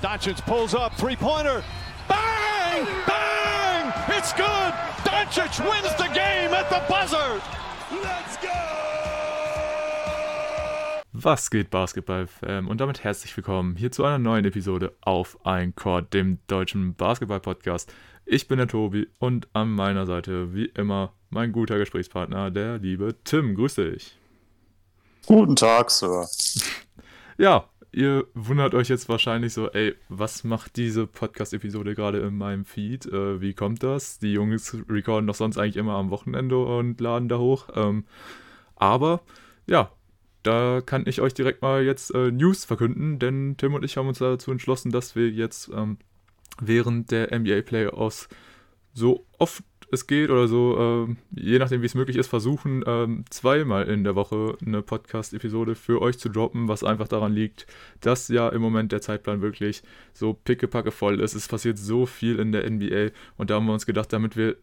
Doncic pulls up, three-pointer. Bang! Bang! It's good! Doncic wins the game at the buzzer! Let's go! Was geht Basketball-Fam? Und damit herzlich willkommen hier zu einer neuen Episode auf ein Chord, dem deutschen Basketball-Podcast. Ich bin der Tobi und an meiner Seite, wie immer, mein guter Gesprächspartner, der liebe Tim. Grüß dich. Guten Tag, Sir. Ja, ihr wundert euch jetzt wahrscheinlich so, ey, was macht diese Podcast-Episode gerade in meinem Feed? Äh, wie kommt das? Die Jungs recorden doch sonst eigentlich immer am Wochenende und laden da hoch. Ähm, aber ja, da kann ich euch direkt mal jetzt äh, News verkünden, denn Tim und ich haben uns dazu entschlossen, dass wir jetzt ähm, während der NBA Playoffs so oft es geht oder so, äh, je nachdem wie es möglich ist, versuchen, äh, zweimal in der Woche eine Podcast-Episode für euch zu droppen, was einfach daran liegt, dass ja im Moment der Zeitplan wirklich so pickepacke voll ist. Es passiert so viel in der NBA und da haben wir uns gedacht, damit wir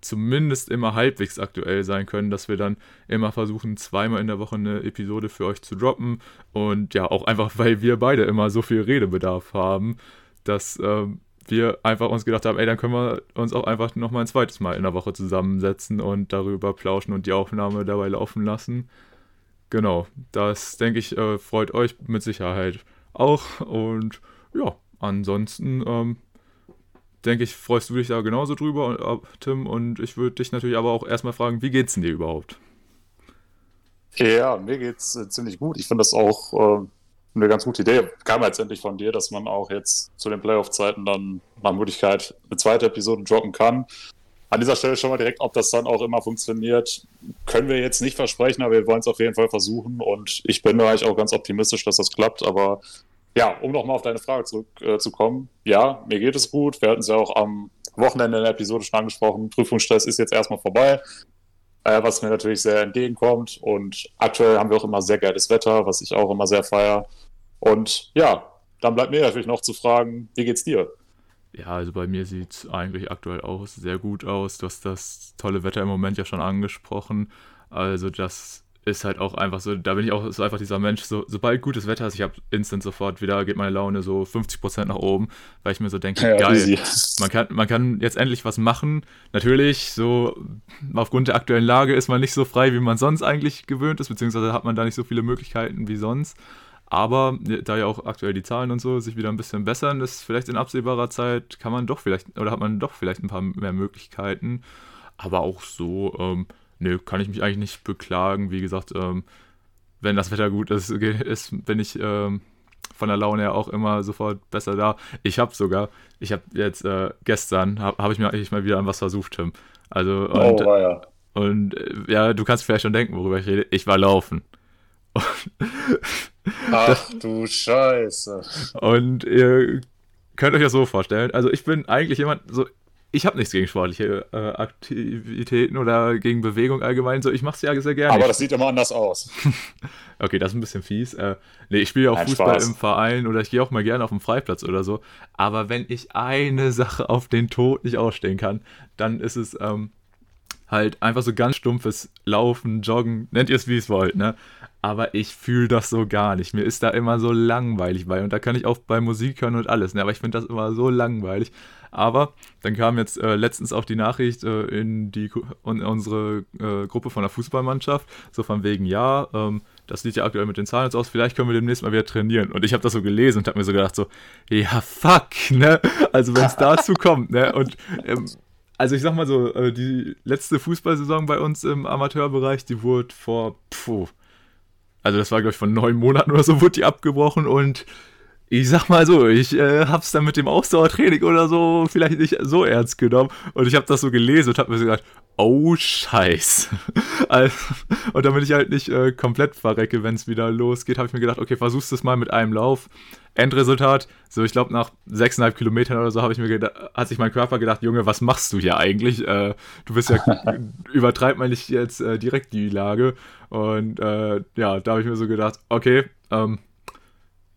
zumindest immer halbwegs aktuell sein können, dass wir dann immer versuchen, zweimal in der Woche eine Episode für euch zu droppen. Und ja, auch einfach, weil wir beide immer so viel Redebedarf haben, dass ähm, wir einfach uns gedacht haben, ey, dann können wir uns auch einfach nochmal ein zweites Mal in der Woche zusammensetzen und darüber plauschen und die Aufnahme dabei laufen lassen. Genau, das denke ich, äh, freut euch mit Sicherheit auch. Und ja, ansonsten ähm, denke ich, freust du dich da genauso drüber, Tim. Und ich würde dich natürlich aber auch erstmal fragen, wie geht's denn dir überhaupt? Ja, mir geht's äh, ziemlich gut. Ich finde das auch äh, eine ganz gute Idee. Kam letztendlich von dir, dass man auch jetzt zu den Playoff-Zeiten dann nach Möglichkeit eine zweite Episode droppen kann. An dieser Stelle schon mal direkt, ob das dann auch immer funktioniert, können wir jetzt nicht versprechen, aber wir wollen es auf jeden Fall versuchen und ich bin da eigentlich auch ganz optimistisch, dass das klappt, aber ja, um nochmal auf deine Frage zurückzukommen, äh, ja, mir geht es gut. Wir hatten es ja auch am Wochenende in der Episode schon angesprochen. Prüfungsstress ist jetzt erstmal vorbei, äh, was mir natürlich sehr entgegenkommt. Und aktuell haben wir auch immer sehr geiles Wetter, was ich auch immer sehr feiere. Und ja, dann bleibt mir natürlich noch zu fragen, wie geht's dir? Ja, also bei mir sieht es eigentlich aktuell auch sehr gut aus. Du hast das tolle Wetter im Moment ja schon angesprochen. Also das ist halt auch einfach so, da bin ich auch so einfach dieser Mensch, so, sobald gutes Wetter ist, ich habe instant sofort wieder, geht meine Laune so 50% nach oben, weil ich mir so denke, ja, geil, man kann, man kann jetzt endlich was machen. Natürlich, so aufgrund der aktuellen Lage ist man nicht so frei, wie man sonst eigentlich gewöhnt ist, beziehungsweise hat man da nicht so viele Möglichkeiten wie sonst. Aber da ja auch aktuell die Zahlen und so sich wieder ein bisschen bessern, ist vielleicht in absehbarer Zeit, kann man doch vielleicht, oder hat man doch vielleicht ein paar mehr Möglichkeiten. Aber auch so, ähm, nö, kann ich mich eigentlich nicht beklagen. Wie gesagt, ähm, wenn das Wetter gut ist, ist bin ich ähm, von der Laune her auch immer sofort besser da. Ich habe sogar, ich habe jetzt äh, gestern, habe hab ich mir eigentlich mal wieder an was versucht, Tim. Also, und, oh, ja. und äh, ja, du kannst vielleicht schon denken, worüber ich rede. Ich war laufen. Ach du Scheiße. Und ihr könnt euch das so vorstellen. Also ich bin eigentlich jemand, so ich habe nichts gegen sportliche äh, Aktivitäten oder gegen Bewegung allgemein. So, ich mache es ja sehr gerne. Aber das sieht immer anders aus. okay, das ist ein bisschen fies. Äh, nee, ich spiele ja auch Nein, Fußball Spaß. im Verein oder ich gehe auch mal gerne auf den Freiplatz oder so. Aber wenn ich eine Sache auf den Tod nicht ausstehen kann, dann ist es ähm, halt einfach so ganz stumpfes Laufen, Joggen, nennt ihr es wie es wollt, ne? Aber ich fühle das so gar nicht. Mir ist da immer so langweilig bei. Und da kann ich auch bei Musik hören und alles, ne? Aber ich finde das immer so langweilig. Aber dann kam jetzt äh, letztens auch die Nachricht äh, in, die, in unsere äh, Gruppe von der Fußballmannschaft, so von wegen, ja, ähm, das sieht ja aktuell mit den Zahlen jetzt aus, vielleicht können wir demnächst mal wieder trainieren. Und ich habe das so gelesen und habe mir so gedacht, so, ja, fuck, ne? Also wenn es dazu kommt, ne? Und ähm, also ich sag mal so, äh, die letzte Fußballsaison bei uns im Amateurbereich, die wurde vor, puh, also das war glaube ich vor neun Monaten oder so, wurde die abgebrochen und ich sag mal so, ich äh, hab's dann mit dem Ausdauertraining oder so vielleicht nicht so ernst genommen. Und ich habe das so gelesen und hab mir so gedacht, oh Scheiß. also, und damit ich halt nicht äh, komplett verrecke, wenn es wieder losgeht, habe ich mir gedacht, okay, versuchst es mal mit einem Lauf. Endresultat, so ich glaube nach 6,5 Kilometern oder so habe ich mir gedacht, hat sich mein Körper gedacht, Junge, was machst du hier eigentlich? Äh, du bist ja, übertreib mal nicht jetzt äh, direkt die Lage. Und äh, ja, da habe ich mir so gedacht, okay, ähm,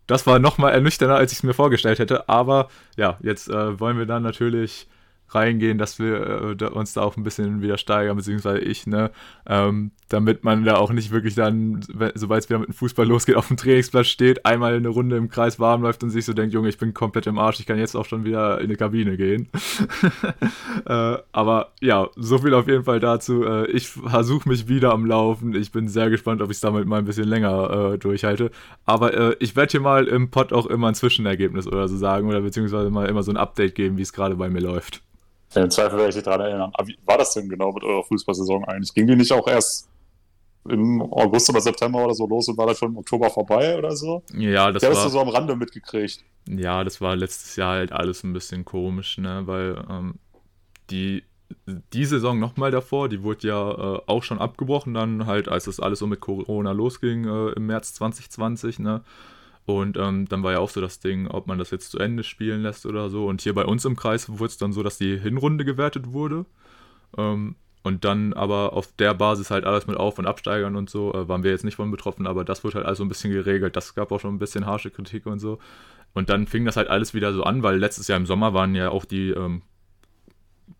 das war nochmal ernüchternder, als ich es mir vorgestellt hätte. Aber ja, jetzt äh, wollen wir dann natürlich reingehen, dass wir äh, uns da auch ein bisschen wieder steigern, beziehungsweise ich, ne, ähm, damit man da auch nicht wirklich dann, sobald es wieder mit dem Fußball losgeht, auf dem Trainingsplatz steht, einmal eine Runde im Kreis warm läuft und sich so denkt, Junge, ich bin komplett im Arsch, ich kann jetzt auch schon wieder in die Kabine gehen. äh, aber ja, so viel auf jeden Fall dazu. Äh, ich versuche mich wieder am Laufen. Ich bin sehr gespannt, ob ich es damit mal ein bisschen länger äh, durchhalte. Aber äh, ich werde hier mal im Pod auch immer ein Zwischenergebnis oder so sagen oder beziehungsweise mal immer so ein Update geben, wie es gerade bei mir läuft. Im Zweifel werde ich dich daran erinnern. Aber wie war das denn genau mit eurer Fußballsaison eigentlich? Ging die nicht auch erst im August oder September oder so los und war dann schon im Oktober vorbei oder so? Ja, das ich war. Ich habe so am Rande mitgekriegt. Ja, das war letztes Jahr halt alles ein bisschen komisch, ne? Weil ähm, die, die Saison nochmal davor, die wurde ja äh, auch schon abgebrochen, dann halt, als das alles so mit Corona losging äh, im März 2020, ne? Und ähm, dann war ja auch so das Ding, ob man das jetzt zu Ende spielen lässt oder so. Und hier bei uns im Kreis wurde es dann so, dass die Hinrunde gewertet wurde. Ähm, und dann aber auf der Basis halt alles mit Auf- und Absteigern und so, äh, waren wir jetzt nicht von betroffen, aber das wurde halt also ein bisschen geregelt. Das gab auch schon ein bisschen harsche Kritik und so. Und dann fing das halt alles wieder so an, weil letztes Jahr im Sommer waren ja auch die ähm,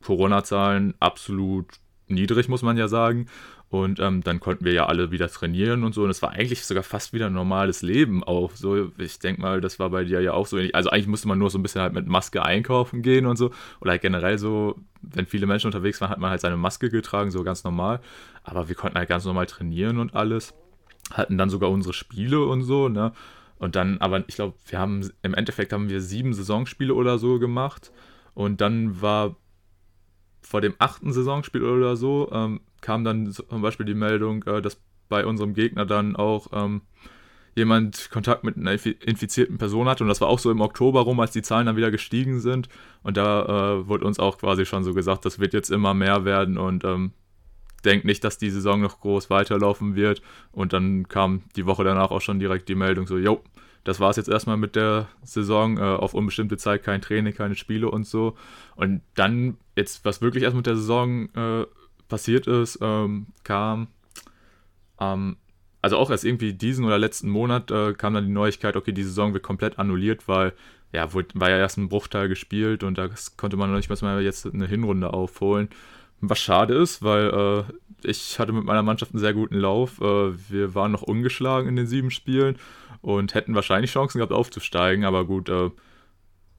Corona-Zahlen absolut niedrig, muss man ja sagen. Und ähm, dann konnten wir ja alle wieder trainieren und so. Und es war eigentlich sogar fast wieder ein normales Leben auch. So, ich denke mal, das war bei dir ja auch so. Also eigentlich musste man nur so ein bisschen halt mit Maske einkaufen gehen und so. Oder halt generell so, wenn viele Menschen unterwegs waren, hat man halt seine Maske getragen, so ganz normal. Aber wir konnten halt ganz normal trainieren und alles. Hatten dann sogar unsere Spiele und so, ne? Und dann, aber ich glaube, wir haben, im Endeffekt haben wir sieben Saisonspiele oder so gemacht. Und dann war vor dem achten Saisonspiel oder so, ähm, kam dann zum Beispiel die Meldung, äh, dass bei unserem Gegner dann auch ähm, jemand Kontakt mit einer infizierten Person hatte. Und das war auch so im Oktober rum, als die Zahlen dann wieder gestiegen sind. Und da äh, wurde uns auch quasi schon so gesagt, das wird jetzt immer mehr werden und ähm, denkt nicht, dass die Saison noch groß weiterlaufen wird. Und dann kam die Woche danach auch schon direkt die Meldung so, jo, das war es jetzt erstmal mit der Saison, äh, auf unbestimmte Zeit kein Training, keine Spiele und so. Und dann, jetzt, was wirklich erst mit der Saison äh, passiert ist, ähm, kam, ähm, also auch erst irgendwie diesen oder letzten Monat äh, kam dann die Neuigkeit, okay, die Saison wird komplett annulliert, weil ja, war ja erst ein Bruchteil gespielt und da konnte man noch nicht mal jetzt eine Hinrunde aufholen. Was schade ist, weil äh, ich hatte mit meiner Mannschaft einen sehr guten Lauf. Äh, wir waren noch ungeschlagen in den sieben Spielen und hätten wahrscheinlich Chancen gehabt aufzusteigen, aber gut, äh,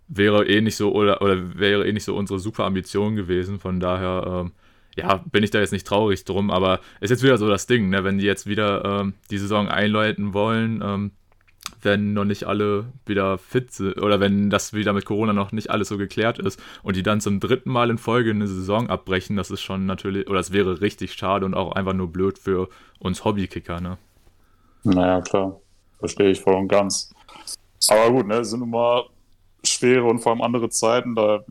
wäre eh nicht so oder, oder wäre eh nicht so unsere super Ambition gewesen. Von daher ähm, ja, bin ich da jetzt nicht traurig drum, aber ist jetzt wieder so das Ding, ne? wenn die jetzt wieder ähm, die Saison einläuten wollen, ähm, wenn noch nicht alle wieder fit sind oder wenn das wieder mit Corona noch nicht alles so geklärt ist und die dann zum dritten Mal in Folge eine Saison abbrechen, das ist schon natürlich, oder es wäre richtig schade und auch einfach nur blöd für uns Hobbykicker, ne? Naja, klar. Verstehe ich voll und ganz. Aber gut, ne, sind nun mal schwere und vor allem andere Zeiten, da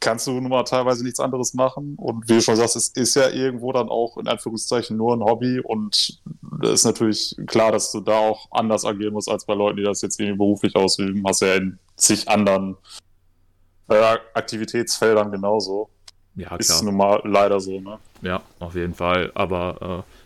kannst du nun mal teilweise nichts anderes machen. Und wie du schon sagst, es ist ja irgendwo dann auch in Anführungszeichen nur ein Hobby. Und es ist natürlich klar, dass du da auch anders agieren musst als bei Leuten, die das jetzt irgendwie beruflich ausüben. Hast du ja in zig anderen äh, Aktivitätsfeldern genauso. Ja, klar. Ist nun mal leider so, ne? Ja, auf jeden Fall. Aber äh,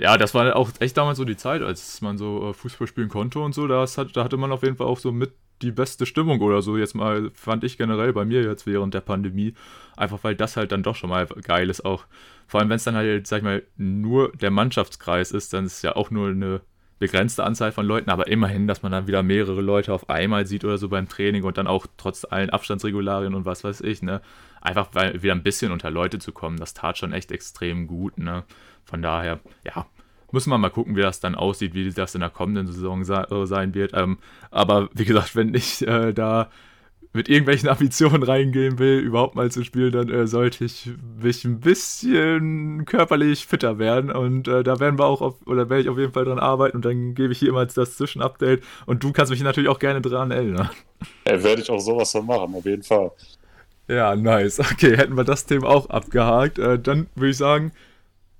ja, das war auch echt damals so die Zeit, als man so äh, Fußball spielen konnte und so. Das hat, da hatte man auf jeden Fall auch so mit die beste Stimmung oder so. Jetzt mal fand ich generell bei mir jetzt während der Pandemie. Einfach weil das halt dann doch schon mal geil ist. Auch vor allem, wenn es dann halt, sag ich mal, nur der Mannschaftskreis ist, dann ist es ja auch nur eine begrenzte Anzahl von Leuten, aber immerhin, dass man dann wieder mehrere Leute auf einmal sieht oder so beim Training und dann auch trotz allen Abstandsregularien und was weiß ich, ne? Einfach wieder ein bisschen unter Leute zu kommen, das tat schon echt extrem gut, ne? Von daher, ja, müssen wir mal gucken, wie das dann aussieht, wie das in der kommenden Saison äh, sein wird. Ähm, aber wie gesagt, wenn ich äh, da mit irgendwelchen Ambitionen reingehen will, überhaupt mal zu spielen, dann äh, sollte ich mich ein bisschen körperlich fitter werden. Und äh, da werden wir auch, auf, oder werde ich auf jeden Fall dran arbeiten. Und dann gebe ich hier immer das Zwischenupdate. Und du kannst mich natürlich auch gerne dran erinnern. Ja, werde ich auch sowas von machen, auf jeden Fall. Ja, nice. Okay, hätten wir das Thema auch abgehakt. Äh, dann würde ich sagen,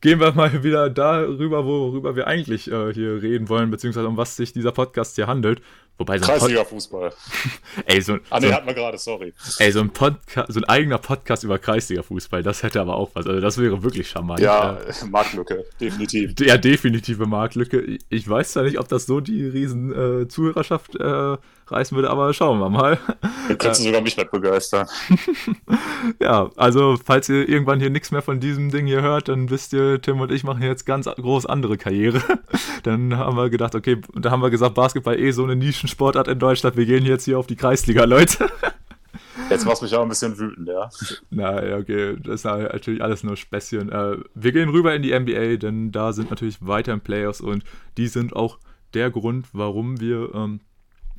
gehen wir mal wieder darüber, worüber wir eigentlich äh, hier reden wollen, beziehungsweise um was sich dieser Podcast hier handelt. Wobei so ein Kreisliga-Fußball. ey, so, ah, nee, so, hatten wir gerade, sorry. Ey, so ein, Podcast, so ein eigener Podcast über Kreisliga-Fußball, das hätte aber auch was. Also, das wäre wirklich charmant. Ja, äh, Marktlücke, definitiv. Ja, definitive Marktlücke. Ich weiß zwar nicht, ob das so die riesen äh, Zuhörerschaft äh, reißen würde, aber schauen wir mal. Da kannst du sogar mich mit begeistern. ja, also falls ihr irgendwann hier nichts mehr von diesem Ding hier hört, dann wisst ihr, Tim und ich machen jetzt ganz groß andere Karriere. dann haben wir gedacht, okay, da haben wir gesagt, Basketball eh so eine Nischensportart in Deutschland, wir gehen jetzt hier auf die Kreisliga, Leute. Jetzt machst du mich auch ein bisschen wütend, ja. Na, okay, das ist natürlich alles nur Späßchen. Äh, wir gehen rüber in die NBA, denn da sind natürlich weiterhin Playoffs und die sind auch der Grund, warum wir ähm,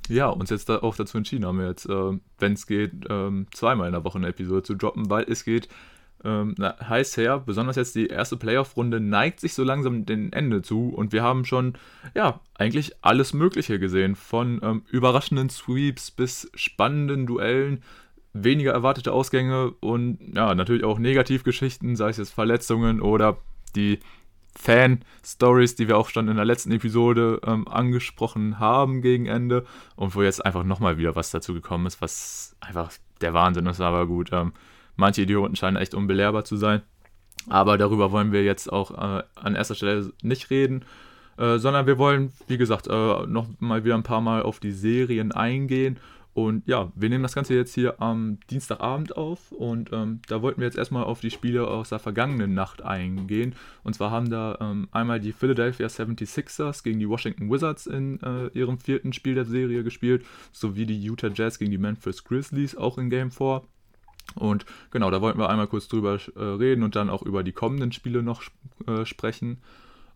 ja, uns jetzt da auch dazu entschieden haben, jetzt, äh, wenn es geht, ähm, zweimal in der Woche eine Episode zu droppen, weil es geht ähm, na, heiß her. Besonders jetzt die erste Playoff-Runde neigt sich so langsam dem Ende zu und wir haben schon, ja, eigentlich alles Mögliche gesehen. Von ähm, überraschenden Sweeps bis spannenden Duellen, weniger erwartete Ausgänge und ja, natürlich auch Negativgeschichten, sei es jetzt Verletzungen oder die Fan-Stories, die wir auch schon in der letzten Episode ähm, angesprochen haben gegen Ende und wo jetzt einfach nochmal wieder was dazu gekommen ist, was einfach der Wahnsinn ist, aber gut. Ähm, manche Idioten scheinen echt unbelehrbar zu sein. Aber darüber wollen wir jetzt auch äh, an erster Stelle nicht reden, äh, sondern wir wollen, wie gesagt, äh, noch wieder ein paar Mal auf die Serien eingehen und ja, wir nehmen das Ganze jetzt hier am Dienstagabend auf und ähm, da wollten wir jetzt erstmal auf die Spiele aus der vergangenen Nacht eingehen. Und zwar haben da ähm, einmal die Philadelphia 76ers gegen die Washington Wizards in äh, ihrem vierten Spiel der Serie gespielt, sowie die Utah Jazz gegen die Memphis Grizzlies auch in Game 4. Und genau, da wollten wir einmal kurz drüber äh, reden und dann auch über die kommenden Spiele noch äh, sprechen.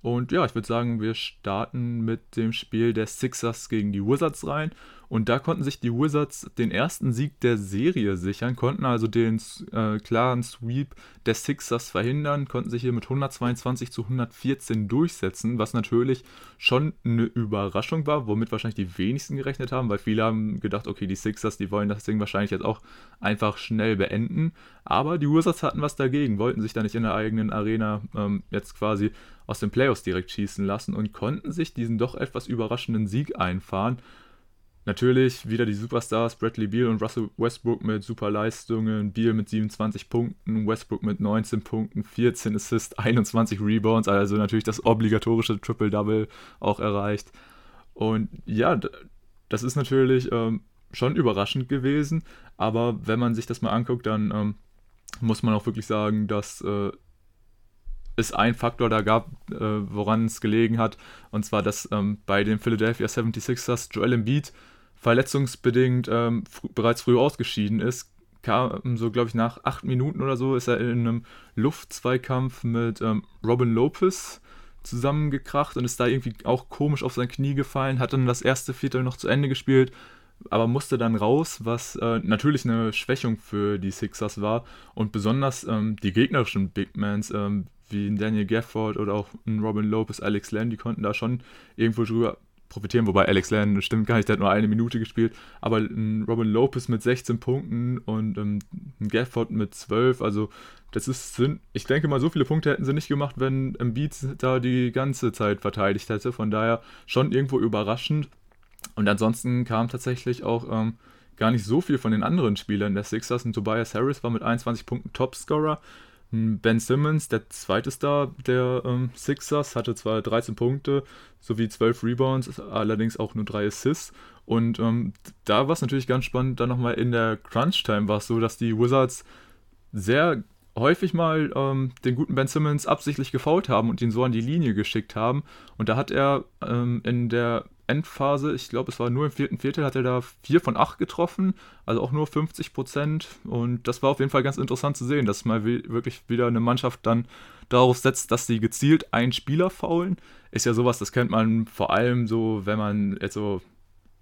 Und ja, ich würde sagen, wir starten mit dem Spiel der Sixers gegen die Wizards rein. Und da konnten sich die Wizards den ersten Sieg der Serie sichern, konnten also den äh, klaren Sweep der Sixers verhindern, konnten sich hier mit 122 zu 114 durchsetzen, was natürlich schon eine Überraschung war, womit wahrscheinlich die wenigsten gerechnet haben, weil viele haben gedacht, okay, die Sixers, die wollen das Ding wahrscheinlich jetzt auch einfach schnell beenden. Aber die Wizards hatten was dagegen, wollten sich da nicht in der eigenen Arena ähm, jetzt quasi aus den Playoffs direkt schießen lassen und konnten sich diesen doch etwas überraschenden Sieg einfahren. Natürlich wieder die Superstars, Bradley Beal und Russell Westbrook mit super Leistungen, Beal mit 27 Punkten, Westbrook mit 19 Punkten, 14 Assists, 21 Rebounds, also natürlich das obligatorische Triple-Double auch erreicht. Und ja, das ist natürlich ähm, schon überraschend gewesen, aber wenn man sich das mal anguckt, dann ähm, muss man auch wirklich sagen, dass äh, es ein Faktor da gab, äh, woran es gelegen hat, und zwar, dass ähm, bei den Philadelphia 76ers Joel Embiid verletzungsbedingt ähm, fr bereits früh ausgeschieden ist. Kam so, glaube ich, nach acht Minuten oder so ist er in einem Luftzweikampf mit ähm, Robin Lopez zusammengekracht und ist da irgendwie auch komisch auf sein Knie gefallen, hat dann das erste Viertel noch zu Ende gespielt, aber musste dann raus, was äh, natürlich eine Schwächung für die Sixers war und besonders ähm, die gegnerischen Big Mans ähm, wie Daniel Gafford oder auch Robin Lopez, Alex Len, die konnten da schon irgendwo drüber profitieren, wobei Alex Len stimmt gar nicht, der hat nur eine Minute gespielt, aber ein Robin Lopez mit 16 Punkten und ähm, ein Gafford mit 12, also das ist, sind, ich denke mal, so viele Punkte hätten sie nicht gemacht, wenn Embiid da die ganze Zeit verteidigt hätte, von daher schon irgendwo überraschend. Und ansonsten kam tatsächlich auch ähm, gar nicht so viel von den anderen Spielern der Sixers und Tobias Harris war mit 21 Punkten Topscorer, Ben Simmons, der zweite Star der ähm, Sixers, hatte zwar 13 Punkte sowie 12 Rebounds, allerdings auch nur 3 Assists. Und ähm, da war es natürlich ganz spannend, dann nochmal in der Crunch-Time war es so, dass die Wizards sehr häufig mal ähm, den guten Ben Simmons absichtlich gefault haben und ihn so an die Linie geschickt haben. Und da hat er ähm, in der Endphase, ich glaube, es war nur im vierten Viertel, hat er da 4 von 8 getroffen, also auch nur 50 Prozent. Und das war auf jeden Fall ganz interessant zu sehen, dass mal wirklich wieder eine Mannschaft dann darauf setzt, dass sie gezielt einen Spieler faulen. Ist ja sowas, das kennt man vor allem so, wenn man jetzt so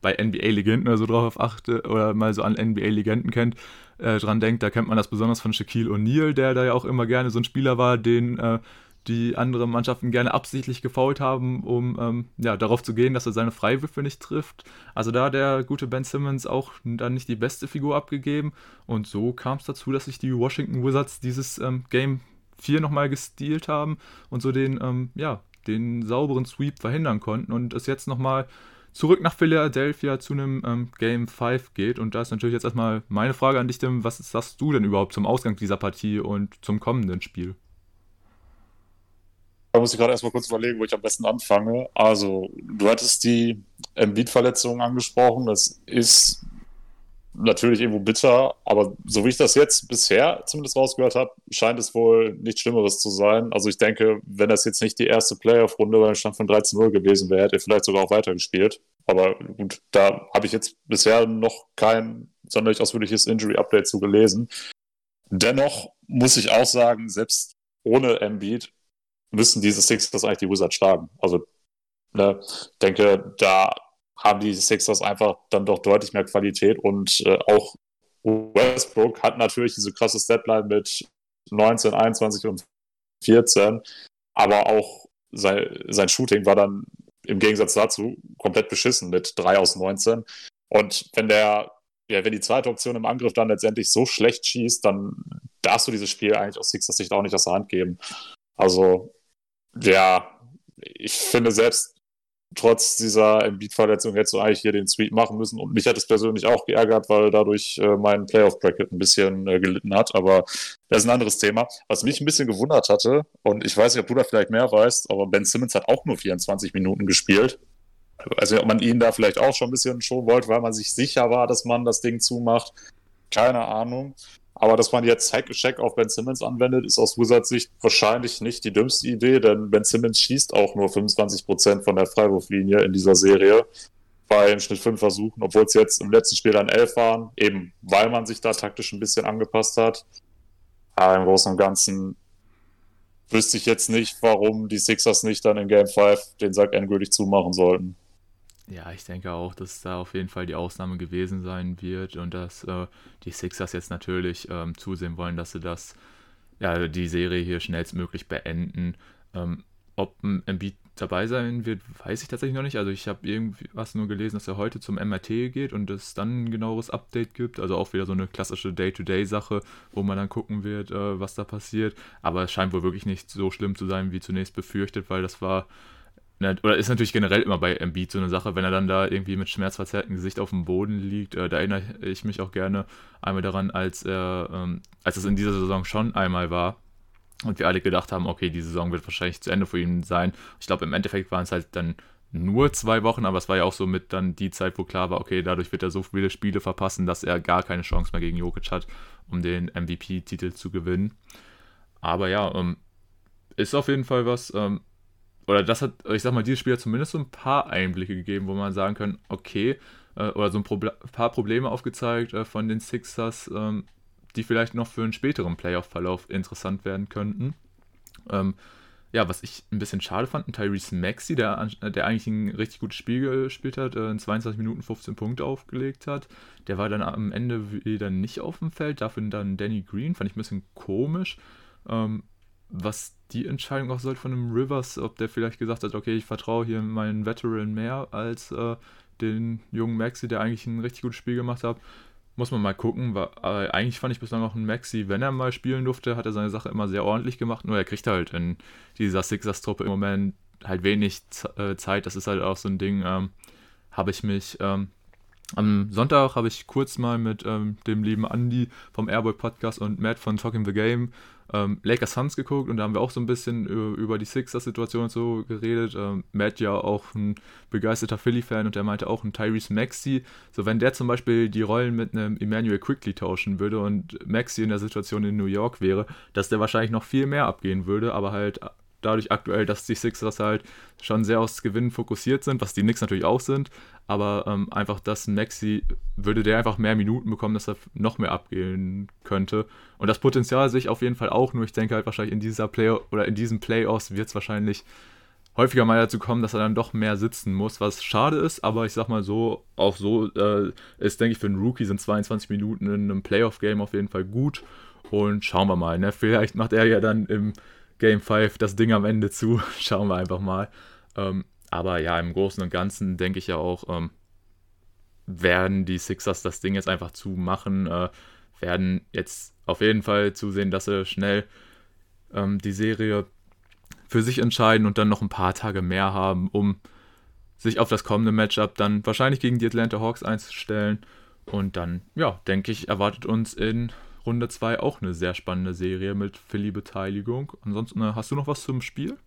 bei NBA-Legenden oder so drauf achtet oder mal so an NBA-Legenden kennt, äh, dran denkt, da kennt man das besonders von Shaquille O'Neal, der da ja auch immer gerne so ein Spieler war, den äh, die andere Mannschaften gerne absichtlich gefault haben, um ähm, ja, darauf zu gehen, dass er seine Freiwürfe nicht trifft. Also da hat der gute Ben Simmons auch dann nicht die beste Figur abgegeben. Und so kam es dazu, dass sich die Washington Wizards dieses ähm, Game 4 nochmal gestealt haben und so den, ähm, ja, den sauberen Sweep verhindern konnten und es jetzt nochmal zurück nach Philadelphia zu einem ähm, Game 5 geht. Und da ist natürlich jetzt erstmal meine Frage an dich, Tim, was sagst du denn überhaupt zum Ausgang dieser Partie und zum kommenden Spiel? Da muss ich gerade erstmal kurz überlegen, wo ich am besten anfange. Also, du hattest die Embiid-Verletzung angesprochen. Das ist natürlich irgendwo bitter, aber so wie ich das jetzt bisher zumindest rausgehört habe, scheint es wohl nichts Schlimmeres zu sein. Also ich denke, wenn das jetzt nicht die erste Playoff-Runde beim Stand von 13-0 gewesen wäre, hätte er vielleicht sogar auch weitergespielt. Aber gut, da habe ich jetzt bisher noch kein sonderlich ausführliches Injury-Update zu gelesen. Dennoch muss ich auch sagen, selbst ohne Embiid müssen diese Sixers eigentlich die Wizards schlagen. Also, ne, ich denke, da haben die Sixers einfach dann doch deutlich mehr Qualität und äh, auch Westbrook hat natürlich diese krasse Statline mit 19, 21 und 14, aber auch sein, sein Shooting war dann im Gegensatz dazu komplett beschissen mit 3 aus 19. Und wenn der, ja, wenn die zweite Option im Angriff dann letztendlich so schlecht schießt, dann darfst du dieses Spiel eigentlich aus Sixers Sicht auch nicht aus der Hand geben. Also, ja, ich finde selbst trotz dieser Embiid-Verletzung hättest du eigentlich hier den Sweep machen müssen. Und mich hat es persönlich auch geärgert, weil dadurch äh, mein Playoff-Bracket ein bisschen äh, gelitten hat. Aber das ist ein anderes Thema. Was mich ein bisschen gewundert hatte, und ich weiß nicht, ob du da vielleicht mehr weißt, aber Ben Simmons hat auch nur 24 Minuten gespielt. Also ob man ihn da vielleicht auch schon ein bisschen schon wollte, weil man sich sicher war, dass man das Ding zumacht. Keine Ahnung. Aber dass man jetzt Hack-Check auf Ben Simmons anwendet, ist aus Wizards Sicht wahrscheinlich nicht die dümmste Idee, denn Ben Simmons schießt auch nur 25% von der Freiwurflinie in dieser Serie bei im Schnitt 5 Versuchen, obwohl es jetzt im letzten Spiel dann 11 waren, eben weil man sich da taktisch ein bisschen angepasst hat. Aber Im Großen und Ganzen wüsste ich jetzt nicht, warum die Sixers nicht dann in Game 5 den Sack endgültig zumachen sollten. Ja, ich denke auch, dass da auf jeden Fall die Ausnahme gewesen sein wird und dass äh, die Sixers jetzt natürlich ähm, zusehen wollen, dass sie das, ja, die Serie hier schnellstmöglich beenden. Ähm, ob ein Embiid dabei sein wird, weiß ich tatsächlich noch nicht. Also ich habe irgendwas nur gelesen, dass er heute zum MRT geht und es dann ein genaueres Update gibt. Also auch wieder so eine klassische Day-to-Day-Sache, wo man dann gucken wird, äh, was da passiert. Aber es scheint wohl wirklich nicht so schlimm zu sein, wie zunächst befürchtet, weil das war oder ist natürlich generell immer bei Embiid so eine Sache, wenn er dann da irgendwie mit schmerzverzerrtem Gesicht auf dem Boden liegt. Äh, da erinnere ich mich auch gerne einmal daran, als er, ähm, als es in dieser Saison schon einmal war und wir alle gedacht haben, okay, die Saison wird wahrscheinlich zu Ende für ihn sein. Ich glaube, im Endeffekt waren es halt dann nur zwei Wochen, aber es war ja auch so mit dann die Zeit, wo klar war, okay, dadurch wird er so viele Spiele verpassen, dass er gar keine Chance mehr gegen Jokic hat, um den MVP-Titel zu gewinnen. Aber ja, ähm, ist auf jeden Fall was, ähm, oder das hat, ich sag mal, dieses Spiel hat zumindest so ein paar Einblicke gegeben, wo man sagen kann, okay, äh, oder so ein Proble paar Probleme aufgezeigt äh, von den Sixers, ähm, die vielleicht noch für einen späteren Playoff-Verlauf interessant werden könnten. Ähm, ja, was ich ein bisschen schade fand, ein Tyrese Maxi, der, der eigentlich ein richtig gutes Spiel gespielt hat, äh, in 22 Minuten 15 Punkte aufgelegt hat, der war dann am Ende wieder nicht auf dem Feld, dafür dann Danny Green, fand ich ein bisschen komisch. Ähm, was die Entscheidung auch sollte von dem Rivers, ob der vielleicht gesagt hat, okay, ich vertraue hier meinen Veteran mehr als äh, den jungen Maxi, der eigentlich ein richtig gutes Spiel gemacht hat. Muss man mal gucken, weil eigentlich fand ich bislang auch einen Maxi, wenn er mal spielen durfte, hat er seine Sache immer sehr ordentlich gemacht, nur er kriegt halt in dieser Sixers-Truppe im Moment halt wenig äh, Zeit. Das ist halt auch so ein Ding, ähm, habe ich mich ähm, am Sonntag habe ich kurz mal mit ähm, dem lieben Andy vom Airboy Podcast und Matt von Talking the Game ähm, Lakers Suns geguckt und da haben wir auch so ein bisschen über die Sixers-Situation so geredet. Ähm, Matt ja auch ein begeisterter Philly-Fan und der meinte auch ein Tyrese Maxi. So, wenn der zum Beispiel die Rollen mit einem Emmanuel Quickly tauschen würde und Maxi in der Situation in New York wäre, dass der wahrscheinlich noch viel mehr abgehen würde, aber halt dadurch aktuell, dass die Sixers halt schon sehr aufs Gewinnen fokussiert sind, was die Knicks natürlich auch sind, aber ähm, einfach, dass Maxi würde der einfach mehr Minuten bekommen, dass er noch mehr abgehen könnte. Und das Potenzial sehe ich auf jeden Fall auch, nur ich denke halt wahrscheinlich in dieser Play oder in diesen Playoffs wird es wahrscheinlich häufiger mal dazu kommen, dass er dann doch mehr sitzen muss, was schade ist, aber ich sag mal so, auch so äh, ist, denke ich, für einen Rookie sind 22 Minuten in einem Playoff-Game auf jeden Fall gut. Und schauen wir mal, ne? Vielleicht macht er ja dann im Game 5 das Ding am Ende zu. Schauen wir einfach mal. Ähm, aber ja, im Großen und Ganzen denke ich ja auch, ähm, werden die Sixers das Ding jetzt einfach zumachen, äh, werden jetzt auf jeden Fall zusehen, dass sie schnell ähm, die Serie für sich entscheiden und dann noch ein paar Tage mehr haben, um sich auf das kommende Matchup dann wahrscheinlich gegen die Atlanta Hawks einzustellen. Und dann, ja, denke ich, erwartet uns in Runde 2 auch eine sehr spannende Serie mit Philly-Beteiligung. Ansonsten, äh, hast du noch was zum Spiel?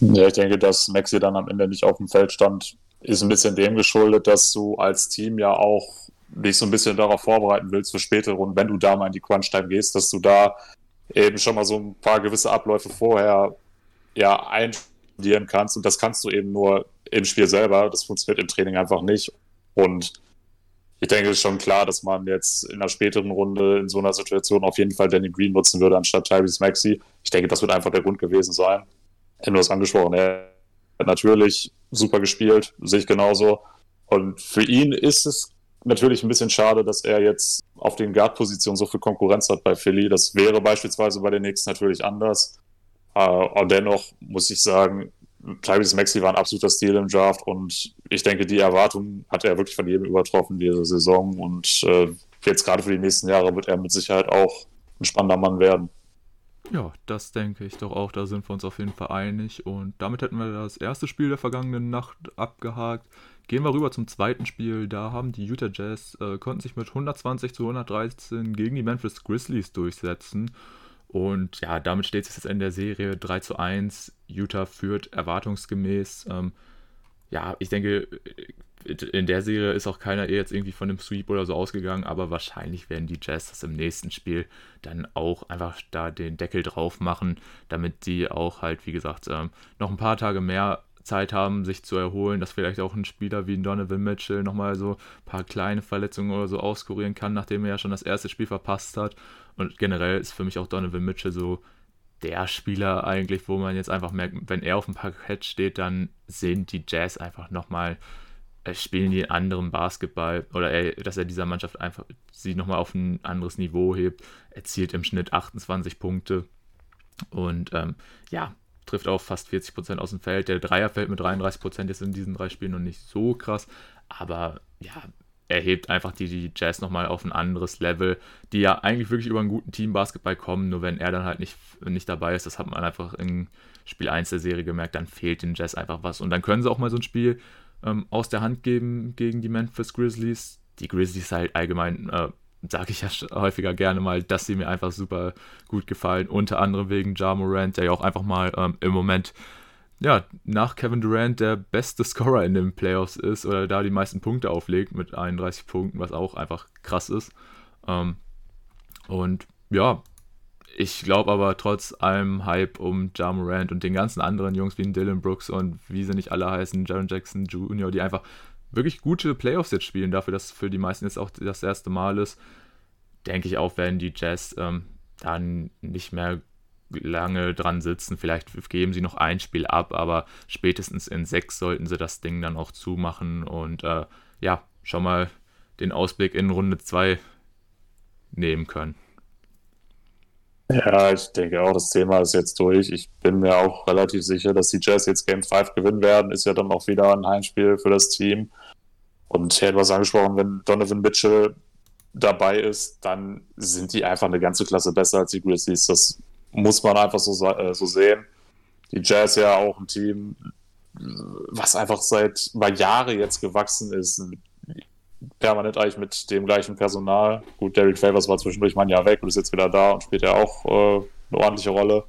Ja, ich denke, dass Maxi dann am Ende nicht auf dem Feld stand, ist ein bisschen dem geschuldet, dass du als Team ja auch dich so ein bisschen darauf vorbereiten willst für spätere Runden, wenn du da mal in die Crunch-Time gehst, dass du da eben schon mal so ein paar gewisse Abläufe vorher ja einstudieren kannst. Und das kannst du eben nur im Spiel selber. Das funktioniert im Training einfach nicht. Und ich denke, es ist schon klar, dass man jetzt in einer späteren Runde in so einer Situation auf jeden Fall Danny Green nutzen würde, anstatt Tyrese Maxi. Ich denke, das wird einfach der Grund gewesen sein. Du hast angesprochen, er hat natürlich super gespielt, sehe ich genauso. Und für ihn ist es natürlich ein bisschen schade, dass er jetzt auf den Guard-Positionen so viel Konkurrenz hat bei Philly. Das wäre beispielsweise bei den Knicks natürlich anders. Uh, und dennoch muss ich sagen, Tyrese Maxi war ein absoluter Stil im Draft und ich denke, die Erwartungen hat er wirklich von jedem übertroffen diese Saison und äh, jetzt gerade für die nächsten Jahre wird er mit Sicherheit auch ein spannender Mann werden. Ja, das denke ich doch auch. Da sind wir uns auf jeden Fall einig. Und damit hätten wir das erste Spiel der vergangenen Nacht abgehakt. Gehen wir rüber zum zweiten Spiel. Da haben die Utah Jazz, äh, konnten sich mit 120 zu 113 gegen die Memphis Grizzlies durchsetzen. Und ja, damit steht es jetzt in der Serie 3 zu 1. Utah führt erwartungsgemäß. Ähm, ja, ich denke, in der Serie ist auch keiner jetzt irgendwie von dem Sweep oder so ausgegangen, aber wahrscheinlich werden die Jazz das im nächsten Spiel dann auch einfach da den Deckel drauf machen, damit die auch halt, wie gesagt, ähm, noch ein paar Tage mehr Zeit haben, sich zu erholen, dass vielleicht auch ein Spieler wie Donovan Mitchell nochmal so ein paar kleine Verletzungen oder so auskurieren kann, nachdem er ja schon das erste Spiel verpasst hat. Und generell ist für mich auch Donovan Mitchell so der Spieler eigentlich, wo man jetzt einfach merkt, wenn er auf dem Parkett steht, dann sehen die Jazz einfach nochmal, äh, spielen die anderen Basketball oder er, dass er dieser Mannschaft einfach sie nochmal auf ein anderes Niveau hebt, erzielt im Schnitt 28 Punkte und ähm, ja, trifft auch fast 40% aus dem Feld. Der Dreier fällt mit 33% jetzt in diesen drei Spielen noch nicht so krass, aber ja, er hebt einfach die, die Jazz nochmal auf ein anderes Level, die ja eigentlich wirklich über einen guten Team-Basketball kommen, nur wenn er dann halt nicht, nicht dabei ist, das hat man einfach in Spiel 1 der Serie gemerkt, dann fehlt den Jazz einfach was. Und dann können sie auch mal so ein Spiel ähm, aus der Hand geben gegen die Memphis Grizzlies. Die Grizzlies halt allgemein äh, sage ich ja häufiger gerne mal, dass sie mir einfach super gut gefallen. Unter anderem wegen Ja Morant, der ja auch einfach mal ähm, im Moment ja, nach Kevin Durant der beste Scorer in den Playoffs ist oder da die meisten Punkte auflegt mit 31 Punkten, was auch einfach krass ist. Ähm, und ja, ich glaube aber trotz allem Hype um Ja Morant und den ganzen anderen Jungs wie Dylan Brooks und wie sie nicht alle heißen, Jaron Jackson Jr., die einfach wirklich gute Playoffs jetzt spielen, dafür, dass für die meisten jetzt auch das erste Mal ist, denke ich auch, werden die Jazz ähm, dann nicht mehr lange dran sitzen. Vielleicht geben sie noch ein Spiel ab, aber spätestens in sechs sollten sie das Ding dann auch zumachen und äh, ja, schon mal den Ausblick in Runde 2 nehmen können. Ja, ich denke auch, das Thema ist jetzt durch. Ich bin mir auch relativ sicher, dass die Jazz jetzt Game 5 gewinnen werden. Ist ja dann auch wieder ein Heimspiel für das Team. Und er hat was angesprochen, wenn Donovan Mitchell dabei ist, dann sind die einfach eine ganze Klasse besser als die Grizzlies. Das muss man einfach so, äh, so sehen. Die Jazz ja auch ein Team, was einfach seit über Jahre jetzt gewachsen ist, permanent eigentlich mit dem gleichen Personal. Gut, Derek Favors war zwischendurch mal ein Jahr weg und ist jetzt wieder da und spielt ja auch äh, eine ordentliche Rolle.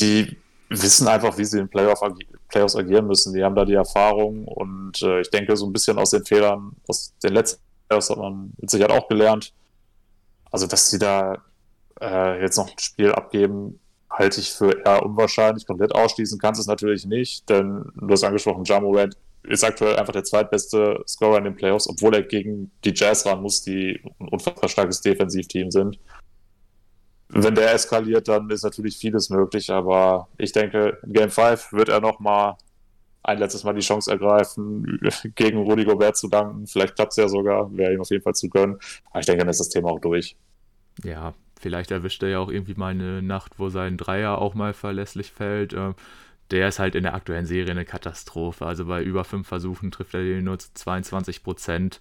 Die wissen einfach, wie sie in Playoff agi Playoffs agieren müssen. Die haben da die Erfahrung und äh, ich denke, so ein bisschen aus den Fehlern aus den letzten Playoffs hat man mit Sicherheit auch gelernt. Also, dass sie da äh, jetzt noch ein Spiel abgeben, halte ich für eher unwahrscheinlich. Komplett ausschließen kannst du es natürlich nicht, denn du hast angesprochen, Jamorant ist aktuell einfach der zweitbeste Scorer in den Playoffs, obwohl er gegen die Jazz ran muss, die ein unfassbar starkes Defensivteam sind. Wenn der eskaliert, dann ist natürlich vieles möglich, aber ich denke, in Game 5 wird er nochmal ein letztes Mal die Chance ergreifen, gegen Rudy Gobert zu danken. Vielleicht klappt es ja sogar, wäre ihm auf jeden Fall zu gönnen. Aber ich denke, dann ist das Thema auch durch. Ja, vielleicht erwischt er ja auch irgendwie mal eine Nacht, wo sein Dreier auch mal verlässlich fällt. Ähm, der ist halt in der aktuellen Serie eine Katastrophe. Also bei über fünf Versuchen trifft er den nur zu 22 Prozent,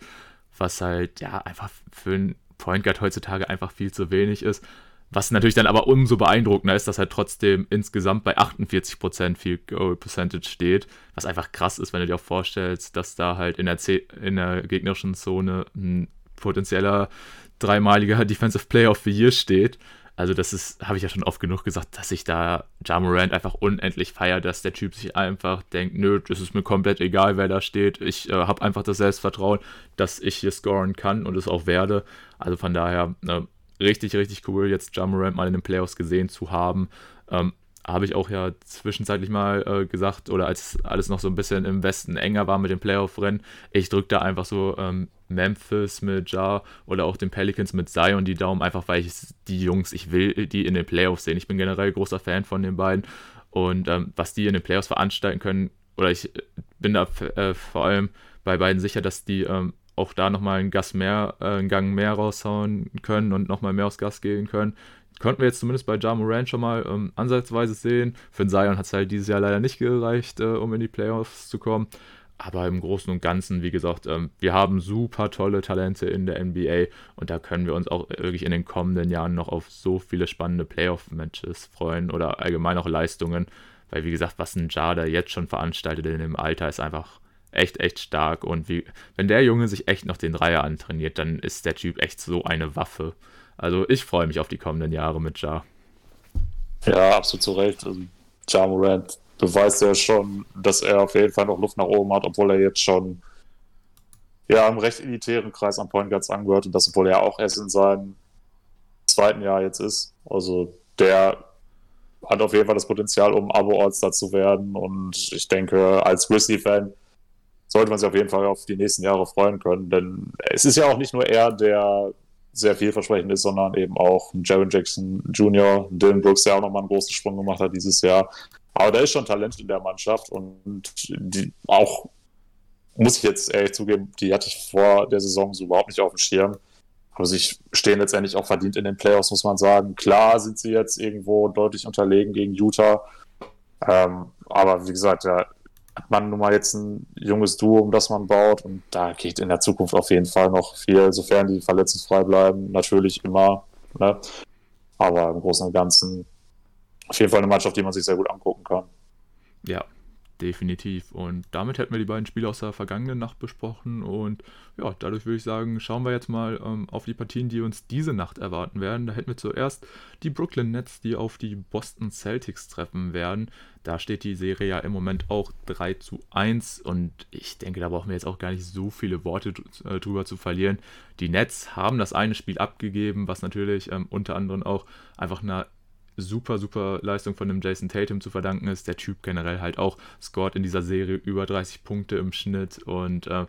was halt ja einfach für einen Point Guard heutzutage einfach viel zu wenig ist. Was natürlich dann aber umso beeindruckender ist, dass er trotzdem insgesamt bei 48% Field Goal Percentage steht, was einfach krass ist, wenn du dir auch vorstellst, dass da halt in der, C in der gegnerischen Zone ein potenzieller dreimaliger Defensive Player of the Year steht. Also das ist, habe ich ja schon oft genug gesagt, dass ich da Ja Morant einfach unendlich feiere, dass der Typ sich einfach denkt, nö, das ist mir komplett egal, wer da steht. Ich äh, habe einfach das Selbstvertrauen, dass ich hier scoren kann und es auch werde. Also von daher äh, richtig, richtig cool, jetzt Ja Morant mal in den Playoffs gesehen zu haben. Ähm, habe ich auch ja zwischenzeitlich mal äh, gesagt, oder als alles noch so ein bisschen im Westen enger war mit dem Playoff-Rennen, ich drücke da einfach so ähm, Memphis mit Ja oder auch den Pelicans mit Zion die Daumen, einfach weil ich die Jungs, ich will die in den Playoffs sehen. Ich bin generell großer Fan von den beiden und ähm, was die in den Playoffs veranstalten können, oder ich bin da äh, vor allem bei beiden sicher, dass die ähm, auch da nochmal einen, Gas mehr, äh, einen Gang mehr raushauen können und nochmal mehr aufs Gas gehen können. Konnten wir jetzt zumindest bei Ja Morant schon mal ähm, ansatzweise sehen. Für den Zion hat es halt dieses Jahr leider nicht gereicht, äh, um in die Playoffs zu kommen. Aber im Großen und Ganzen, wie gesagt, ähm, wir haben super tolle Talente in der NBA und da können wir uns auch wirklich in den kommenden Jahren noch auf so viele spannende Playoff-Matches freuen oder allgemein auch Leistungen. Weil, wie gesagt, was ein Jada jetzt schon veranstaltet in dem Alter, ist einfach echt, echt stark. Und wie, wenn der Junge sich echt noch den Dreier antrainiert, dann ist der Typ echt so eine Waffe. Also ich freue mich auf die kommenden Jahre mit Ja. Ja, absolut zu Recht. Also, ja Morant beweist ja schon, dass er auf jeden Fall noch Luft nach oben hat, obwohl er jetzt schon ja, im recht elitären Kreis am Point Guards angehört und das, obwohl er auch erst in seinem zweiten Jahr jetzt ist. Also der hat auf jeden Fall das Potenzial, um Abo-All-Star zu werden und ich denke, als Grizzly-Fan sollte man sich auf jeden Fall auf die nächsten Jahre freuen können, denn es ist ja auch nicht nur er, der sehr vielversprechend ist, sondern eben auch Jaron Jackson Jr., Dylan Brooks, der auch nochmal einen großen Sprung gemacht hat dieses Jahr. Aber da ist schon Talent in der Mannschaft und die auch, muss ich jetzt ehrlich zugeben, die hatte ich vor der Saison so überhaupt nicht auf dem Schirm. Aber sie stehen letztendlich auch verdient in den Playoffs, muss man sagen. Klar sind sie jetzt irgendwo deutlich unterlegen gegen Utah. Ähm, aber wie gesagt, da hat man nun mal jetzt ein junges Duo, um das man baut. Und da geht in der Zukunft auf jeden Fall noch viel, sofern die verletzungsfrei bleiben. Natürlich immer. Ne? Aber im Großen und Ganzen auf jeden Fall eine Mannschaft, die man sich sehr gut angucken kann. Ja, definitiv. Und damit hätten wir die beiden Spiele aus der vergangenen Nacht besprochen. Und ja, dadurch würde ich sagen, schauen wir jetzt mal ähm, auf die Partien, die uns diese Nacht erwarten werden. Da hätten wir zuerst die Brooklyn Nets, die auf die Boston Celtics treffen werden. Da steht die Serie ja im Moment auch 3 zu 1 und ich denke, da brauchen wir jetzt auch gar nicht so viele Worte äh, drüber zu verlieren. Die Nets haben das eine Spiel abgegeben, was natürlich ähm, unter anderem auch einfach einer super, super Leistung von dem Jason Tatum zu verdanken ist. Der Typ generell halt auch scored in dieser Serie über 30 Punkte im Schnitt und äh,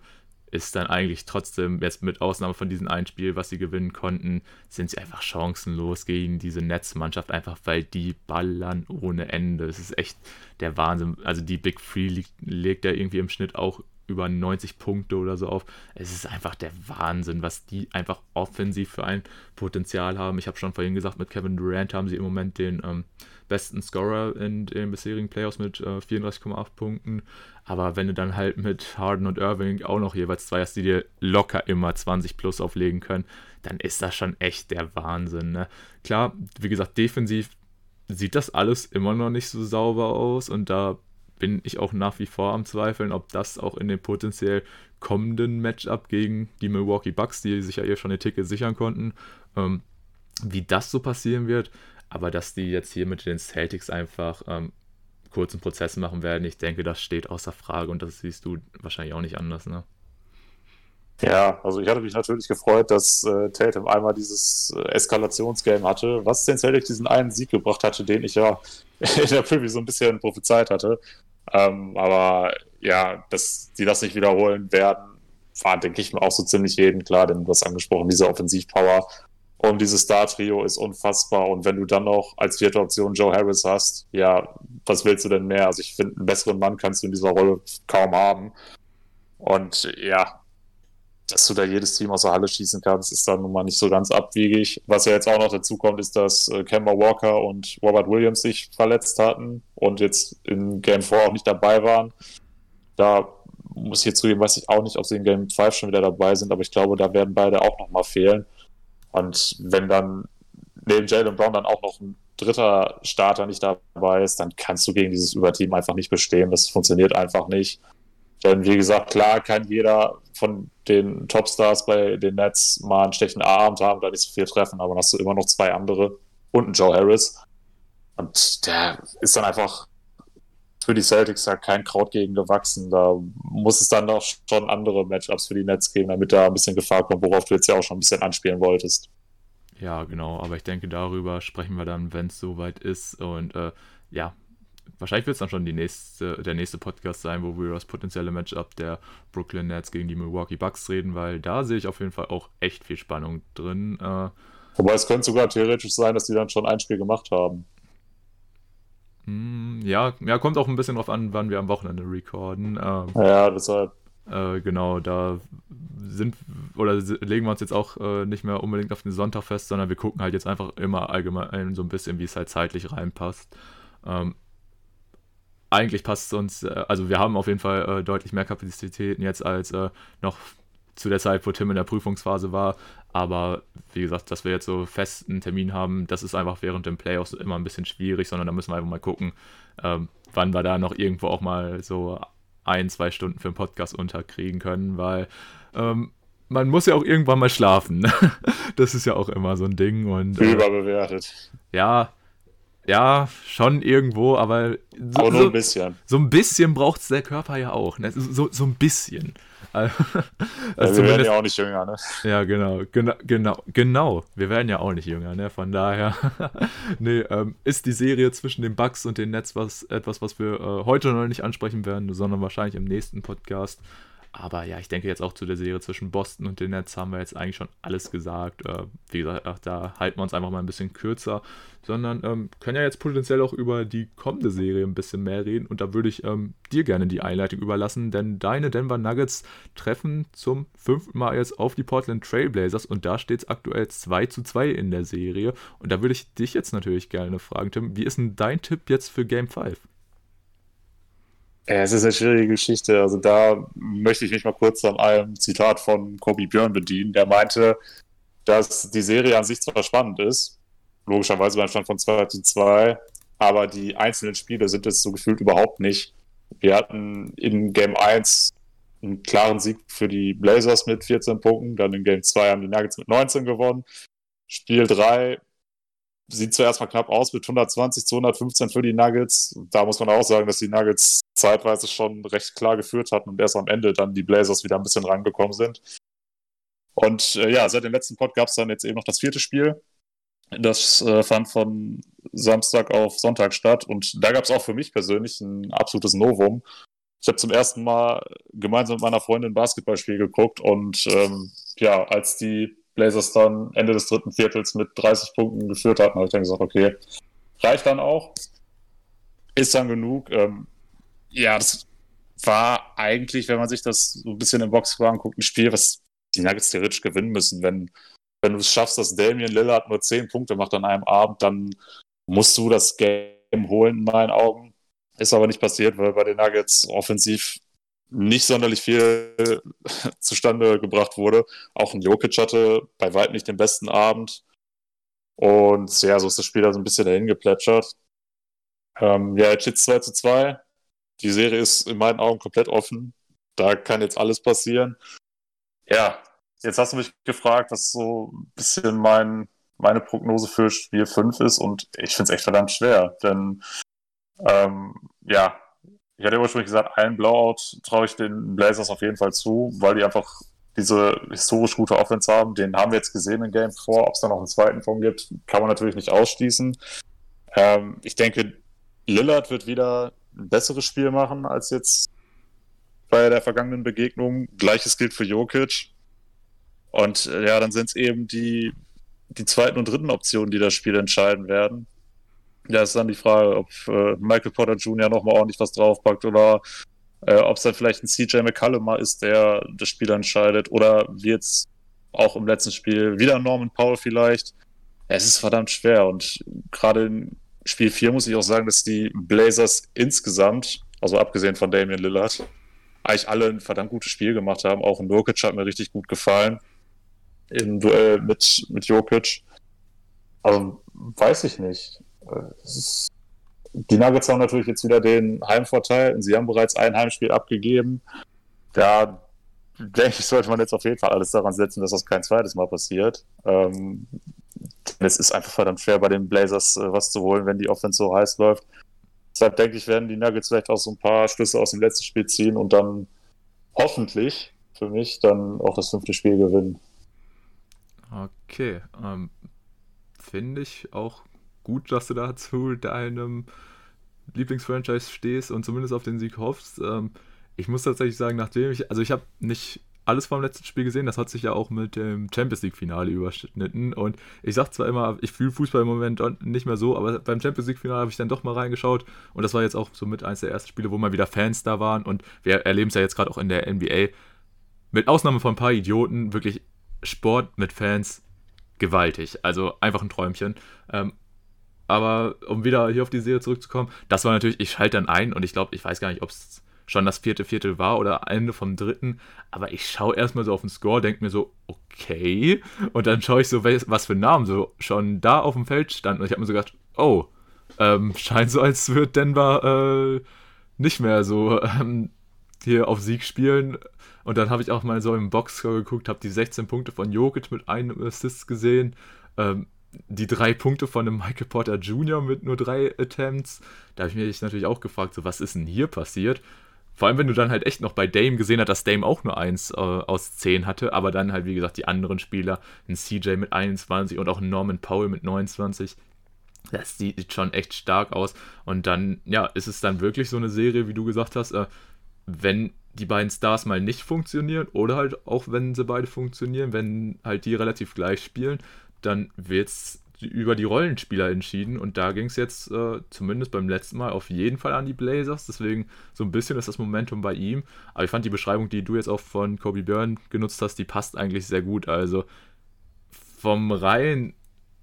ist dann eigentlich trotzdem, jetzt mit Ausnahme von diesem einen Spiel, was sie gewinnen konnten, sind sie einfach chancenlos gegen diese Netzmannschaft, einfach weil die ballern ohne Ende. Es ist echt der Wahnsinn. Also die Big Free legt, legt er irgendwie im Schnitt auch über 90 Punkte oder so auf. Es ist einfach der Wahnsinn, was die einfach offensiv für ein Potenzial haben. Ich habe schon vorhin gesagt, mit Kevin Durant haben sie im Moment den ähm, besten Scorer in den bisherigen Playoffs mit äh, 34,8 Punkten. Aber wenn du dann halt mit Harden und Irving auch noch jeweils zwei hast, die dir locker immer 20 plus auflegen können, dann ist das schon echt der Wahnsinn. Ne? Klar, wie gesagt, defensiv sieht das alles immer noch nicht so sauber aus und da bin ich auch nach wie vor am Zweifeln, ob das auch in dem potenziell kommenden Matchup gegen die Milwaukee Bucks, die sich ja hier schon eine Ticket sichern konnten, ähm, wie das so passieren wird. Aber dass die jetzt hier mit den Celtics einfach ähm, kurzen Prozess machen werden, ich denke, das steht außer Frage und das siehst du wahrscheinlich auch nicht anders, ne? Ja, also ich hatte mich natürlich gefreut, dass äh, Tatum einmal dieses äh, Eskalationsgame hatte, was den Celtics diesen einen Sieg gebracht hatte, den ich ja in der Preview so ein bisschen prophezeit hatte. Ähm, aber ja, dass die das nicht wiederholen werden, war, denke ich, mir auch so ziemlich jeden klar, denn du hast angesprochen, diese Offensivpower und dieses Star-Trio ist unfassbar. Und wenn du dann noch als vierte Option Joe Harris hast, ja, was willst du denn mehr? Also ich finde, einen besseren Mann kannst du in dieser Rolle kaum haben. Und ja, dass du da jedes Team aus der Halle schießen kannst, ist dann nun mal nicht so ganz abwegig. Was ja jetzt auch noch dazu kommt, ist, dass äh, Kemba Walker und Robert Williams sich verletzt hatten und jetzt in Game 4 auch nicht dabei waren. Da muss ich jetzt zugeben, weiß ich auch nicht, ob sie in Game 5 schon wieder dabei sind, aber ich glaube, da werden beide auch nochmal fehlen. Und wenn dann neben Jalen Brown dann auch noch ein dritter Starter nicht dabei ist, dann kannst du gegen dieses Überteam einfach nicht bestehen. Das funktioniert einfach nicht. Denn wie gesagt, klar kann jeder von den Topstars bei den Nets mal einen stechenden Abend haben, da nicht so viel treffen, aber dann hast du immer noch zwei andere, und ein Joe Harris. Und der ist dann einfach für die Celtics ja kein Kraut gegen gewachsen. Da muss es dann doch schon andere Matchups für die Nets geben, damit da ein bisschen Gefahr kommt, worauf du jetzt ja auch schon ein bisschen anspielen wolltest. Ja, genau, aber ich denke, darüber sprechen wir dann, wenn es soweit ist. Und äh, ja, wahrscheinlich wird es dann schon die nächste, der nächste Podcast sein, wo wir über das potenzielle Matchup der Brooklyn Nets gegen die Milwaukee Bucks reden, weil da sehe ich auf jeden Fall auch echt viel Spannung drin. Äh, Wobei es könnte sogar theoretisch sein, dass die dann schon ein Spiel gemacht haben. Hm, ja, ja, kommt auch ein bisschen drauf an, wann wir am Wochenende recorden. Ähm, ja, deshalb. Äh, genau, da sind oder legen wir uns jetzt auch äh, nicht mehr unbedingt auf den Sonntag fest, sondern wir gucken halt jetzt einfach immer allgemein so ein bisschen, wie es halt zeitlich reinpasst. Ähm, eigentlich passt es uns, äh, also wir haben auf jeden Fall äh, deutlich mehr Kapazitäten jetzt als äh, noch zu der Zeit, wo Tim in der Prüfungsphase war. Aber wie gesagt, dass wir jetzt so festen Termin haben, das ist einfach während dem Playoffs immer ein bisschen schwierig, sondern da müssen wir einfach mal gucken, ähm, wann wir da noch irgendwo auch mal so ein, zwei Stunden für einen Podcast unterkriegen können, weil ähm, man muss ja auch irgendwann mal schlafen. das ist ja auch immer so ein Ding. Und, äh, Überbewertet. Ja, ja, schon irgendwo, aber so, aber nur ein bisschen. So, ein bisschen braucht es der Körper ja auch. Ne? So, so ein bisschen. Also, ja, wir werden ja auch nicht jünger, ne? Ja, genau, genau, genau, genau. Wir werden ja auch nicht jünger, ne? Von daher, nee, ähm, ist die Serie zwischen den Bugs und den Nets was, etwas, was wir äh, heute noch nicht ansprechen werden, sondern wahrscheinlich im nächsten Podcast. Aber ja, ich denke jetzt auch zu der Serie zwischen Boston und den Nets haben wir jetzt eigentlich schon alles gesagt. Äh, wie gesagt, da halten wir uns einfach mal ein bisschen kürzer, sondern ähm, können ja jetzt potenziell auch über die kommende Serie ein bisschen mehr reden. Und da würde ich ähm, dir gerne die Einleitung überlassen, denn deine Denver Nuggets treffen zum fünften Mal jetzt auf die Portland Trailblazers und da steht es aktuell 2 zu 2 in der Serie. Und da würde ich dich jetzt natürlich gerne fragen, Tim, wie ist denn dein Tipp jetzt für Game 5? Ja, es ist eine schwierige Geschichte. Also da möchte ich mich mal kurz an einem Zitat von Kobe Björn bedienen. Der meinte, dass die Serie an sich zwar spannend ist, logischerweise beim Stand von 2 zu 2, aber die einzelnen Spiele sind es so gefühlt überhaupt nicht. Wir hatten in Game 1 einen klaren Sieg für die Blazers mit 14 Punkten, dann in Game 2 haben die Nuggets mit 19 gewonnen. Spiel 3 sieht zuerst mal knapp aus mit 120 zu 115 für die Nuggets. Da muss man auch sagen, dass die Nuggets zeitweise schon recht klar geführt hatten und erst am Ende dann die Blazers wieder ein bisschen rangekommen sind. Und äh, ja, seit dem letzten Pod gab es dann jetzt eben noch das vierte Spiel. Das äh, fand von Samstag auf Sonntag statt und da gab es auch für mich persönlich ein absolutes Novum. Ich habe zum ersten Mal gemeinsam mit meiner Freundin ein Basketballspiel geguckt und ähm, ja, als die Blazers dann Ende des dritten Viertels mit 30 Punkten geführt hatten, habe ich dann gesagt, okay, reicht dann auch. Ist dann genug. Ähm, ja, das war eigentlich, wenn man sich das so ein bisschen im Boxscore anguckt, ein Spiel, was die Nuggets theoretisch gewinnen müssen. Wenn, wenn du es schaffst, dass Damian Lillard nur 10 Punkte macht an einem Abend, dann musst du das Game holen, in meinen Augen. Ist aber nicht passiert, weil bei den Nuggets offensiv nicht sonderlich viel zustande gebracht wurde. Auch ein Jokic hatte bei weitem nicht den besten Abend. Und ja, so ist das Spiel da so ein bisschen dahin geplätschert. Ähm, ja, jetzt steht 2 zu 2. Die Serie ist in meinen Augen komplett offen. Da kann jetzt alles passieren. Ja, jetzt hast du mich gefragt, was so ein bisschen mein, meine Prognose für Spiel 5 ist. Und ich finde es echt verdammt schwer. Denn ähm, ja, ich hatte ursprünglich gesagt, ein Blowout traue ich den Blazers auf jeden Fall zu, weil die einfach diese historisch gute Offense haben. Den haben wir jetzt gesehen in Game 4. Ob es da noch einen zweiten von gibt, kann man natürlich nicht ausschließen. Ähm, ich denke, Lillard wird wieder ein besseres Spiel machen als jetzt bei der vergangenen Begegnung. Gleiches gilt für Jokic. Und äh, ja, dann sind es eben die, die zweiten und dritten Optionen, die das Spiel entscheiden werden. Ja, ist dann die Frage, ob äh, Michael Porter Jr. nochmal ordentlich was draufpackt oder äh, ob es dann vielleicht ein CJ McCallum ist, der das Spiel entscheidet oder wie jetzt auch im letzten Spiel wieder Norman Powell vielleicht. Es ist verdammt schwer und gerade in Spiel 4 muss ich auch sagen, dass die Blazers insgesamt, also abgesehen von Damian Lillard, eigentlich alle ein verdammt gutes Spiel gemacht haben. Auch ein Jokic hat mir richtig gut gefallen im Duell mit, mit Jokic. Also weiß ich nicht die Nuggets haben natürlich jetzt wieder den Heimvorteil. Sie haben bereits ein Heimspiel abgegeben. Da denke ich, sollte man jetzt auf jeden Fall alles daran setzen, dass das kein zweites Mal passiert. Ähm, es ist einfach verdammt schwer, bei den Blazers äh, was zu holen, wenn die Offense so heiß läuft. Deshalb denke ich, werden die Nuggets vielleicht auch so ein paar Schlüsse aus dem letzten Spiel ziehen und dann hoffentlich für mich dann auch das fünfte Spiel gewinnen. Okay, ähm, finde ich auch gut, dass du da zu deinem Lieblingsfranchise stehst und zumindest auf den Sieg hoffst. Ähm, ich muss tatsächlich sagen, nachdem ich, also ich habe nicht alles vom letzten Spiel gesehen, das hat sich ja auch mit dem Champions League-Finale überschnitten. Und ich sag zwar immer, ich fühle Fußball im Moment nicht mehr so, aber beim Champions League-Finale habe ich dann doch mal reingeschaut. Und das war jetzt auch so mit eines der ersten Spiele, wo mal wieder Fans da waren. Und wir erleben es ja jetzt gerade auch in der NBA. Mit Ausnahme von ein paar Idioten, wirklich Sport mit Fans gewaltig. Also einfach ein Träumchen. Ähm, aber um wieder hier auf die Serie zurückzukommen, das war natürlich, ich schalte dann ein und ich glaube, ich weiß gar nicht, ob es schon das vierte Viertel war oder Ende vom dritten, aber ich schaue erstmal so auf den Score, denke mir so, okay, und dann schaue ich so, was für Namen so schon da auf dem Feld standen und ich habe mir so gedacht, oh, ähm, scheint so, als würde Denver äh, nicht mehr so ähm, hier auf Sieg spielen. Und dann habe ich auch mal so im Boxscore geguckt, habe die 16 Punkte von Jokic mit einem Assist gesehen. Ähm, die drei Punkte von einem Michael Porter Jr. mit nur drei Attempts. Da habe ich mich natürlich auch gefragt, so was ist denn hier passiert? Vor allem, wenn du dann halt echt noch bei Dame gesehen hast, dass Dame auch nur 1 äh, aus 10 hatte, aber dann halt, wie gesagt, die anderen Spieler, ein CJ mit 21 und auch ein Norman Powell mit 29. Das sieht schon echt stark aus. Und dann, ja, ist es dann wirklich so eine Serie, wie du gesagt hast, äh, wenn die beiden Stars mal nicht funktionieren oder halt auch wenn sie beide funktionieren, wenn halt die relativ gleich spielen, dann wird es über die Rollenspieler entschieden und da ging es jetzt äh, zumindest beim letzten Mal auf jeden Fall an die Blazers, deswegen so ein bisschen ist das Momentum bei ihm, aber ich fand die Beschreibung, die du jetzt auch von Kobe Byrne genutzt hast, die passt eigentlich sehr gut, also vom reinen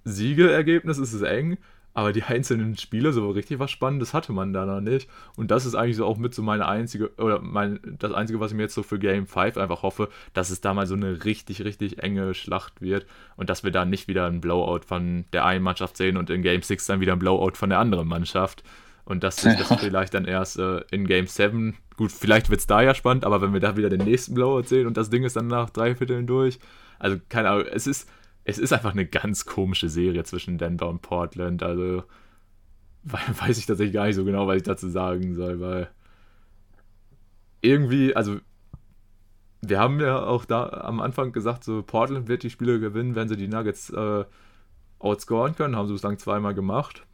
Siegeergebnis ist es eng, aber die einzelnen Spiele, so richtig was Spannendes hatte man da noch nicht. Und das ist eigentlich so auch mit so meine einzige, oder mein, das Einzige, was ich mir jetzt so für Game 5 einfach hoffe, dass es da mal so eine richtig, richtig enge Schlacht wird und dass wir da nicht wieder ein Blowout von der einen Mannschaft sehen und in Game 6 dann wieder ein Blowout von der anderen Mannschaft. Und dass sich das vielleicht dann erst äh, in Game 7, gut, vielleicht wird es da ja spannend, aber wenn wir da wieder den nächsten Blowout sehen und das Ding ist dann nach drei Vierteln durch, also keine Ahnung, es ist es ist einfach eine ganz komische Serie zwischen Denver und Portland. Also weiß ich tatsächlich gar nicht so genau, was ich dazu sagen soll, weil irgendwie, also wir haben ja auch da am Anfang gesagt, so Portland wird die Spiele gewinnen, wenn sie die Nuggets äh, outscoren können, haben sie bislang zweimal gemacht.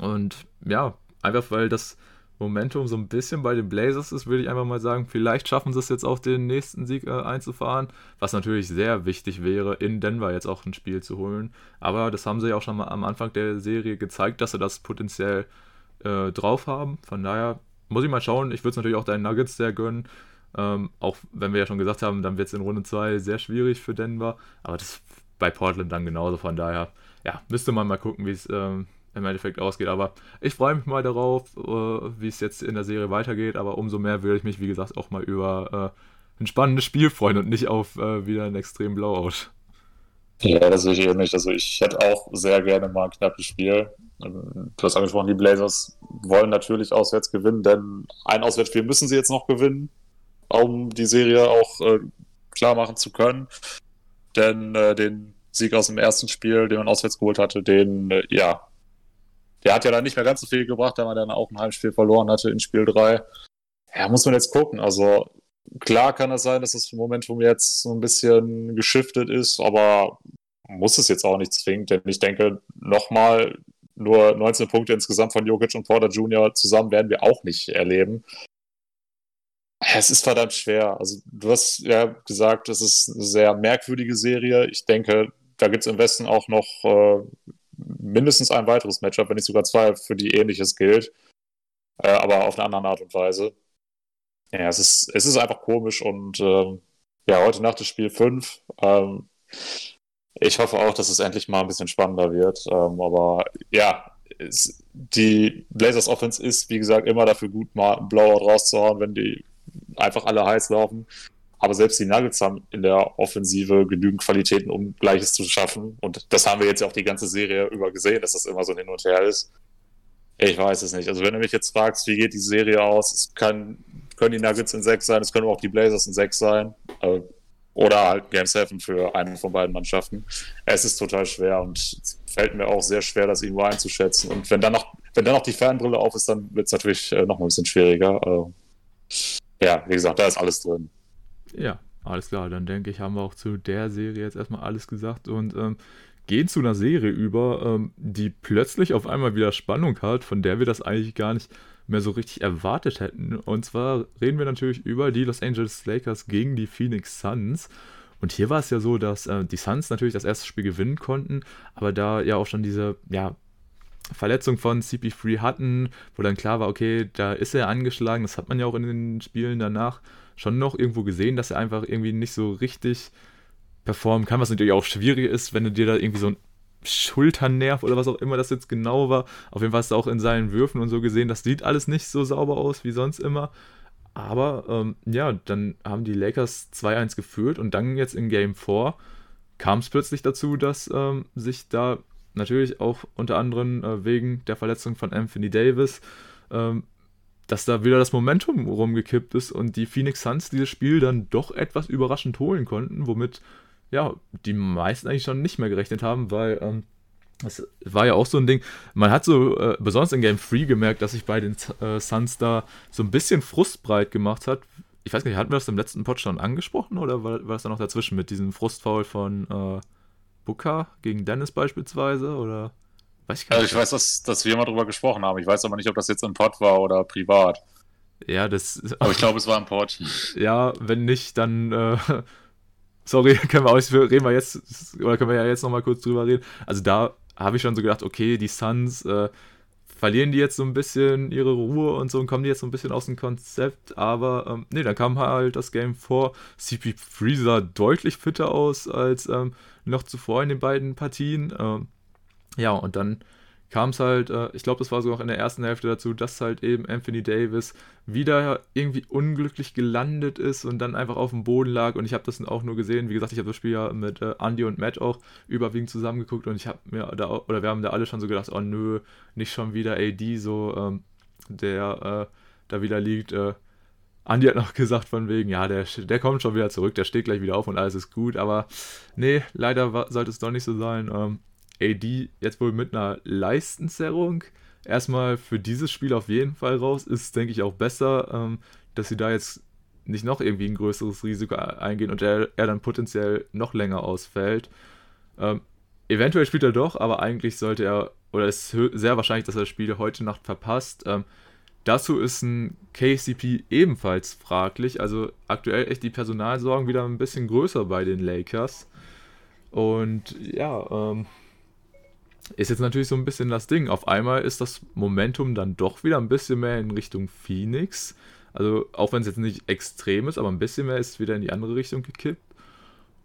Und ja, einfach weil das Momentum so ein bisschen bei den Blazers ist, würde ich einfach mal sagen, vielleicht schaffen sie es jetzt auch den nächsten Sieg äh, einzufahren, was natürlich sehr wichtig wäre, in Denver jetzt auch ein Spiel zu holen. Aber das haben sie ja auch schon mal am Anfang der Serie gezeigt, dass sie das potenziell äh, drauf haben. Von daher muss ich mal schauen. Ich würde es natürlich auch deinen Nuggets sehr gönnen. Ähm, auch wenn wir ja schon gesagt haben, dann wird es in Runde 2 sehr schwierig für Denver. Aber das bei Portland dann genauso. Von daher, ja, müsste man mal gucken, wie es ähm, im Endeffekt ausgeht. Aber ich freue mich mal darauf, äh, wie es jetzt in der Serie weitergeht. Aber umso mehr würde ich mich, wie gesagt, auch mal über äh, ein spannendes Spiel freuen und nicht auf äh, wieder einen extremen Blowout. Ja, das sehe ich ähnlich. Also ich hätte auch sehr gerne mal ein knappes Spiel. Du hast angesprochen, die Blazers wollen natürlich auswärts gewinnen, denn ein Auswärtsspiel müssen sie jetzt noch gewinnen, um die Serie auch äh, klar machen zu können. Denn äh, den Sieg aus dem ersten Spiel, den man auswärts geholt hatte, den, äh, ja, der hat ja dann nicht mehr ganz so viel gebracht, da man dann auch ein Heimspiel verloren hatte in Spiel 3. Ja, muss man jetzt gucken. Also klar kann es sein, dass das Momentum jetzt so ein bisschen geschiftet ist, aber muss es jetzt auch nicht zwingend, denn ich denke, nochmal nur 19 Punkte insgesamt von Jokic und Porter Jr. zusammen werden wir auch nicht erleben. Es ist verdammt schwer. Also, du hast ja gesagt, es ist eine sehr merkwürdige Serie. Ich denke, da gibt es im Westen auch noch äh, mindestens ein weiteres Matchup, wenn nicht sogar zwei, für die ähnliches gilt. Äh, aber auf eine andere Art und Weise. Ja, es ist, es ist einfach komisch und ähm, ja, heute Nacht ist Spiel 5. Ähm, ich hoffe auch, dass es endlich mal ein bisschen spannender wird. Ähm, aber ja, es, die Blazers Offense ist, wie gesagt, immer dafür gut, mal einen Blowout rauszuhauen, wenn die einfach alle heiß laufen. Aber selbst die Nuggets haben in der Offensive genügend Qualitäten, um Gleiches zu schaffen. Und das haben wir jetzt auch die ganze Serie über gesehen, dass das immer so ein Hin und Her ist. Ich weiß es nicht. Also wenn du mich jetzt fragst, wie geht die Serie aus, es kann, können die Nuggets in sechs sein, es können auch die Blazers in sechs sein. Oder halt Game 7 für eine von beiden Mannschaften. Es ist total schwer und fällt mir auch sehr schwer, das irgendwo einzuschätzen. Und wenn dann noch, wenn dann noch die Fernbrille auf ist, dann wird es natürlich äh, noch ein bisschen schwieriger. Äh, ja, wie gesagt, da ist alles drin. Ja, alles klar. Dann denke ich, haben wir auch zu der Serie jetzt erstmal alles gesagt und ähm, gehen zu einer Serie über, ähm, die plötzlich auf einmal wieder Spannung hat, von der wir das eigentlich gar nicht mehr so richtig erwartet hätten. Und zwar reden wir natürlich über die Los Angeles Lakers gegen die Phoenix Suns. Und hier war es ja so, dass äh, die Suns natürlich das erste Spiel gewinnen konnten, aber da ja auch schon diese ja, Verletzung von CP3 hatten, wo dann klar war, okay, da ist er angeschlagen. Das hat man ja auch in den Spielen danach schon noch irgendwo gesehen, dass er einfach irgendwie nicht so richtig performen kann, was natürlich auch schwierig ist, wenn du dir da irgendwie so ein Schulternerv oder was auch immer das jetzt genau war. Auf jeden Fall hast du auch in seinen Würfen und so gesehen, das sieht alles nicht so sauber aus wie sonst immer. Aber ähm, ja, dann haben die Lakers 2-1 geführt und dann jetzt in Game 4 kam es plötzlich dazu, dass ähm, sich da natürlich auch unter anderem äh, wegen der Verletzung von Anthony Davis, ähm, dass da wieder das Momentum rumgekippt ist und die Phoenix Suns dieses Spiel dann doch etwas überraschend holen konnten, womit ja, die meisten eigentlich schon nicht mehr gerechnet haben, weil ähm, das war ja auch so ein Ding. Man hat so, äh, besonders in Game 3 gemerkt, dass sich bei den äh, Suns da so ein bisschen frustbreit gemacht hat. Ich weiß nicht, hatten wir das im letzten Pod schon angesprochen oder war, war das dann noch dazwischen mit diesem Frustfoul von äh, Booker gegen Dennis beispielsweise? Oder weiß ich gar nicht. Also ich weiß, dass, dass wir mal drüber gesprochen haben. Ich weiß aber nicht, ob das jetzt im Pod war oder privat. Ja, das. Aber ich glaube, es war im Pod. Ja, wenn nicht, dann äh, sorry, können wir auch nicht, reden wir jetzt, oder können wir ja jetzt nochmal kurz drüber reden. Also da habe ich schon so gedacht, okay, die Suns, äh, verlieren die jetzt so ein bisschen ihre Ruhe und so und kommen die jetzt so ein bisschen aus dem Konzept, aber ähm, nee, dann kam halt das Game vor. CP3 sah deutlich fitter aus als ähm, noch zuvor in den beiden Partien. Ähm, ja, und dann kam es halt, äh, ich glaube, das war sogar in der ersten Hälfte dazu, dass halt eben Anthony Davis wieder irgendwie unglücklich gelandet ist und dann einfach auf dem Boden lag. Und ich habe das auch nur gesehen. Wie gesagt, ich habe das Spiel ja mit äh, Andy und Matt auch überwiegend zusammengeguckt und ich habe mir da, oder wir haben da alle schon so gedacht, oh nö, nicht schon wieder AD, so, ähm, der äh, da wieder liegt. Äh, Andi hat noch gesagt von wegen, ja, der, der kommt schon wieder zurück, der steht gleich wieder auf und alles ist gut, aber nee, leider war, sollte es doch nicht so sein. Ähm, AD jetzt wohl mit einer Leistenzerrung erstmal für dieses Spiel auf jeden Fall raus. Ist, denke ich, auch besser, ähm, dass sie da jetzt nicht noch irgendwie ein größeres Risiko eingehen und er, er dann potenziell noch länger ausfällt. Ähm, eventuell spielt er doch, aber eigentlich sollte er, oder es ist sehr wahrscheinlich, dass er das Spiel heute Nacht verpasst. Ähm, dazu ist ein KCP ebenfalls fraglich. Also aktuell echt die Personalsorgen wieder ein bisschen größer bei den Lakers. Und ja, ähm, ist jetzt natürlich so ein bisschen das Ding. Auf einmal ist das Momentum dann doch wieder ein bisschen mehr in Richtung Phoenix. Also auch wenn es jetzt nicht extrem ist, aber ein bisschen mehr ist wieder in die andere Richtung gekippt.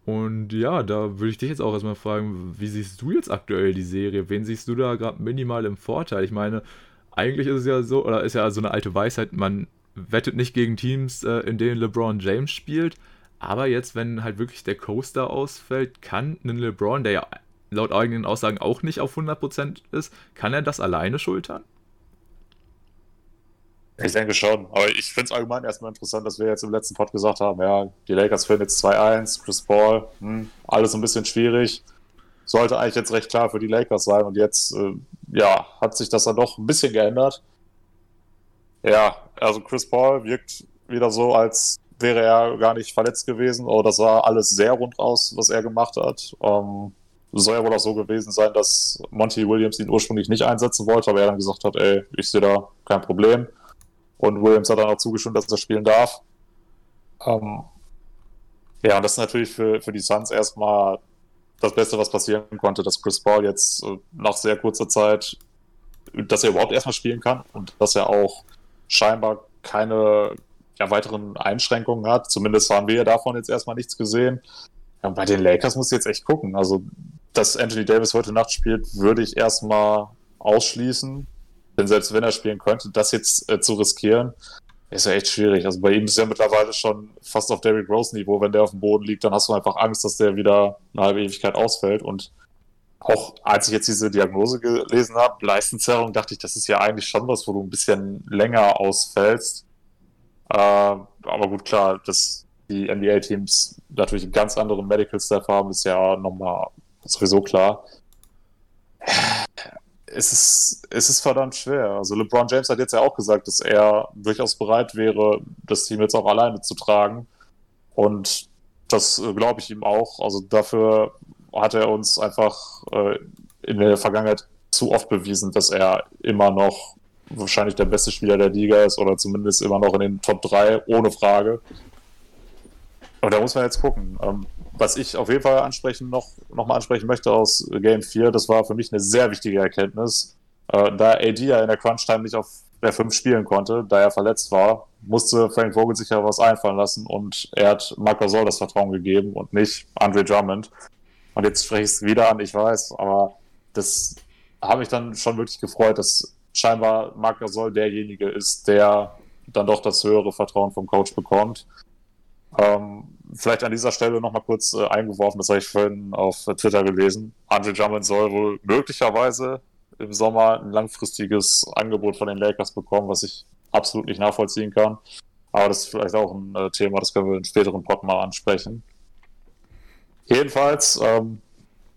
Und ja, da würde ich dich jetzt auch erstmal fragen, wie siehst du jetzt aktuell die Serie? Wen siehst du da gerade minimal im Vorteil? Ich meine, eigentlich ist es ja so, oder ist ja so eine alte Weisheit, man wettet nicht gegen Teams, äh, in denen LeBron James spielt. Aber jetzt, wenn halt wirklich der Coaster ausfällt, kann ein LeBron, der ja laut eigenen Aussagen auch nicht auf 100% ist, kann er das alleine schultern? Ich denke schon, aber ich finde es allgemein erstmal interessant, dass wir jetzt im letzten Pod gesagt haben, ja, die Lakers führen jetzt 2-1, Chris Paul, hm, alles ein bisschen schwierig. Sollte eigentlich jetzt recht klar für die Lakers sein und jetzt, äh, ja, hat sich das dann doch ein bisschen geändert. Ja, also Chris Paul wirkt wieder so, als wäre er gar nicht verletzt gewesen. Oh, das sah alles sehr rund aus, was er gemacht hat. Ähm, soll ja wohl auch so gewesen sein, dass Monty Williams ihn ursprünglich nicht einsetzen wollte, aber er dann gesagt hat, ey, ich sehe da kein Problem. Und Williams hat dann auch zugestimmt, dass er spielen darf. Ähm, ja, und das ist natürlich für, für die Suns erstmal das Beste, was passieren konnte, dass Chris Paul jetzt äh, nach sehr kurzer Zeit, dass er überhaupt erstmal spielen kann und dass er auch scheinbar keine ja, weiteren Einschränkungen hat. Zumindest haben wir davon jetzt erstmal nichts gesehen. Ja, bei den Lakers muss ich jetzt echt gucken. Also dass Anthony Davis heute Nacht spielt, würde ich erstmal ausschließen. Denn selbst wenn er spielen könnte, das jetzt äh, zu riskieren, ist ja echt schwierig. Also bei ihm ist ja mittlerweile schon fast auf Derrick Rose Niveau. Wenn der auf dem Boden liegt, dann hast du einfach Angst, dass der wieder eine halbe Ewigkeit ausfällt. Und auch als ich jetzt diese Diagnose gelesen habe, Leistenzerrung, dachte ich, das ist ja eigentlich schon was, wo du ein bisschen länger ausfällst. Äh, aber gut, klar, dass die NBA-Teams natürlich einen ganz anderen Medical Staff haben, ist ja nochmal sowieso klar. Es ist, es ist verdammt schwer. Also LeBron James hat jetzt ja auch gesagt, dass er durchaus bereit wäre, das Team jetzt auch alleine zu tragen. Und das äh, glaube ich ihm auch. Also dafür hat er uns einfach äh, in der Vergangenheit zu oft bewiesen, dass er immer noch wahrscheinlich der beste Spieler der Liga ist oder zumindest immer noch in den Top 3, ohne Frage. Und da muss man jetzt gucken. Ähm, was ich auf jeden Fall ansprechen noch, noch mal ansprechen möchte aus Game 4, das war für mich eine sehr wichtige Erkenntnis. Äh, da AD ja in der Crunch-Time nicht auf der 5 spielen konnte, da er verletzt war, musste Frank Vogel sich ja was einfallen lassen und er hat Marc Gasol das Vertrauen gegeben und nicht Andre Drummond. Und jetzt spreche ich es wieder an, ich weiß, aber das habe mich dann schon wirklich gefreut, dass scheinbar Marc Gasol derjenige ist, der dann doch das höhere Vertrauen vom Coach bekommt. Ähm, vielleicht an dieser Stelle nochmal kurz äh, eingeworfen, das habe ich vorhin auf Twitter gelesen. Andre Drummond soll wohl möglicherweise im Sommer ein langfristiges Angebot von den Lakers bekommen, was ich absolut nicht nachvollziehen kann. Aber das ist vielleicht auch ein äh, Thema, das können wir in späteren Pod mal ansprechen. Jedenfalls, ähm,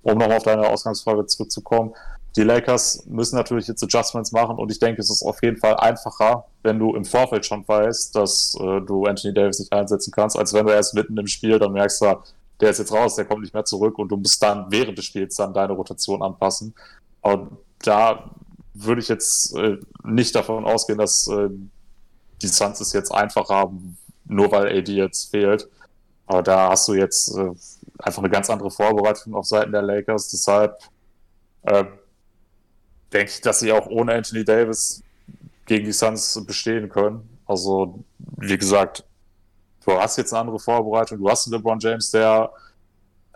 um nochmal auf deine Ausgangsfrage zurückzukommen, die Lakers müssen natürlich jetzt Adjustments machen und ich denke, es ist auf jeden Fall einfacher, wenn du im Vorfeld schon weißt, dass äh, du Anthony Davis nicht einsetzen kannst, als wenn du erst mitten im Spiel dann merkst, der ist jetzt raus, der kommt nicht mehr zurück und du musst dann während des Spiels dann deine Rotation anpassen. Und da würde ich jetzt äh, nicht davon ausgehen, dass äh, die Suns es jetzt einfach haben, nur weil AD jetzt fehlt. Aber da hast du jetzt äh, einfach eine ganz andere Vorbereitung auf Seiten der Lakers. Deshalb äh, denke ich, dass sie auch ohne Anthony Davis gegen die Suns bestehen können. Also, wie gesagt, du hast jetzt eine andere Vorbereitung, du hast einen LeBron James, der,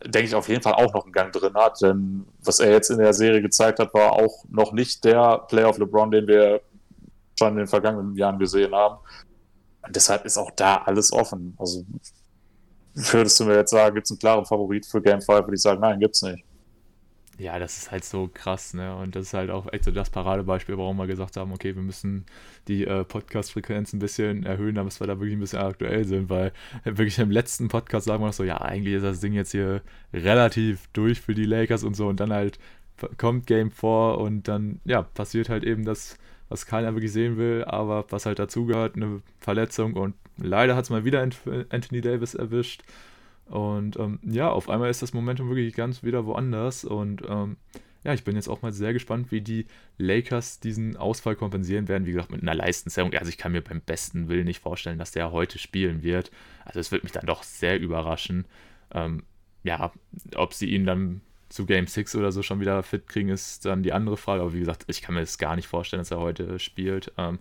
denke ich, auf jeden Fall auch noch einen Gang drin hat, denn was er jetzt in der Serie gezeigt hat, war auch noch nicht der Playoff LeBron, den wir schon in den vergangenen Jahren gesehen haben. Und deshalb ist auch da alles offen. Also, würdest du mir jetzt sagen, gibt es einen klaren Favorit für Game 5, würde ich sagen, nein, gibt es nicht. Ja, das ist halt so krass, ne? Und das ist halt auch echt so das Paradebeispiel, warum wir gesagt haben, okay, wir müssen die äh, Podcast-Frequenz ein bisschen erhöhen, damit wir da wirklich ein bisschen aktuell sind, weil wirklich im letzten Podcast sagen wir noch so, ja, eigentlich ist das Ding jetzt hier relativ durch für die Lakers und so. Und dann halt kommt Game 4 und dann, ja, passiert halt eben das, was keiner wirklich sehen will, aber was halt dazugehört, eine Verletzung. Und leider hat es mal wieder Anthony Davis erwischt und ähm, ja, auf einmal ist das Momentum wirklich ganz wieder woanders. Und ähm, ja, ich bin jetzt auch mal sehr gespannt, wie die Lakers diesen Ausfall kompensieren werden. Wie gesagt, mit einer Leistungserhöhung. Also ich kann mir beim besten Willen nicht vorstellen, dass der heute spielen wird. Also es wird mich dann doch sehr überraschen. Ähm, ja, ob sie ihn dann zu Game 6 oder so schon wieder fit kriegen, ist dann die andere Frage. Aber wie gesagt, ich kann mir das gar nicht vorstellen, dass er heute spielt. Ähm,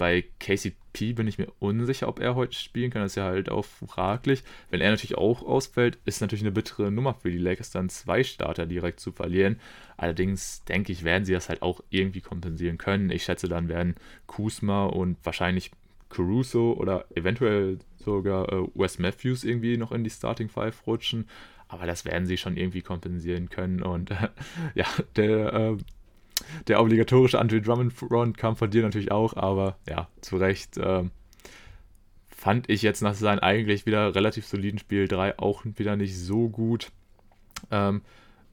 bei KCP bin ich mir unsicher, ob er heute spielen kann. Das ist ja halt auch fraglich. Wenn er natürlich auch ausfällt, ist natürlich eine bittere Nummer für die Lakers, dann zwei Starter direkt zu verlieren. Allerdings denke ich, werden sie das halt auch irgendwie kompensieren können. Ich schätze, dann werden Kuzma und wahrscheinlich Caruso oder eventuell sogar äh, Wes Matthews irgendwie noch in die Starting Five rutschen. Aber das werden sie schon irgendwie kompensieren können. Und äh, ja, der äh, der obligatorische Andre Drummond Run kam von dir natürlich auch, aber ja, zu Recht ähm, fand ich jetzt nach seinem eigentlich wieder relativ soliden Spiel 3 auch wieder nicht so gut. Ähm,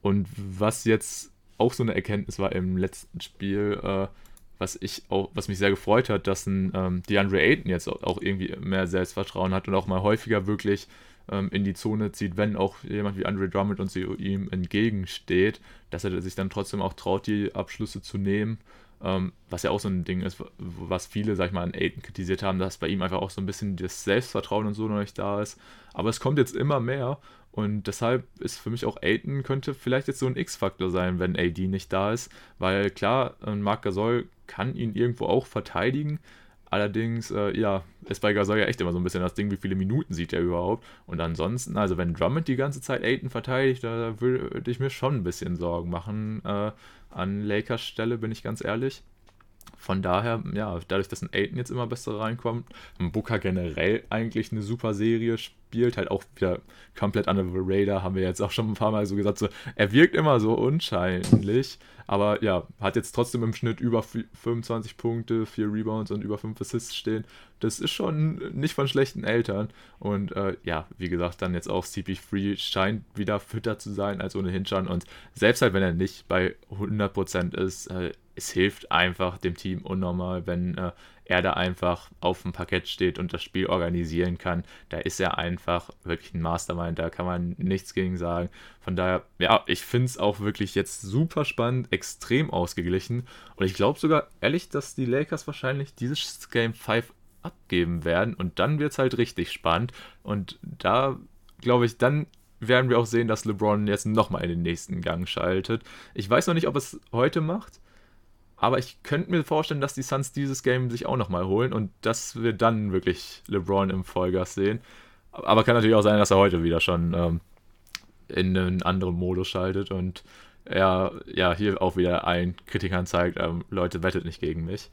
und was jetzt auch so eine Erkenntnis war im letzten Spiel, äh, was ich auch, was mich sehr gefreut hat, dass ein ähm, DeAndre Ayton jetzt auch irgendwie mehr Selbstvertrauen hat und auch mal häufiger wirklich ähm, in die Zone zieht, wenn auch jemand wie Andre Drummond uns ihm entgegensteht, dass er sich dann trotzdem auch traut, die Abschlüsse zu nehmen. Ähm, was ja auch so ein Ding ist, was viele, sag ich mal, an Aiden kritisiert haben, dass bei ihm einfach auch so ein bisschen das Selbstvertrauen und so noch nicht da ist. Aber es kommt jetzt immer mehr und deshalb ist für mich auch Aiden könnte vielleicht jetzt so ein X-Faktor sein, wenn AD nicht da ist, weil klar, Marc Gasol kann ihn irgendwo auch verteidigen, Allerdings, äh, ja, ist bei Gasol ja echt immer so ein bisschen das Ding, wie viele Minuten sieht er überhaupt. Und ansonsten, also wenn Drummond die ganze Zeit Aiton verteidigt, da würde ich mir schon ein bisschen Sorgen machen. Äh, an Lakers Stelle, bin ich ganz ehrlich. Von daher, ja, dadurch, dass ein Aiden jetzt immer besser reinkommt, ein Booker generell eigentlich eine super Serie spielt, halt auch wieder komplett under the radar, haben wir jetzt auch schon ein paar Mal so gesagt, so, er wirkt immer so unscheinlich, aber ja, hat jetzt trotzdem im Schnitt über 25 Punkte, 4 Rebounds und über 5 Assists stehen. Das ist schon nicht von schlechten Eltern. Und äh, ja, wie gesagt, dann jetzt auch CP3 scheint wieder fitter zu sein als ohnehin schon. Und selbst halt, wenn er nicht bei 100% ist, äh, es hilft einfach dem Team unnormal, wenn äh, er da einfach auf dem Parkett steht und das Spiel organisieren kann. Da ist er einfach wirklich ein Mastermind, da kann man nichts gegen sagen. Von daher, ja, ich finde es auch wirklich jetzt super spannend, extrem ausgeglichen. Und ich glaube sogar ehrlich, dass die Lakers wahrscheinlich dieses Game 5 abgeben werden und dann wird es halt richtig spannend. Und da glaube ich, dann werden wir auch sehen, dass LeBron jetzt nochmal in den nächsten Gang schaltet. Ich weiß noch nicht, ob es heute macht. Aber ich könnte mir vorstellen, dass die Suns dieses Game sich auch nochmal holen und dass wir dann wirklich LeBron im Vollgas sehen. Aber kann natürlich auch sein, dass er heute wieder schon ähm, in einen anderen Modus schaltet und er ja hier auch wieder allen Kritikern zeigt, ähm, Leute, wettet nicht gegen mich.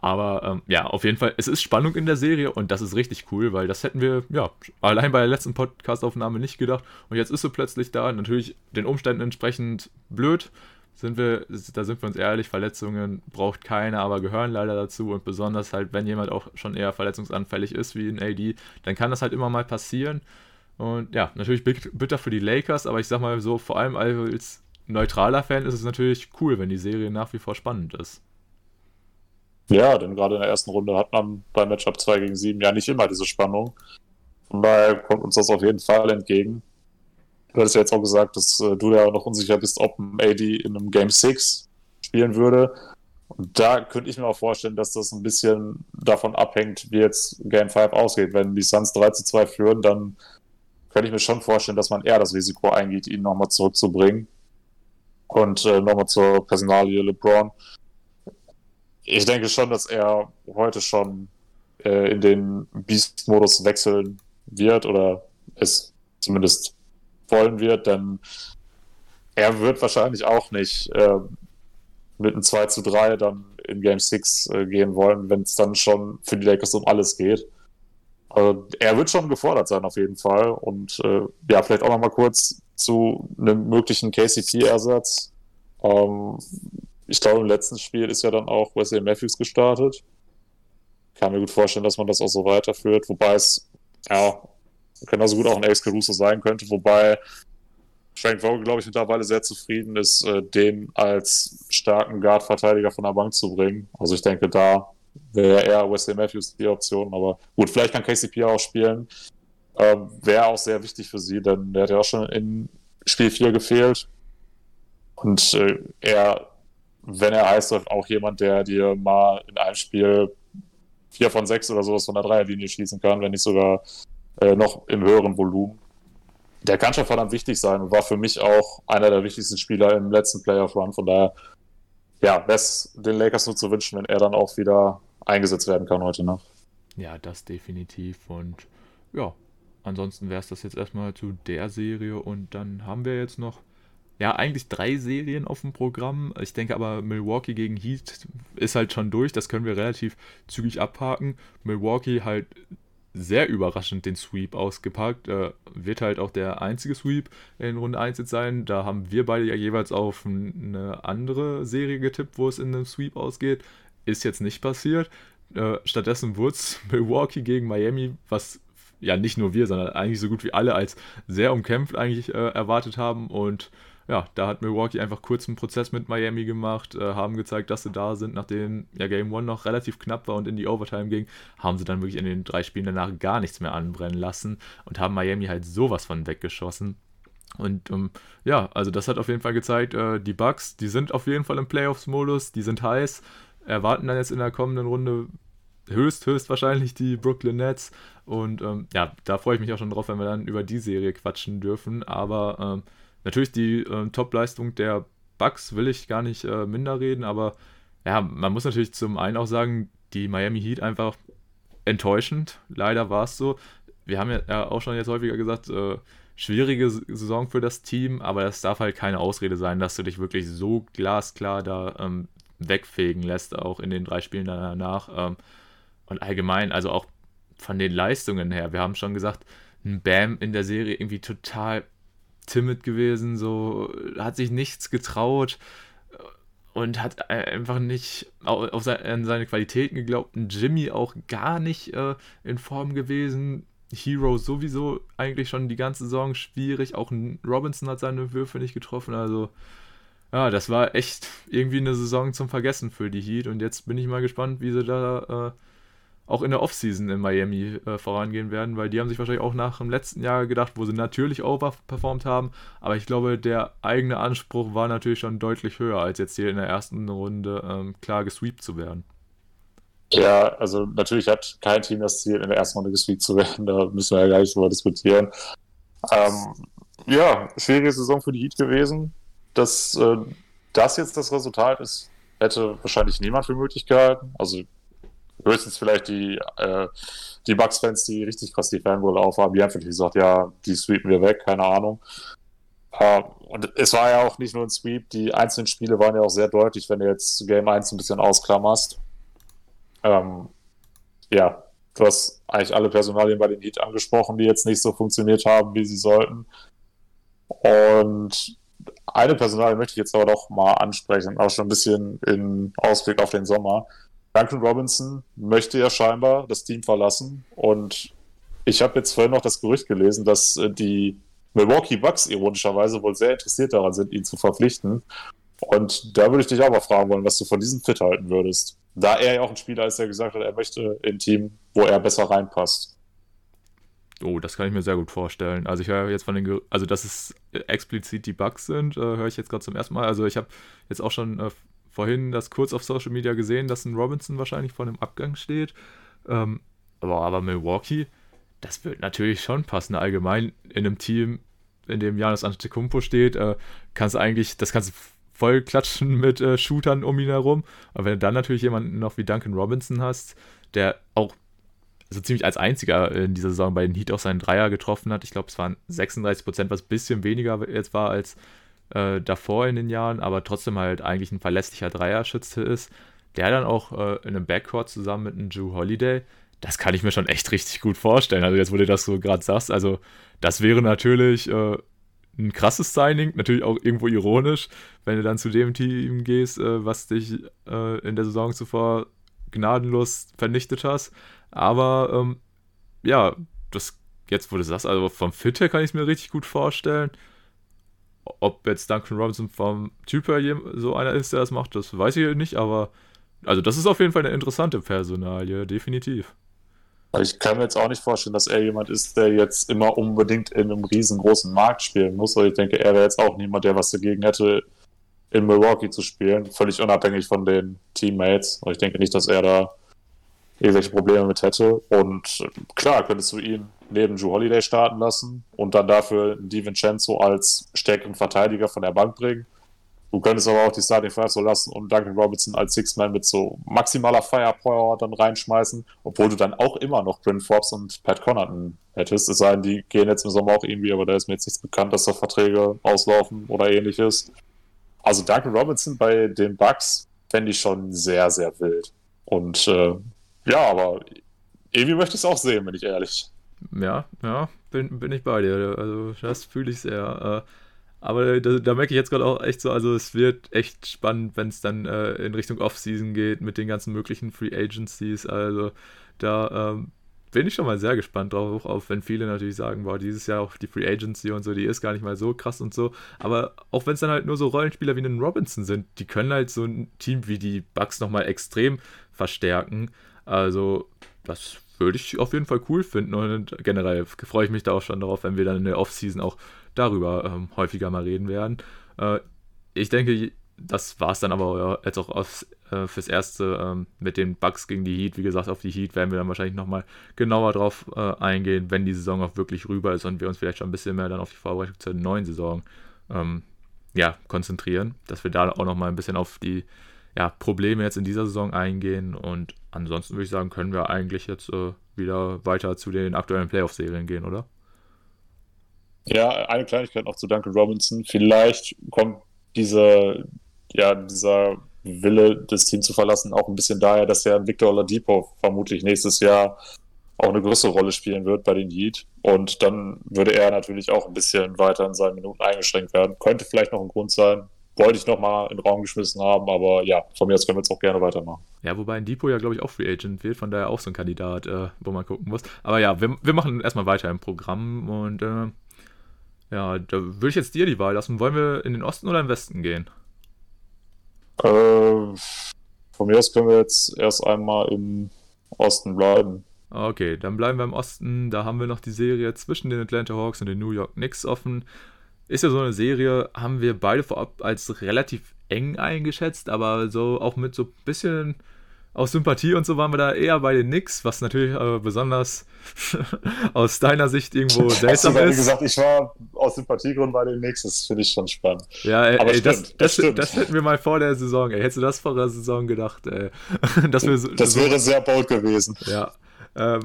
Aber ähm, ja, auf jeden Fall, es ist Spannung in der Serie und das ist richtig cool, weil das hätten wir ja allein bei der letzten Podcastaufnahme nicht gedacht. Und jetzt ist sie plötzlich da, natürlich den Umständen entsprechend blöd, sind wir, da sind wir uns ehrlich, Verletzungen braucht keiner, aber gehören leider dazu und besonders halt, wenn jemand auch schon eher verletzungsanfällig ist wie ein AD, dann kann das halt immer mal passieren. Und ja, natürlich bitter für die Lakers, aber ich sag mal so, vor allem als neutraler Fan ist es natürlich cool, wenn die Serie nach wie vor spannend ist. Ja, denn gerade in der ersten Runde hat man beim Matchup 2 gegen 7 ja nicht immer diese Spannung. Von daher kommt uns das auf jeden Fall entgegen. Du hattest ja jetzt auch gesagt, dass äh, du ja noch unsicher bist, ob ein AD in einem Game 6 spielen würde. Und da könnte ich mir auch vorstellen, dass das ein bisschen davon abhängt, wie jetzt Game 5 ausgeht. Wenn die Suns 3 zu 2 führen, dann könnte ich mir schon vorstellen, dass man eher das Risiko eingeht, ihn nochmal zurückzubringen. Und äh, nochmal zur Personalie LeBron. Ich denke schon, dass er heute schon äh, in den Beast-Modus wechseln wird oder es zumindest wollen wird, denn er wird wahrscheinlich auch nicht äh, mit einem 2 zu 3 dann in Game 6 äh, gehen wollen, wenn es dann schon für die Lakers um alles geht. Also er wird schon gefordert sein auf jeden Fall und äh, ja, vielleicht auch noch mal kurz zu einem möglichen KCP-Ersatz. Ähm, ich glaube, im letzten Spiel ist ja dann auch Wesley Matthews gestartet. Kann mir gut vorstellen, dass man das auch so weiterführt, wobei es ja genauso gut auch ein Ace Caruso sein könnte, wobei Frank Vogel, glaube ich, mittlerweile sehr zufrieden ist, äh, den als starken Guard-Verteidiger von der Bank zu bringen. Also ich denke, da wäre eher Wesley Matthews die Option, aber gut, vielleicht kann KCP auch spielen. Ähm, wäre auch sehr wichtig für sie, denn der hat ja auch schon in Spiel 4 gefehlt. Und äh, er, wenn er heißt, auch jemand, der dir mal in einem Spiel 4 von 6 oder sowas von der Dreierlinie schießen kann, wenn nicht sogar äh, noch im höheren Volumen. Der kann schon verdammt wichtig sein und war für mich auch einer der wichtigsten Spieler im letzten Playoff-Run. Von daher, ja, wäre es den Lakers nur zu wünschen, wenn er dann auch wieder eingesetzt werden kann heute Nacht. Ja, das definitiv. Und ja, ansonsten wäre es das jetzt erstmal zu der Serie. Und dann haben wir jetzt noch, ja, eigentlich drei Serien auf dem Programm. Ich denke aber, Milwaukee gegen Heat ist halt schon durch. Das können wir relativ zügig abhaken. Milwaukee halt sehr überraschend den Sweep ausgepackt. Äh, wird halt auch der einzige Sweep in Runde 1 jetzt sein. Da haben wir beide ja jeweils auf eine andere Serie getippt, wo es in einem Sweep ausgeht. Ist jetzt nicht passiert. Äh, stattdessen wurde es Milwaukee gegen Miami, was ja nicht nur wir, sondern eigentlich so gut wie alle als sehr umkämpft eigentlich äh, erwartet haben. Und ja, da hat Milwaukee einfach kurz einen Prozess mit Miami gemacht, äh, haben gezeigt, dass sie da sind, nachdem ja Game One noch relativ knapp war und in die Overtime ging, haben sie dann wirklich in den drei Spielen danach gar nichts mehr anbrennen lassen und haben Miami halt sowas von weggeschossen. Und ähm, ja, also das hat auf jeden Fall gezeigt, äh, die Bucks, die sind auf jeden Fall im Playoffs-Modus, die sind heiß, erwarten dann jetzt in der kommenden Runde höchst, höchst wahrscheinlich die Brooklyn Nets. Und ähm, ja, da freue ich mich auch schon drauf, wenn wir dann über die Serie quatschen dürfen. Aber ähm, Natürlich die äh, Top-Leistung der Bucks will ich gar nicht äh, minder reden, aber ja, man muss natürlich zum einen auch sagen, die Miami Heat einfach enttäuschend. Leider war es so. Wir haben ja auch schon jetzt häufiger gesagt, äh, schwierige Saison für das Team, aber das darf halt keine Ausrede sein, dass du dich wirklich so glasklar da ähm, wegfegen lässt, auch in den drei Spielen danach. Ähm, und allgemein, also auch von den Leistungen her, wir haben schon gesagt, ein Bam in der Serie irgendwie total timid gewesen, so hat sich nichts getraut und hat einfach nicht auf seine Qualitäten geglaubt. Ein Jimmy auch gar nicht äh, in Form gewesen. Hero sowieso eigentlich schon die ganze Saison schwierig. Auch Robinson hat seine Würfe nicht getroffen. Also, ja, das war echt irgendwie eine Saison zum Vergessen für die Heat. Und jetzt bin ich mal gespannt, wie sie da äh, auch in der Offseason in Miami äh, vorangehen werden, weil die haben sich wahrscheinlich auch nach dem letzten Jahr gedacht, wo sie natürlich overperformed haben, aber ich glaube, der eigene Anspruch war natürlich schon deutlich höher, als jetzt hier in der ersten Runde ähm, klar gesweept zu werden. Ja, also natürlich hat kein Team das Ziel, in der ersten Runde gesweept zu werden, da müssen wir ja gar nicht drüber diskutieren. Ähm, ja, schwierige Saison für die Heat gewesen. Dass äh, das jetzt das Resultat ist, hätte wahrscheinlich niemand für möglich gehalten. Also höchstens vielleicht die, äh, die Bucks-Fans, die richtig krass die Fanbrille aufhaben, die haben vielleicht gesagt, ja, die sweepen wir weg, keine Ahnung. Uh, und es war ja auch nicht nur ein Sweep, die einzelnen Spiele waren ja auch sehr deutlich, wenn du jetzt Game 1 ein bisschen ausklammerst. Ähm, ja, du hast eigentlich alle Personalien bei den Heat angesprochen, die jetzt nicht so funktioniert haben, wie sie sollten. Und eine Personalie möchte ich jetzt aber doch mal ansprechen, auch schon ein bisschen in Ausblick auf den Sommer. Duncan Robinson möchte ja scheinbar das Team verlassen und ich habe jetzt vorhin noch das Gerücht gelesen, dass äh, die Milwaukee Bucks ironischerweise wohl sehr interessiert daran sind, ihn zu verpflichten. Und da würde ich dich auch mal fragen wollen, was du von diesem Fit halten würdest. Da er ja auch ein Spieler ist, der gesagt hat, er möchte in ein Team, wo er besser reinpasst. Oh, das kann ich mir sehr gut vorstellen. Also ich höre jetzt von den, Ger also dass es explizit die Bugs sind, äh, höre ich jetzt gerade zum ersten Mal. Also ich habe jetzt auch schon äh, vorhin das kurz auf Social Media gesehen, dass ein Robinson wahrscheinlich vor einem Abgang steht. Ähm, aber, aber Milwaukee, das wird natürlich schon passen. Allgemein in einem Team, in dem Janis Antetokounmpo steht, äh, kannst du eigentlich, das kannst du voll klatschen mit äh, Shootern um ihn herum. Aber wenn du dann natürlich jemanden noch wie Duncan Robinson hast, der auch so ziemlich als einziger in dieser Saison bei den Heat auch seinen Dreier getroffen hat. Ich glaube, es waren 36 Prozent, was ein bisschen weniger jetzt war als äh, davor in den Jahren, aber trotzdem halt eigentlich ein verlässlicher Dreierschütze ist, der dann auch äh, in einem Backcourt zusammen mit einem Drew Holiday, das kann ich mir schon echt richtig gut vorstellen. Also jetzt, wo du das so gerade sagst, also das wäre natürlich äh, ein krasses Signing, natürlich auch irgendwo ironisch, wenn du dann zu dem Team gehst, äh, was dich äh, in der Saison zuvor gnadenlos vernichtet hast. Aber ähm, ja, das jetzt, wo du sagst, also vom Fit her kann ich es mir richtig gut vorstellen. Ob jetzt Duncan Robinson vom Typ her so einer ist, der das macht, das weiß ich nicht, aber also das ist auf jeden Fall eine interessante Personalie, definitiv. Ich kann mir jetzt auch nicht vorstellen, dass er jemand ist, der jetzt immer unbedingt in einem riesengroßen Markt spielen muss. Aber ich denke, er wäre jetzt auch niemand, der was dagegen hätte, in Milwaukee zu spielen, völlig unabhängig von den Teammates. Und ich denke nicht, dass er da irgendwelche Probleme mit hätte. Und klar, könntest du ihn neben Drew Holiday starten lassen und dann dafür DiVincenzo als stärkeren Verteidiger von der Bank bringen. Du könntest aber auch die Starting Five so lassen und Duncan Robinson als Six-Man mit so maximaler Firepower dann reinschmeißen, obwohl du dann auch immer noch Bryn Forbes und Pat Connaughton hättest. Es sei denn, die gehen jetzt im Sommer auch irgendwie, aber da ist mir jetzt nichts bekannt, dass da Verträge auslaufen oder ähnliches. Also Duncan Robinson bei den Bucks fände ich schon sehr, sehr wild. Und äh, ja, aber irgendwie möchte ich es auch sehen, bin ich ehrlich. Ja, ja, bin, bin ich bei dir. Also das fühle ich sehr. Äh, aber da, da, merke ich jetzt gerade auch echt so, also es wird echt spannend, wenn es dann äh, in Richtung Off-Season geht mit den ganzen möglichen Free Agencies. Also da ähm, bin ich schon mal sehr gespannt drauf, auch wenn viele natürlich sagen, boah, dieses Jahr auch die Free Agency und so, die ist gar nicht mal so krass und so. Aber auch wenn es dann halt nur so Rollenspieler wie einen Robinson sind, die können halt so ein Team wie die Bucks nochmal extrem verstärken. Also das würde ich auf jeden Fall cool finden und generell freue ich mich da auch schon darauf, wenn wir dann in der Offseason auch darüber ähm, häufiger mal reden werden. Äh, ich denke, das war es dann aber jetzt auch aufs, äh, fürs Erste ähm, mit den Bugs gegen die Heat. Wie gesagt, auf die Heat werden wir dann wahrscheinlich nochmal genauer drauf äh, eingehen, wenn die Saison auch wirklich rüber ist und wir uns vielleicht schon ein bisschen mehr dann auf die Vorbereitung zur neuen Saison ähm, ja, konzentrieren, dass wir da auch nochmal ein bisschen auf die ja, Probleme jetzt in dieser Saison eingehen und ansonsten würde ich sagen, können wir eigentlich jetzt äh, wieder weiter zu den aktuellen Playoff-Serien gehen, oder? Ja, eine Kleinigkeit noch zu Duncan Robinson. Vielleicht kommt diese, ja, dieser Wille, das Team zu verlassen, auch ein bisschen daher, dass ja Victor Oladipo vermutlich nächstes Jahr auch eine größere Rolle spielen wird bei den Heat. Und dann würde er natürlich auch ein bisschen weiter in seinen Minuten eingeschränkt werden. Könnte vielleicht noch ein Grund sein. Wollte ich nochmal in den Raum geschmissen haben, aber ja, von mir aus können wir jetzt auch gerne weitermachen. Ja, wobei ein Depot ja, glaube ich, auch Free Agent wird, von daher auch so ein Kandidat, äh, wo man gucken muss. Aber ja, wir, wir machen erstmal weiter im Programm und äh, ja, da würde ich jetzt dir die Wahl lassen. Wollen wir in den Osten oder in den Westen gehen? Äh, von mir aus können wir jetzt erst einmal im Osten bleiben. Okay, dann bleiben wir im Osten. Da haben wir noch die Serie zwischen den Atlanta Hawks und den New York Knicks offen. Ist ja so eine Serie, haben wir beide vorab als relativ eng eingeschätzt, aber so auch mit so ein bisschen aus Sympathie und so waren wir da eher bei den Knicks, was natürlich äh, besonders aus deiner Sicht irgendwo seltsam ist. Wie gesagt, ich war aus Sympathiegründen bei den Knicks, das finde ich schon spannend. Ja, ey, ey stimmt, das, das, das, hätten wir mal vor der Saison, ey. Hättest du das vor der Saison gedacht, ey. dass wir so, das wäre sehr bold gewesen. Ja. Ähm,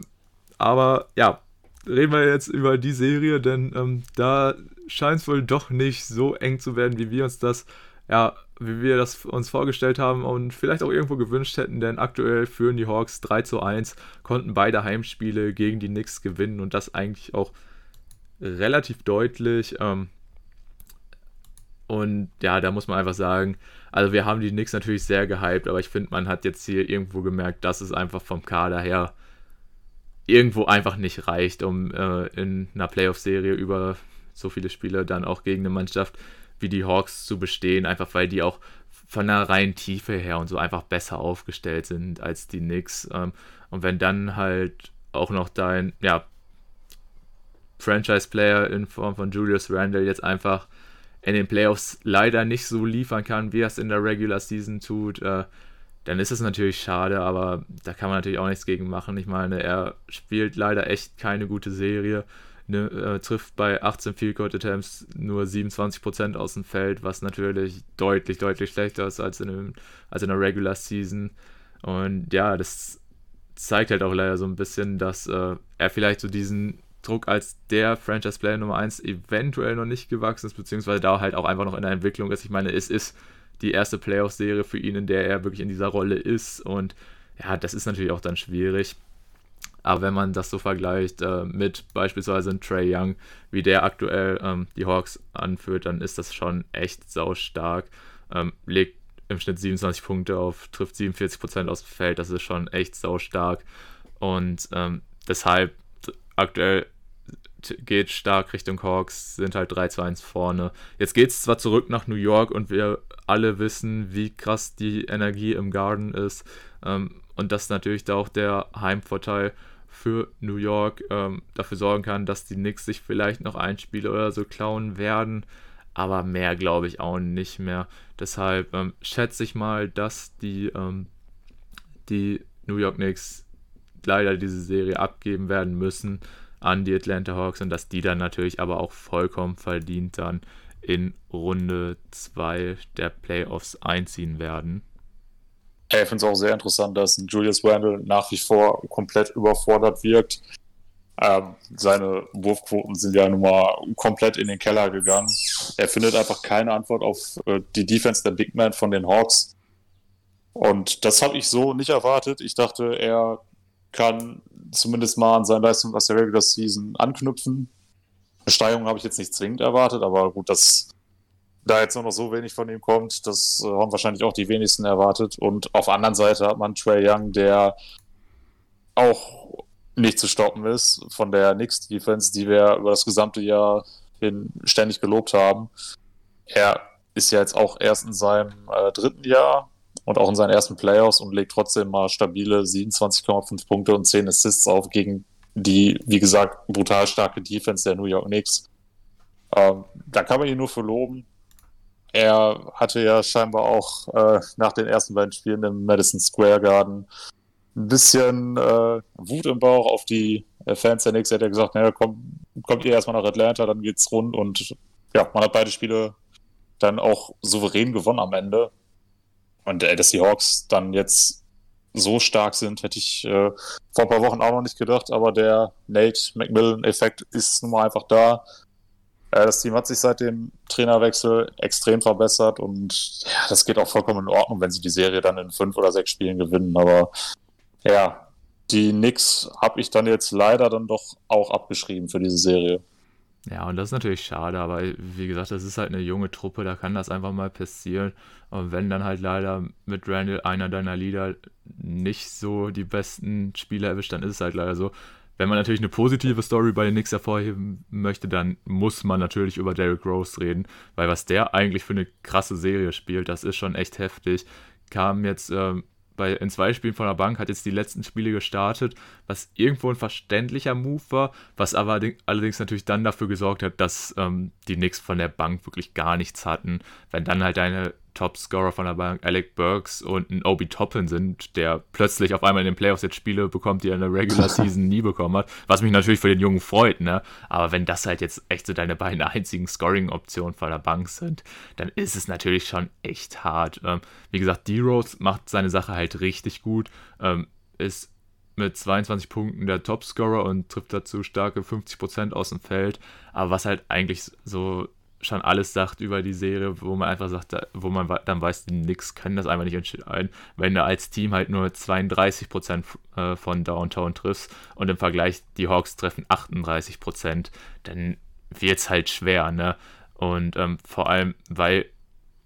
aber ja, reden wir jetzt über die Serie, denn ähm, da scheint es wohl doch nicht so eng zu werden, wie wir uns das, ja, wie wir das uns vorgestellt haben und vielleicht auch irgendwo gewünscht hätten, denn aktuell führen die Hawks 3 zu 1, konnten beide Heimspiele gegen die Knicks gewinnen und das eigentlich auch relativ deutlich. Ähm, und ja, da muss man einfach sagen, also wir haben die Knicks natürlich sehr gehypt, aber ich finde, man hat jetzt hier irgendwo gemerkt, dass es einfach vom Kader her irgendwo einfach nicht reicht, um äh, in einer Playoff-Serie über so viele Spiele dann auch gegen eine Mannschaft wie die Hawks zu bestehen, einfach weil die auch von der reinen Tiefe her und so einfach besser aufgestellt sind als die Knicks. Ähm, und wenn dann halt auch noch dein, ja, Franchise-Player in Form von Julius Randle jetzt einfach in den Playoffs leider nicht so liefern kann, wie er es in der Regular Season tut, äh, dann ist es natürlich schade, aber da kann man natürlich auch nichts gegen machen. Ich meine, er spielt leider echt keine gute Serie. Ne, äh, trifft bei 18 Field Goal Attempts nur 27% aus dem Feld, was natürlich deutlich, deutlich schlechter ist als in, einem, als in der Regular Season. Und ja, das zeigt halt auch leider so ein bisschen, dass äh, er vielleicht so diesen Druck als der Franchise Player Nummer 1 eventuell noch nicht gewachsen ist, beziehungsweise da halt auch einfach noch in der Entwicklung ist. Ich meine, es ist die erste Playoff-Serie für ihn, in der er wirklich in dieser Rolle ist. Und ja, das ist natürlich auch dann schwierig. Aber wenn man das so vergleicht äh, mit beispielsweise einem Trey Young, wie der aktuell ähm, die Hawks anführt, dann ist das schon echt saustark. Ähm, legt im Schnitt 27 Punkte auf, trifft 47% aus dem Feld, das ist schon echt saustark. Und ähm, deshalb aktuell geht stark Richtung Hawks, sind halt 3 zu 1 vorne. Jetzt geht es zwar zurück nach New York und wir alle wissen, wie krass die Energie im Garden ist ähm, und dass natürlich da auch der Heimvorteil für New York ähm, dafür sorgen kann, dass die Knicks sich vielleicht noch ein Spiel oder so klauen werden, aber mehr glaube ich auch nicht mehr. Deshalb ähm, schätze ich mal, dass die, ähm, die New York Knicks leider diese Serie abgeben werden müssen an die Atlanta Hawks und dass die dann natürlich aber auch vollkommen verdient dann in Runde 2 der Playoffs einziehen werden. Ich finde es auch sehr interessant, dass Julius Randle nach wie vor komplett überfordert wirkt. Ähm, seine Wurfquoten sind ja nun mal komplett in den Keller gegangen. Er findet einfach keine Antwort auf äh, die Defense der Big Man von den Hawks. Und das habe ich so nicht erwartet. Ich dachte, er kann zumindest mal an seine Leistung aus der Regular Season anknüpfen. Eine Steigerung habe ich jetzt nicht zwingend erwartet, aber gut, dass da jetzt nur noch so wenig von ihm kommt, das äh, haben wahrscheinlich auch die wenigsten erwartet. Und auf der anderen Seite hat man Trey Young, der auch nicht zu stoppen ist von der Knicks Defense, die wir über das gesamte Jahr hin ständig gelobt haben. Er ist ja jetzt auch erst in seinem äh, dritten Jahr und auch in seinen ersten Playoffs und legt trotzdem mal stabile 27,5 Punkte und 10 Assists auf gegen die, wie gesagt, brutal starke Defense der New York Knicks. Ähm, da kann man ihn nur für loben. Er hatte ja scheinbar auch äh, nach den ersten beiden Spielen im Madison Square Garden ein bisschen äh, Wut im Bauch auf die Fans der Knicks. Er hat ja gesagt, naja, kommt, kommt ihr erstmal nach Atlanta, dann geht's rund und ja, man hat beide Spiele dann auch souverän gewonnen am Ende. Und äh, dass die Hawks dann jetzt so stark sind, hätte ich äh, vor ein paar Wochen auch noch nicht gedacht, aber der Nate McMillan-Effekt ist nun mal einfach da. Äh, das Team hat sich seit dem Trainerwechsel extrem verbessert und ja, das geht auch vollkommen in Ordnung, wenn sie die Serie dann in fünf oder sechs Spielen gewinnen. Aber ja, die Knicks habe ich dann jetzt leider dann doch auch abgeschrieben für diese Serie. Ja, und das ist natürlich schade, aber wie gesagt, das ist halt eine junge Truppe, da kann das einfach mal passieren. Und wenn dann halt leider mit Randall einer deiner Leader nicht so die besten Spieler erwischt, dann ist es halt leider so. Wenn man natürlich eine positive Story bei den Knicks hervorheben möchte, dann muss man natürlich über Derrick Rose reden, weil was der eigentlich für eine krasse Serie spielt, das ist schon echt heftig. Kam jetzt ähm, bei, in zwei Spielen von der Bank, hat jetzt die letzten Spiele gestartet, was irgendwo ein verständlicher Move war, was aber allerdings natürlich dann dafür gesorgt hat, dass ähm, die Knicks von der Bank wirklich gar nichts hatten. Wenn dann halt deine Top-Scorer von der Bank Alec Burks und ein Obi Toppin sind, der plötzlich auf einmal in den Playoffs jetzt Spiele bekommt, die er in der Regular Season nie bekommen hat, was mich natürlich für den Jungen freut, ne? Aber wenn das halt jetzt echt so deine beiden einzigen Scoring-Optionen von der Bank sind, dann ist es natürlich schon echt hart. Ähm, wie gesagt, D-Rose macht seine Sache halt richtig gut, ähm, ist mit 22 Punkten der Topscorer und trifft dazu starke 50% aus dem Feld. Aber was halt eigentlich so schon alles sagt über die Serie, wo man einfach sagt, wo man dann weiß, die Knicks können das einfach nicht entscheiden, wenn du als Team halt nur 32% äh, von Downtown triffst und im Vergleich die Hawks treffen 38%, dann wird es halt schwer, ne? Und ähm, vor allem, weil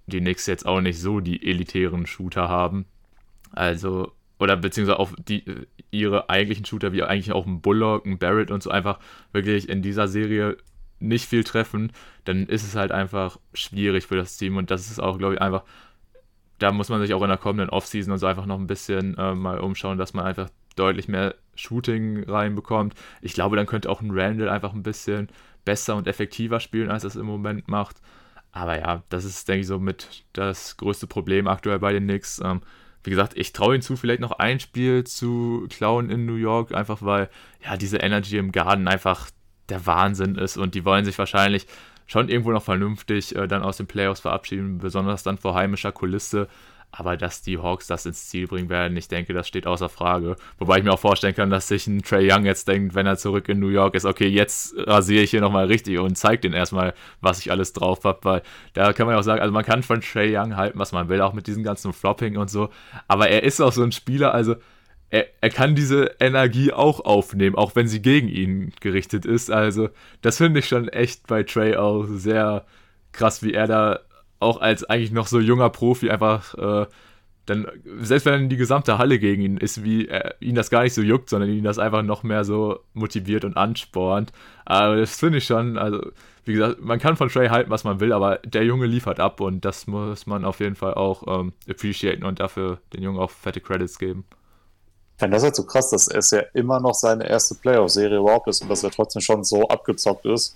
die Knicks jetzt auch nicht so die elitären Shooter haben. Also, oder beziehungsweise auch die, ihre eigentlichen Shooter, wie eigentlich auch ein Bullock, ein Barrett und so einfach wirklich in dieser Serie nicht viel treffen, dann ist es halt einfach schwierig für das Team und das ist auch, glaube ich, einfach, da muss man sich auch in der kommenden Offseason und so einfach noch ein bisschen äh, mal umschauen, dass man einfach deutlich mehr Shooting reinbekommt. Ich glaube, dann könnte auch ein Randall einfach ein bisschen besser und effektiver spielen, als es im Moment macht. Aber ja, das ist, denke ich, so mit das größte Problem aktuell bei den Knicks. Ähm, wie gesagt, ich traue ihnen zu, vielleicht noch ein Spiel zu klauen in New York, einfach weil ja diese Energy im Garden einfach der Wahnsinn ist und die wollen sich wahrscheinlich schon irgendwo noch vernünftig äh, dann aus den Playoffs verabschieden, besonders dann vor heimischer Kulisse. Aber dass die Hawks das ins Ziel bringen werden, ich denke, das steht außer Frage. Wobei ich mir auch vorstellen kann, dass sich ein Trey Young jetzt denkt, wenn er zurück in New York ist, okay, jetzt rasiere ich hier nochmal richtig und zeige den erstmal, was ich alles drauf habe. Weil da kann man ja auch sagen, also man kann von Trey Young halten, was man will, auch mit diesem ganzen Flopping und so. Aber er ist auch so ein Spieler, also er, er kann diese Energie auch aufnehmen, auch wenn sie gegen ihn gerichtet ist. Also, das finde ich schon echt bei Trey auch sehr krass, wie er da auch als eigentlich noch so junger Profi einfach äh, dann, selbst wenn die gesamte Halle gegen ihn ist, wie er, ihn das gar nicht so juckt, sondern ihn das einfach noch mehr so motiviert und anspornt. Aber das finde ich schon, also, wie gesagt, man kann von Trey halten, was man will, aber der Junge liefert ab und das muss man auf jeden Fall auch ähm, appreciaten und dafür den Jungen auch fette Credits geben. Ich finde das halt so krass, dass es ja immer noch seine erste Playoff-Serie überhaupt ist und dass er trotzdem schon so abgezockt ist.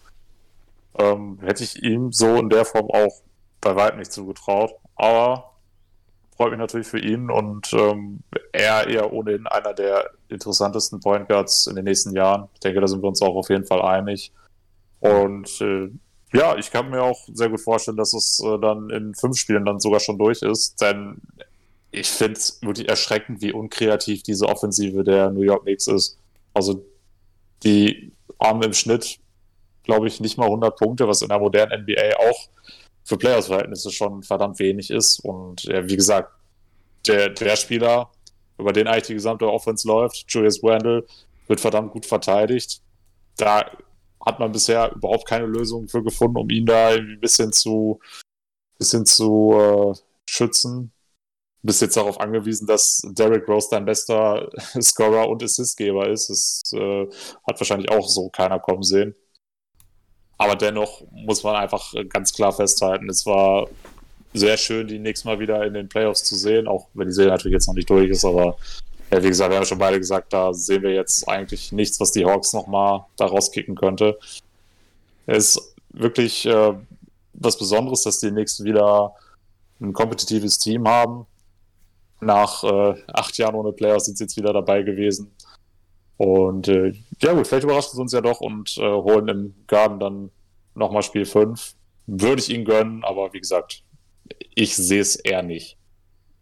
Ähm, hätte ich ihm so in der Form auch bei weitem nicht zugetraut. Aber freut mich natürlich für ihn und ähm, er eher ohnehin einer der interessantesten Point Guards in den nächsten Jahren. Ich denke, da sind wir uns auch auf jeden Fall einig. Und äh, ja, ich kann mir auch sehr gut vorstellen, dass es äh, dann in fünf Spielen dann sogar schon durch ist, denn ich finde es wirklich erschreckend, wie unkreativ diese Offensive der New York Knicks ist. Also die haben im Schnitt, glaube ich, nicht mal 100 Punkte, was in der modernen NBA auch für Playoffs-Verhältnisse schon verdammt wenig ist. Und ja, wie gesagt, der, der Spieler, über den eigentlich die gesamte Offense läuft, Julius Randle, wird verdammt gut verteidigt. Da hat man bisher überhaupt keine Lösung für gefunden, um ihn da ein bisschen zu, bisschen zu äh, schützen bist jetzt darauf angewiesen, dass Derrick Rose dein bester Scorer und Assistgeber ist. Das äh, hat wahrscheinlich auch so keiner kommen sehen. Aber dennoch muss man einfach ganz klar festhalten, es war sehr schön, die nächstes Mal wieder in den Playoffs zu sehen, auch wenn die Serie natürlich jetzt noch nicht durch ist, aber ja, wie gesagt, wir haben schon beide gesagt, da sehen wir jetzt eigentlich nichts, was die Hawks nochmal da rauskicken könnte. Es ist wirklich äh, was Besonderes, dass die nächsten wieder ein kompetitives Team haben, nach äh, acht Jahren ohne Playoffs sind sie jetzt wieder dabei gewesen. Und äh, ja gut, vielleicht überraschen sie uns ja doch und äh, holen im Garden dann nochmal Spiel 5. Würde ich ihnen gönnen, aber wie gesagt, ich sehe es eher nicht.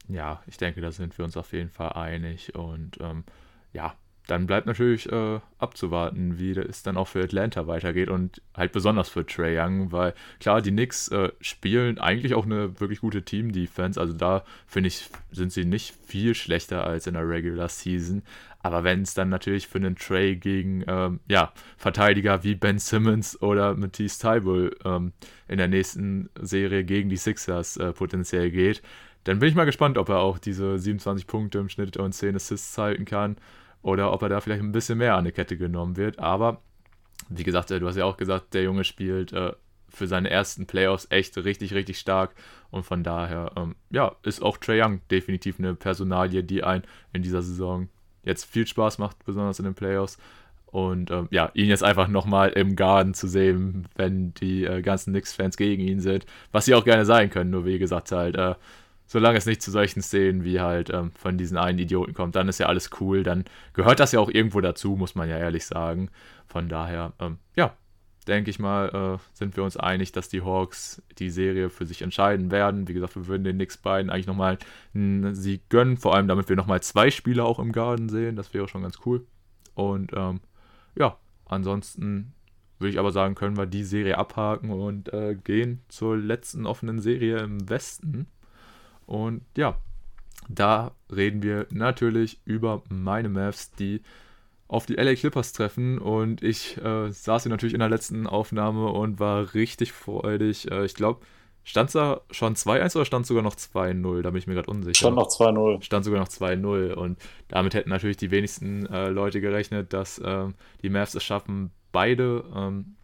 Ja, ich denke, da sind wir uns auf jeden Fall einig. Und ähm, ja, dann bleibt natürlich äh, abzuwarten, wie es dann auch für Atlanta weitergeht und halt besonders für Trey Young, weil klar, die Knicks äh, spielen eigentlich auch eine wirklich gute Team-Defense, also da finde ich, sind sie nicht viel schlechter als in der Regular Season, aber wenn es dann natürlich für einen Trey gegen ähm, ja, Verteidiger wie Ben Simmons oder Matisse Tybul ähm, in der nächsten Serie gegen die Sixers äh, potenziell geht, dann bin ich mal gespannt, ob er auch diese 27 Punkte im Schnitt und 10 Assists halten kann oder ob er da vielleicht ein bisschen mehr an die Kette genommen wird. Aber wie gesagt, du hast ja auch gesagt, der Junge spielt äh, für seine ersten Playoffs echt richtig, richtig stark. Und von daher, ähm, ja, ist auch Trae Young definitiv eine Personalie, die einen in dieser Saison jetzt viel Spaß macht, besonders in den Playoffs. Und ähm, ja, ihn jetzt einfach nochmal im Garten zu sehen, wenn die äh, ganzen Knicks-Fans gegen ihn sind, was sie auch gerne sein können. Nur wie gesagt, halt, äh, solange es nicht zu solchen Szenen wie halt ähm, von diesen einen Idioten kommt, dann ist ja alles cool. Dann gehört das ja auch irgendwo dazu, muss man ja ehrlich sagen. Von daher, ähm, ja, denke ich mal, äh, sind wir uns einig, dass die Hawks die Serie für sich entscheiden werden. Wie gesagt, wir würden den Knicks beiden eigentlich nochmal einen Sieg gönnen, vor allem damit wir nochmal zwei Spieler auch im Garden sehen. Das wäre schon ganz cool. Und ähm, ja, ansonsten würde ich aber sagen, können wir die Serie abhaken und äh, gehen zur letzten offenen Serie im Westen. Und ja, da reden wir natürlich über meine Mavs, die auf die LA Clippers treffen. Und ich äh, saß hier natürlich in der letzten Aufnahme und war richtig freudig. Äh, ich glaube, stand da schon 2-1 oder stand sogar noch 2-0? Da bin ich mir gerade unsicher. Stand noch 2-0. Stand sogar noch 2-0. Und damit hätten natürlich die wenigsten äh, Leute gerechnet, dass ähm, die Mavs es schaffen, beide ähm,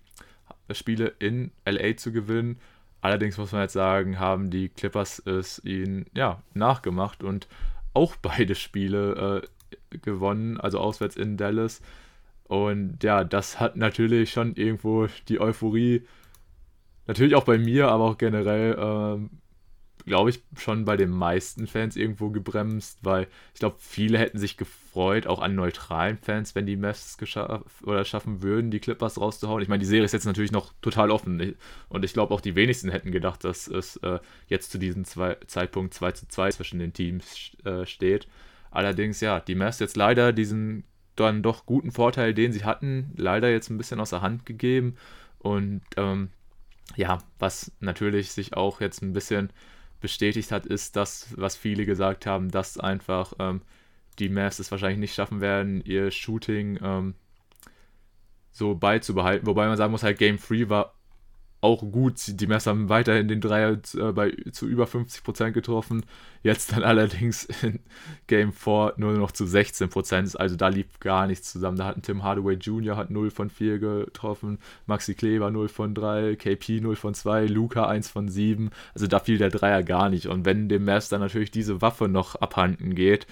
Spiele in LA zu gewinnen. Allerdings muss man jetzt sagen, haben die Clippers es ihnen ja, nachgemacht und auch beide Spiele äh, gewonnen, also auswärts in Dallas. Und ja, das hat natürlich schon irgendwo die Euphorie, natürlich auch bei mir, aber auch generell ähm, glaube ich, schon bei den meisten Fans irgendwo gebremst, weil ich glaube, viele hätten sich gefreut, auch an neutralen Fans, wenn die Mavs oder schaffen würden, die Clippers rauszuhauen. Ich meine, die Serie ist jetzt natürlich noch total offen und ich glaube, auch die wenigsten hätten gedacht, dass es äh, jetzt zu diesem zwei Zeitpunkt 2 zu 2 zwischen den Teams äh, steht. Allerdings, ja, die Mavs jetzt leider diesen dann doch guten Vorteil, den sie hatten, leider jetzt ein bisschen aus der Hand gegeben und ähm, ja, was natürlich sich auch jetzt ein bisschen bestätigt hat, ist das, was viele gesagt haben, dass einfach ähm, die Mavs es wahrscheinlich nicht schaffen werden, ihr Shooting ähm, so beizubehalten. Wobei man sagen muss, halt Game 3 war auch gut. Die Mess haben weiterhin den Dreier äh, bei, zu über 50% getroffen. Jetzt dann allerdings in Game 4 nur noch zu 16%. Also da lief gar nichts zusammen. Da hatten Tim Hardaway Jr. hat 0 von 4 getroffen, Maxi Kleber 0 von 3, KP 0 von 2, Luca 1 von 7. Also da fiel der Dreier gar nicht. Und wenn dem Mavs dann natürlich diese Waffe noch abhanden geht,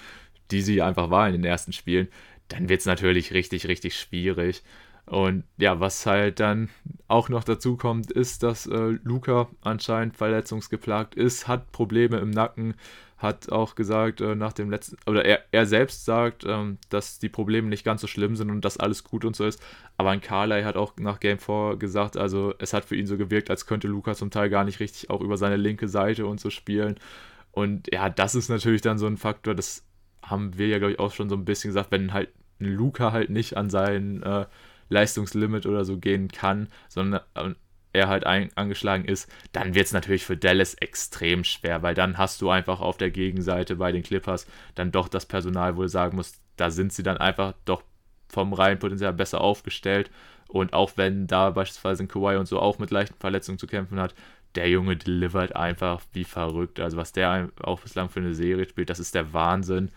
die sie einfach war in den ersten Spielen, dann wird es natürlich richtig, richtig schwierig. Und ja, was halt dann auch noch dazu kommt, ist, dass äh, Luca anscheinend verletzungsgeplagt ist, hat Probleme im Nacken, hat auch gesagt äh, nach dem letzten, oder er, er selbst sagt, ähm, dass die Probleme nicht ganz so schlimm sind und dass alles gut und so ist. Aber ein Carly hat auch nach Game 4 gesagt, also es hat für ihn so gewirkt, als könnte Luca zum Teil gar nicht richtig auch über seine linke Seite und so spielen. Und ja, das ist natürlich dann so ein Faktor, das haben wir ja, glaube ich, auch schon so ein bisschen gesagt, wenn halt Luca halt nicht an seinen äh, Leistungslimit oder so gehen kann, sondern äh, er halt ein, angeschlagen ist, dann wird es natürlich für Dallas extrem schwer, weil dann hast du einfach auf der Gegenseite bei den Clippers dann doch das Personal, wo du sagen musst, da sind sie dann einfach doch vom reinen Potenzial besser aufgestellt. Und auch wenn da beispielsweise ein Kawhi und so auch mit leichten Verletzungen zu kämpfen hat, der Junge delivert einfach wie verrückt. Also was der auch bislang für eine Serie spielt, das ist der Wahnsinn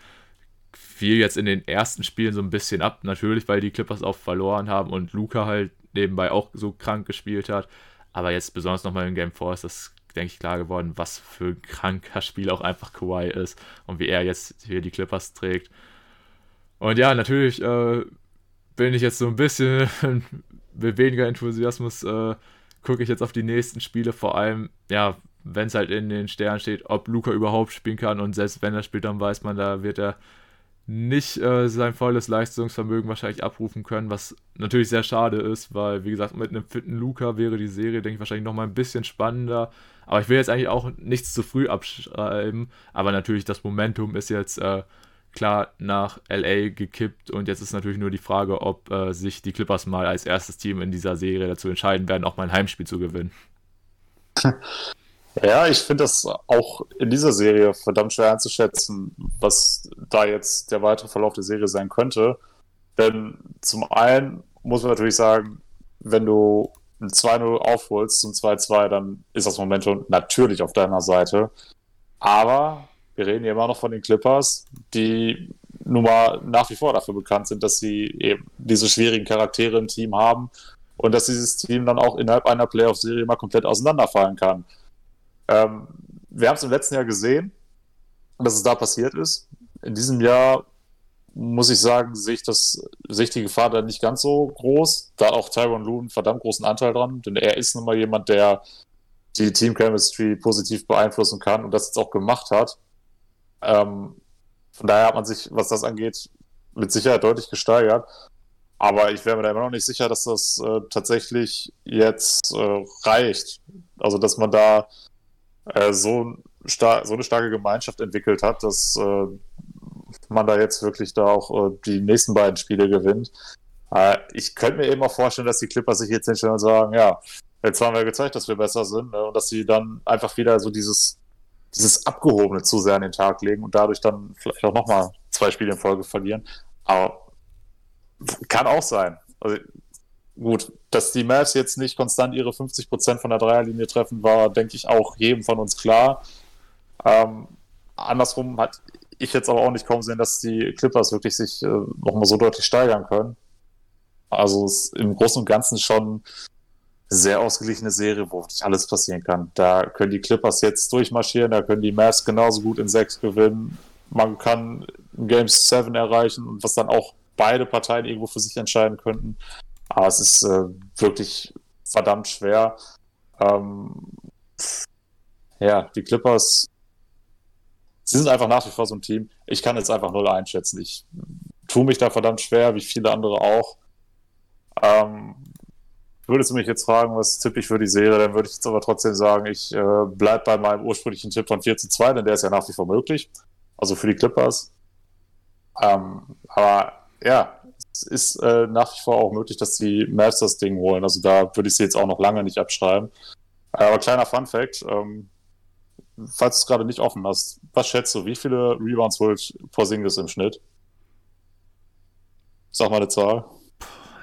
fiel jetzt in den ersten Spielen so ein bisschen ab, natürlich, weil die Clippers auch verloren haben und Luca halt nebenbei auch so krank gespielt hat. Aber jetzt besonders nochmal in Game 4 ist das, denke ich, klar geworden, was für ein kranker Spiel auch einfach Kawhi ist und wie er jetzt hier die Clippers trägt. Und ja, natürlich äh, bin ich jetzt so ein bisschen mit weniger Enthusiasmus, äh, gucke ich jetzt auf die nächsten Spiele, vor allem, ja, wenn es halt in den Sternen steht, ob Luca überhaupt spielen kann und selbst wenn er spielt, dann weiß man, da wird er nicht äh, sein volles Leistungsvermögen wahrscheinlich abrufen können, was natürlich sehr schade ist, weil, wie gesagt, mit einem fitten Luca wäre die Serie, denke ich, wahrscheinlich nochmal ein bisschen spannender. Aber ich will jetzt eigentlich auch nichts zu früh abschreiben. Aber natürlich, das Momentum ist jetzt äh, klar nach LA gekippt und jetzt ist natürlich nur die Frage, ob äh, sich die Clippers mal als erstes Team in dieser Serie dazu entscheiden werden, auch mal ein Heimspiel zu gewinnen. Ja, ich finde das auch in dieser Serie verdammt schwer einzuschätzen, was da jetzt der weitere Verlauf der Serie sein könnte. Denn zum einen muss man natürlich sagen, wenn du ein 2-0 aufholst zum 2-2, dann ist das Momentum natürlich auf deiner Seite. Aber wir reden hier immer noch von den Clippers, die nun mal nach wie vor dafür bekannt sind, dass sie eben diese schwierigen Charaktere im Team haben und dass dieses Team dann auch innerhalb einer Playoff-Serie mal komplett auseinanderfallen kann. Ähm, wir haben es im letzten Jahr gesehen, dass es da passiert ist. In diesem Jahr muss ich sagen, sehe ich, das, sehe ich die Gefahr da nicht ganz so groß. Da auch Tyron Lue einen verdammt großen Anteil dran, denn er ist nun mal jemand, der die Team Chemistry positiv beeinflussen kann und das jetzt auch gemacht hat. Ähm, von daher hat man sich, was das angeht, mit Sicherheit deutlich gesteigert. Aber ich wäre mir da immer noch nicht sicher, dass das äh, tatsächlich jetzt äh, reicht. Also, dass man da äh, so, so, eine starke Gemeinschaft entwickelt hat, dass äh, man da jetzt wirklich da auch äh, die nächsten beiden Spiele gewinnt. Äh, ich könnte mir eben auch vorstellen, dass die Clippers sich jetzt hinstellen und sagen, ja, jetzt haben wir gezeigt, dass wir besser sind ne? und dass sie dann einfach wieder so dieses, dieses Abgehobene zu sehr an den Tag legen und dadurch dann vielleicht auch nochmal zwei Spiele in Folge verlieren. Aber kann auch sein. Also, gut, dass die Mavs jetzt nicht konstant ihre 50% von der Dreierlinie treffen, war, denke ich, auch jedem von uns klar. Ähm, andersrum hat ich jetzt aber auch nicht kaum sehen, dass die Clippers wirklich sich äh, nochmal so deutlich steigern können. Also ist im Großen und Ganzen schon sehr ausgeglichene Serie, wo wirklich alles passieren kann. Da können die Clippers jetzt durchmarschieren, da können die Mavs genauso gut in 6 gewinnen. Man kann Game 7 erreichen und was dann auch beide Parteien irgendwo für sich entscheiden könnten. Aber es ist äh, wirklich verdammt schwer. Ähm, ja, die Clippers, sie sind einfach nach wie vor so ein Team. Ich kann jetzt einfach null einschätzen. Ich tue mich da verdammt schwer, wie viele andere auch. Ähm, würdest du mich jetzt fragen, was tippe ich für die Serie, dann würde ich jetzt aber trotzdem sagen, ich äh, bleibe bei meinem ursprünglichen Tipp von 4 zu 2, denn der ist ja nach wie vor möglich. Also für die Clippers. Ähm, aber ja, es ist äh, nach wie vor auch möglich, dass die Mavs das Ding holen. Also da würde ich sie jetzt auch noch lange nicht abschreiben. Aber kleiner Fun Fact, ähm, falls du es gerade nicht offen hast, was schätzt du, wie viele Rebounds holt Porzingis im Schnitt? Sag mal eine Zahl.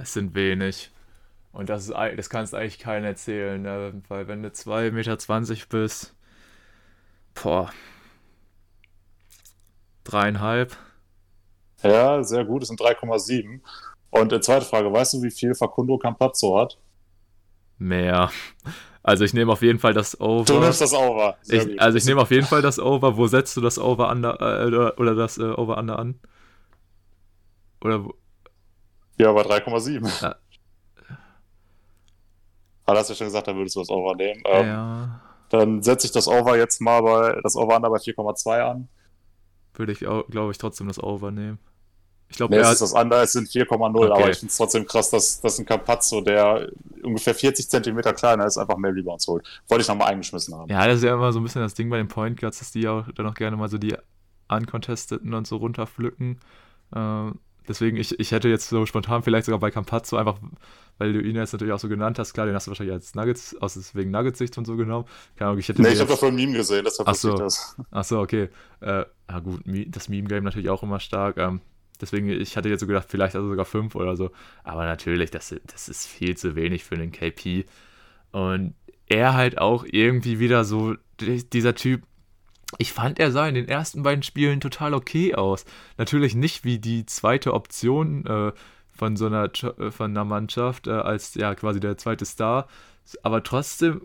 Es sind wenig. Und das, ist, das kannst eigentlich keinen erzählen, ne? weil wenn du 2,20 Meter bist, boah, dreieinhalb. Ja, sehr gut, es sind 3,7. Und äh, zweite Frage, weißt du, wie viel Facundo Campazzo hat? Mehr. Also ich nehme auf jeden Fall das Over. Du nimmst das Over. Ich, also ich nehme auf jeden Fall das Over. Wo setzt du das Over under äh, oder das äh, Over under an? Oder wo? Ja, bei 3,7. Ja. Aber hast du ja schon gesagt, dann würdest du das Over nehmen. Ähm, ja. Dann setze ich das Over jetzt mal bei das Over under bei 4,2 an. Würde ich, glaube ich, trotzdem das Over nehmen. Ich glaube, nee, es ist das andere, es sind 4,0, okay. aber ich finde es trotzdem krass, dass, dass ein Campazzo, der ungefähr 40 Zentimeter kleiner ist, einfach mehr Rebounds holt. Wollte ich nochmal eingeschmissen haben. Ja, das ist ja immer so ein bisschen das Ding bei den Point Guards, dass die auch dann auch gerne mal so die Uncontesteten und so runterpflücken. Ähm, deswegen, ich, ich hätte jetzt so spontan vielleicht sogar bei Campazzo einfach, weil du ihn jetzt natürlich auch so genannt hast, klar, den hast du wahrscheinlich als Nuggets, aus wegen Nuggets-Sicht und so genommen. Keine Ahnung, ich hätte nee, ich habe davon ein Meme gesehen, deshalb Ach so. das. Achso, okay. Äh, ja gut, das Meme-Game natürlich auch immer stark. Ähm, deswegen, ich hatte jetzt so gedacht, vielleicht also sogar fünf oder so. Aber natürlich, das, das ist viel zu wenig für einen KP. Und er halt auch irgendwie wieder so, dieser Typ, ich fand, er sah in den ersten beiden Spielen total okay aus. Natürlich nicht wie die zweite Option äh, von so einer, äh, von einer Mannschaft äh, als ja quasi der zweite Star, aber trotzdem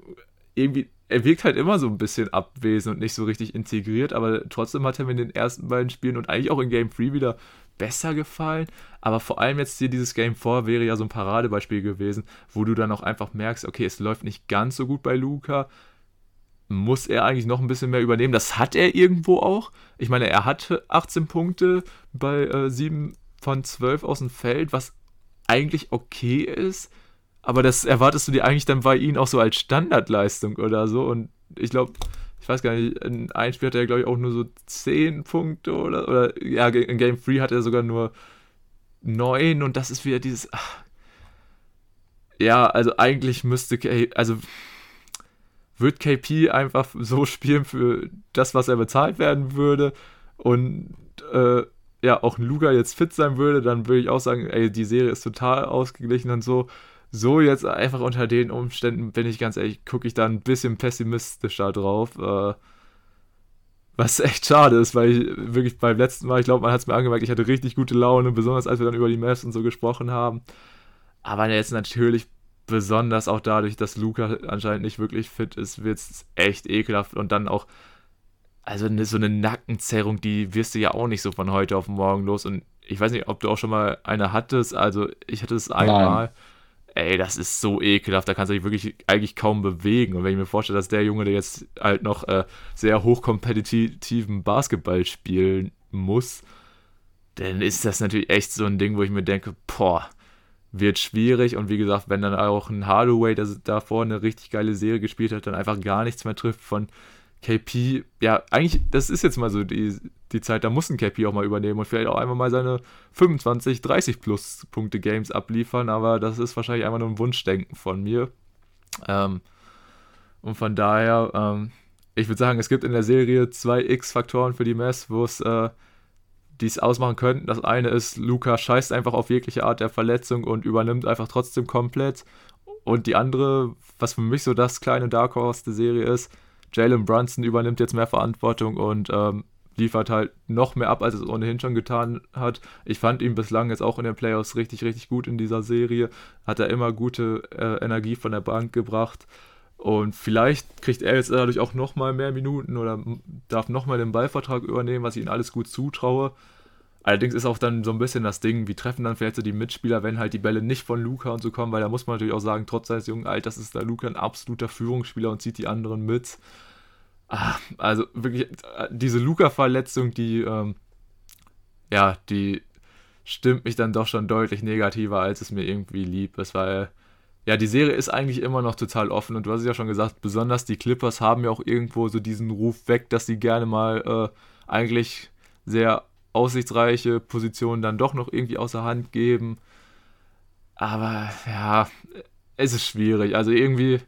irgendwie, er wirkt halt immer so ein bisschen abwesend und nicht so richtig integriert, aber trotzdem hat er mir in den ersten beiden Spielen und eigentlich auch in Game 3 wieder besser gefallen. Aber vor allem jetzt hier dieses Game 4 wäre ja so ein Paradebeispiel gewesen, wo du dann auch einfach merkst, okay, es läuft nicht ganz so gut bei Luca, muss er eigentlich noch ein bisschen mehr übernehmen. Das hat er irgendwo auch. Ich meine, er hatte 18 Punkte bei äh, 7 von 12 aus dem Feld, was eigentlich okay ist. Aber das erwartest du dir eigentlich dann bei ihm auch so als Standardleistung oder so. Und ich glaube, ich weiß gar nicht, in einem Spiel hatte er, glaube ich, auch nur so 10 Punkte oder, oder ja, in Game 3 hat er sogar nur 9 und das ist wieder dieses. Ach, ja, also eigentlich müsste, also wird KP einfach so spielen für das, was er bezahlt werden würde und äh, ja, auch ein Luga jetzt fit sein würde, dann würde ich auch sagen, ey, die Serie ist total ausgeglichen und so. So jetzt einfach unter den Umständen, bin ich ganz ehrlich, gucke ich da ein bisschen pessimistischer drauf. Äh, was echt schade ist, weil ich wirklich beim letzten Mal, ich glaube, man hat es mir angemerkt, ich hatte richtig gute Laune, besonders als wir dann über die Maps und so gesprochen haben. Aber jetzt natürlich besonders auch dadurch, dass Luca anscheinend nicht wirklich fit ist, wird es echt ekelhaft und dann auch also eine, so eine Nackenzerrung, die wirst du ja auch nicht so von heute auf morgen los. Und ich weiß nicht, ob du auch schon mal eine hattest. Also ich hatte es einmal. Nein. Ey, das ist so ekelhaft, da kannst du dich wirklich eigentlich kaum bewegen. Und wenn ich mir vorstelle, dass der Junge, der jetzt halt noch äh, sehr hochkompetitiven Basketball spielen muss, dann ist das natürlich echt so ein Ding, wo ich mir denke, boah, wird schwierig. Und wie gesagt, wenn dann auch ein Hardaway, der davor eine richtig geile Serie gespielt hat, dann einfach gar nichts mehr trifft von KP, ja, eigentlich, das ist jetzt mal so die, die Zeit, da muss ein KP auch mal übernehmen und vielleicht auch einmal mal seine 25, 30 plus Punkte Games abliefern, aber das ist wahrscheinlich einfach nur ein Wunschdenken von mir. Ähm, und von daher, ähm, ich würde sagen, es gibt in der Serie zwei X-Faktoren für die Mess, wo es äh, die es ausmachen könnten. Das eine ist, Luca scheißt einfach auf jegliche Art der Verletzung und übernimmt einfach trotzdem komplett. Und die andere, was für mich so das kleine Dark Horse der Serie ist, Jalen Brunson übernimmt jetzt mehr Verantwortung und ähm, liefert halt noch mehr ab, als es ohnehin schon getan hat. Ich fand ihn bislang jetzt auch in den Playoffs richtig, richtig gut in dieser Serie. Hat er immer gute äh, Energie von der Bank gebracht. Und vielleicht kriegt er jetzt dadurch auch nochmal mehr Minuten oder darf nochmal den Ballvertrag übernehmen, was ich ihm alles gut zutraue. Allerdings ist auch dann so ein bisschen das Ding, wie treffen dann vielleicht so die Mitspieler, wenn halt die Bälle nicht von Luca und so kommen, weil da muss man natürlich auch sagen, trotz seines jungen Alters ist da Luca ein absoluter Führungsspieler und zieht die anderen mit. Ah, also wirklich, diese Luca-Verletzung, die, ähm, ja, die stimmt mich dann doch schon deutlich negativer, als es mir irgendwie lieb ist, weil, ja, die Serie ist eigentlich immer noch total offen und du hast es ja schon gesagt, besonders die Clippers haben ja auch irgendwo so diesen Ruf weg, dass sie gerne mal äh, eigentlich sehr aussichtsreiche Positionen dann doch noch irgendwie außer Hand geben. Aber ja, es ist schwierig. Also irgendwie,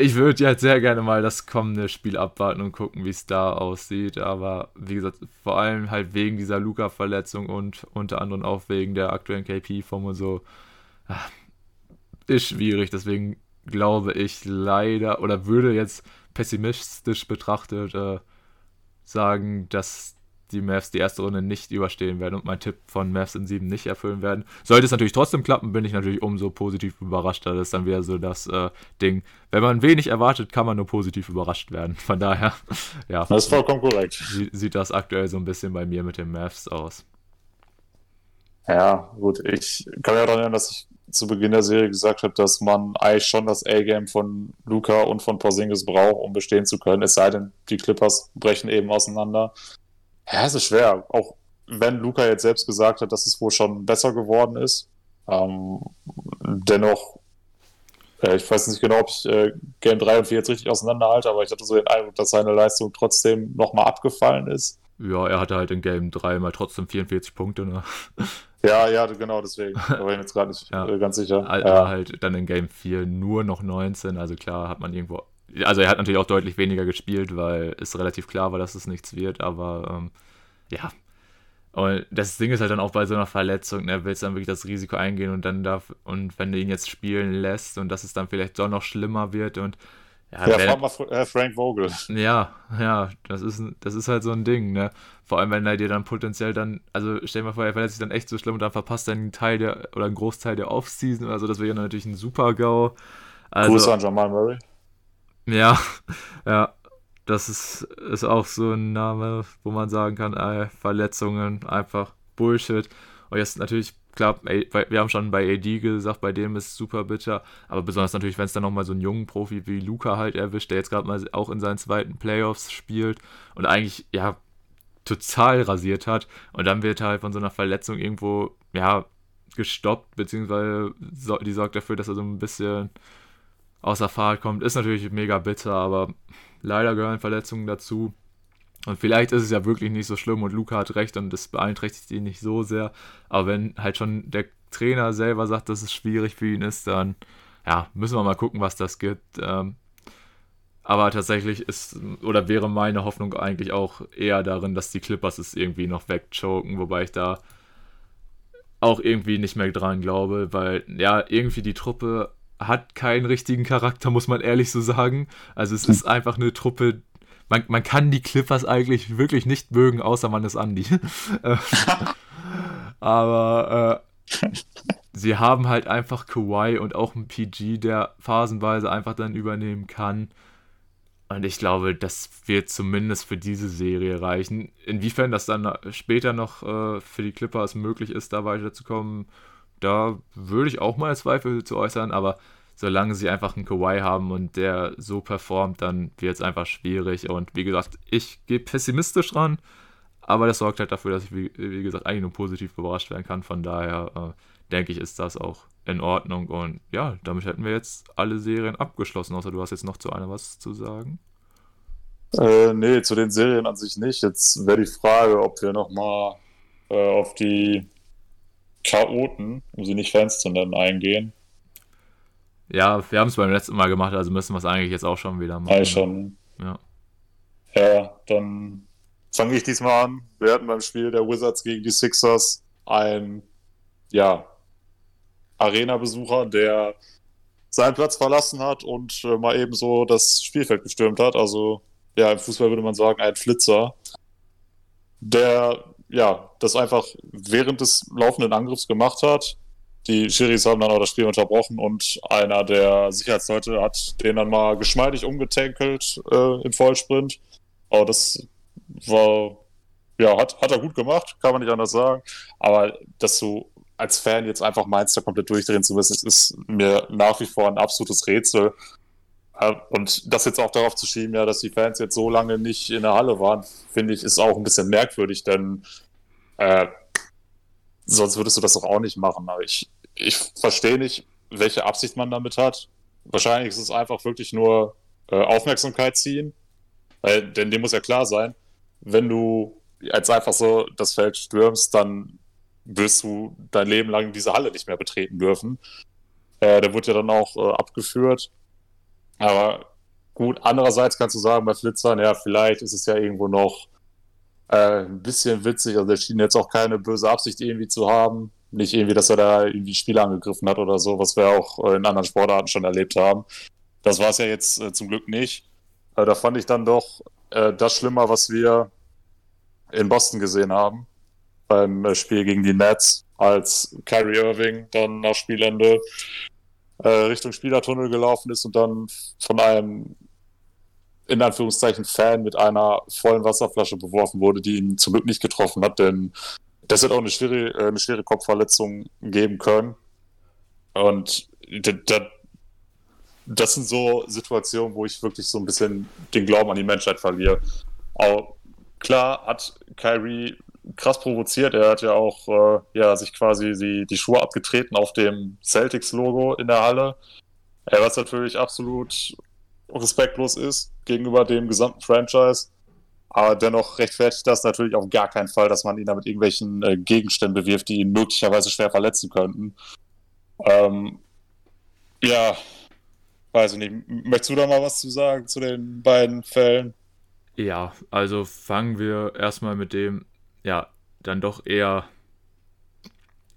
ich würde jetzt sehr gerne mal das kommende Spiel abwarten und gucken, wie es da aussieht. Aber wie gesagt, vor allem halt wegen dieser Luca-Verletzung und unter anderem auch wegen der aktuellen KP-Form und so, ah, ist schwierig. Deswegen glaube ich leider oder würde jetzt pessimistisch betrachtet äh, sagen, dass die Mavs die erste Runde nicht überstehen werden und mein Tipp von Mavs in 7 nicht erfüllen werden. Sollte es natürlich trotzdem klappen, bin ich natürlich umso positiv überrascht. Das ist dann wieder so das äh, Ding. Wenn man wenig erwartet, kann man nur positiv überrascht werden. Von daher, ja. Das ist vollkommen korrekt. Sieht das aktuell so ein bisschen bei mir mit den Mavs aus. Ja, gut. Ich kann auch daran erinnern, dass ich zu Beginn der Serie gesagt habe, dass man eigentlich schon das A-Game von Luca und von Porzingis braucht, um bestehen zu können. Es sei denn, die Clippers brechen eben auseinander. Ja, es ist schwer. Auch wenn Luca jetzt selbst gesagt hat, dass es wohl schon besser geworden ist. Ähm, dennoch, äh, ich weiß nicht genau, ob ich äh, Game 3 und 4 jetzt richtig auseinanderhalte, aber ich hatte so den Eindruck, dass seine Leistung trotzdem nochmal abgefallen ist. Ja, er hatte halt in Game 3 mal trotzdem 44 Punkte, ne? Ja, ja, genau, deswegen. Da war ich jetzt gerade nicht ja. Äh, ganz sicher. Aber ja. halt dann in Game 4 nur noch 19, also klar hat man irgendwo also er hat natürlich auch deutlich weniger gespielt, weil es relativ klar war, dass es nichts wird, aber ähm, ja. Und das Ding ist halt dann auch bei so einer Verletzung, er ne, will dann wirklich das Risiko eingehen und dann darf, und wenn du ihn jetzt spielen lässt und dass es dann vielleicht doch noch schlimmer wird und ja, ja wenn, mal Frank Vogel. Ja, ja, das ist, das ist halt so ein Ding, ne? Vor allem, wenn er dir dann potenziell dann, also stell dir mal vor, er verletzt sich dann echt so schlimm und dann verpasst er einen Teil der, oder einen Großteil der Offseason, also das wäre ja natürlich ein super GAU. Also, Grüße an Jamal Murray. Ja, ja. Das ist, ist auch so ein Name, wo man sagen kann, ey, Verletzungen, einfach Bullshit. Und jetzt natürlich, klar, wir haben schon bei AD gesagt, bei dem ist es super bitter, aber besonders natürlich, wenn es dann nochmal so einen jungen Profi wie Luca halt erwischt, der jetzt gerade mal auch in seinen zweiten Playoffs spielt und eigentlich, ja, total rasiert hat und dann wird halt von so einer Verletzung irgendwo, ja, gestoppt, beziehungsweise die sorgt dafür, dass er so ein bisschen außer Fahrt kommt. Ist natürlich mega bitter, aber leider gehören Verletzungen dazu. Und vielleicht ist es ja wirklich nicht so schlimm und Luca hat recht und das beeinträchtigt ihn nicht so sehr. Aber wenn halt schon der Trainer selber sagt, dass es schwierig für ihn ist, dann ja, müssen wir mal gucken, was das gibt. Ähm, aber tatsächlich ist oder wäre meine Hoffnung eigentlich auch eher darin, dass die Clippers es irgendwie noch wegchoken, wobei ich da auch irgendwie nicht mehr dran glaube, weil ja, irgendwie die Truppe hat keinen richtigen Charakter, muss man ehrlich so sagen. Also es ist einfach eine Truppe, man, man kann die Clippers eigentlich wirklich nicht mögen, außer man ist Andy. Aber äh, sie haben halt einfach Kawhi und auch einen PG, der phasenweise einfach dann übernehmen kann. Und ich glaube, das wird zumindest für diese Serie reichen. Inwiefern das dann später noch äh, für die Clippers möglich ist, da weiterzukommen, da würde ich auch mal Zweifel zu äußern, aber solange sie einfach einen Kawhi haben und der so performt, dann wird es einfach schwierig. Und wie gesagt, ich gehe pessimistisch ran, aber das sorgt halt dafür, dass ich, wie, gesagt, eigentlich nur positiv überrascht werden kann. Von daher äh, denke ich, ist das auch in Ordnung. Und ja, damit hätten wir jetzt alle Serien abgeschlossen, außer du hast jetzt noch zu einer was zu sagen. Äh, nee, zu den Serien an sich nicht. Jetzt wäre die Frage, ob wir nochmal äh, auf die Chaoten, um sie nicht Fans zu nennen, eingehen. Ja, wir haben es beim letzten Mal gemacht, also müssen wir es eigentlich jetzt auch schon wieder machen. Ja, schon. Ja. Ja, dann fange ich diesmal an. Wir hatten beim Spiel der Wizards gegen die Sixers ein, ja, Arena-Besucher, der seinen Platz verlassen hat und äh, mal eben so das Spielfeld gestürmt hat. Also, ja, im Fußball würde man sagen, ein Flitzer, der, ja, das einfach während des laufenden Angriffs gemacht hat. Die Schiris haben dann auch das Spiel unterbrochen und einer der Sicherheitsleute hat den dann mal geschmeidig umgetankelt äh, im Vollsprint. Aber das war, ja, hat, hat er gut gemacht, kann man nicht anders sagen. Aber dass du als Fan jetzt einfach meinst, da komplett durchdrehen zu müssen, ist mir nach wie vor ein absolutes Rätsel. Und das jetzt auch darauf zu schieben, ja, dass die Fans jetzt so lange nicht in der Halle waren, finde ich, ist auch ein bisschen merkwürdig, denn äh, sonst würdest du das doch auch nicht machen. Aber ich, ich verstehe nicht, welche Absicht man damit hat. Wahrscheinlich ist es einfach wirklich nur äh, Aufmerksamkeit ziehen. Weil, denn dem muss ja klar sein, wenn du jetzt einfach so das Feld stürmst, dann wirst du dein Leben lang diese Halle nicht mehr betreten dürfen. Äh, der wird ja dann auch äh, abgeführt. Aber gut, andererseits kannst du sagen, bei Flitzern, ja, vielleicht ist es ja irgendwo noch äh, ein bisschen witzig. Also, der schien jetzt auch keine böse Absicht irgendwie zu haben. Nicht irgendwie, dass er da irgendwie Spiele angegriffen hat oder so, was wir auch äh, in anderen Sportarten schon erlebt haben. Das war es ja jetzt äh, zum Glück nicht. Äh, da fand ich dann doch das schlimmer, was wir in Boston gesehen haben beim äh, Spiel gegen die Nets, als Kyrie Irving dann nach Spielende äh, Richtung Spielertunnel gelaufen ist und dann von einem in Anführungszeichen Fan mit einer vollen Wasserflasche beworfen wurde, die ihn zum Glück nicht getroffen hat, denn das hätte auch eine schwere, äh, eine schwere Kopfverletzung geben können. Und das sind so Situationen, wo ich wirklich so ein bisschen den Glauben an die Menschheit verliere. Auch klar hat Kyrie krass provoziert. Er hat ja auch äh, ja, sich quasi die, die Schuhe abgetreten auf dem Celtics-Logo in der Halle. Äh, was natürlich absolut respektlos ist gegenüber dem gesamten Franchise. Aber dennoch rechtfertigt das natürlich auf gar keinen Fall, dass man ihn damit irgendwelchen äh, Gegenständen bewirft, die ihn möglicherweise schwer verletzen könnten. Ähm, ja, weiß ich nicht. Möchtest du da mal was zu sagen zu den beiden Fällen? Ja, also fangen wir erstmal mit dem, ja, dann doch eher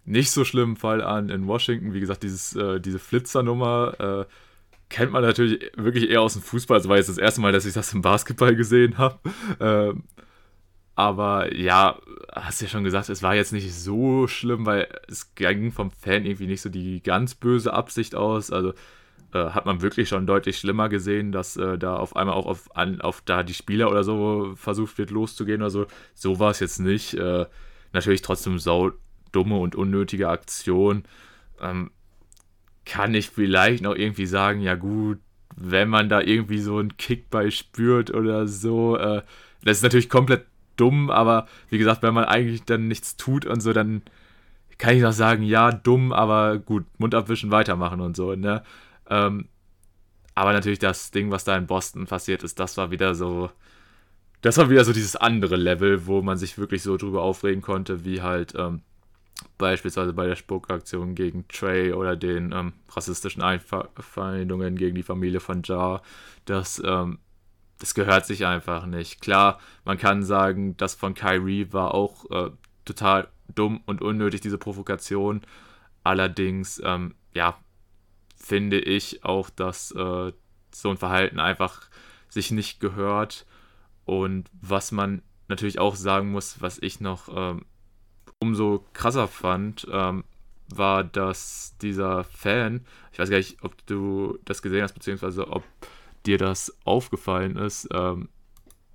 nicht so schlimmen Fall an in Washington. Wie gesagt, dieses, äh, diese Flitzernummer äh, kennt man natürlich wirklich eher aus dem Fußball. Das war jetzt das erste Mal, dass ich das im Basketball gesehen habe. Ähm, aber ja, hast ja schon gesagt, es war jetzt nicht so schlimm, weil es ging vom Fan irgendwie nicht so die ganz böse Absicht aus. Also äh, hat man wirklich schon deutlich schlimmer gesehen, dass äh, da auf einmal auch auf, an, auf da die Spieler oder so versucht wird loszugehen oder so. So war es jetzt nicht. Äh, natürlich trotzdem sau dumme und unnötige Aktion. Ähm, kann ich vielleicht noch irgendwie sagen, ja gut, wenn man da irgendwie so einen Kick bei spürt oder so, äh, das ist natürlich komplett dumm, aber wie gesagt, wenn man eigentlich dann nichts tut und so, dann kann ich noch sagen, ja, dumm, aber gut, Mund abwischen, weitermachen und so, ne? Ähm, aber natürlich das Ding, was da in Boston passiert ist, das war wieder so, das war wieder so dieses andere Level, wo man sich wirklich so drüber aufregen konnte, wie halt ähm, beispielsweise bei der Spuckaktion gegen Trey oder den ähm, rassistischen Einfeindungen gegen die Familie von Jar. Das, ähm, das gehört sich einfach nicht. Klar, man kann sagen, das von Kyrie war auch äh, total dumm und unnötig, diese Provokation. Allerdings, ähm, ja, finde ich auch, dass äh, so ein Verhalten einfach sich nicht gehört. Und was man natürlich auch sagen muss, was ich noch ähm, umso krasser fand, ähm, war, dass dieser Fan, ich weiß gar nicht, ob du das gesehen hast, beziehungsweise ob dir das aufgefallen ist, ähm,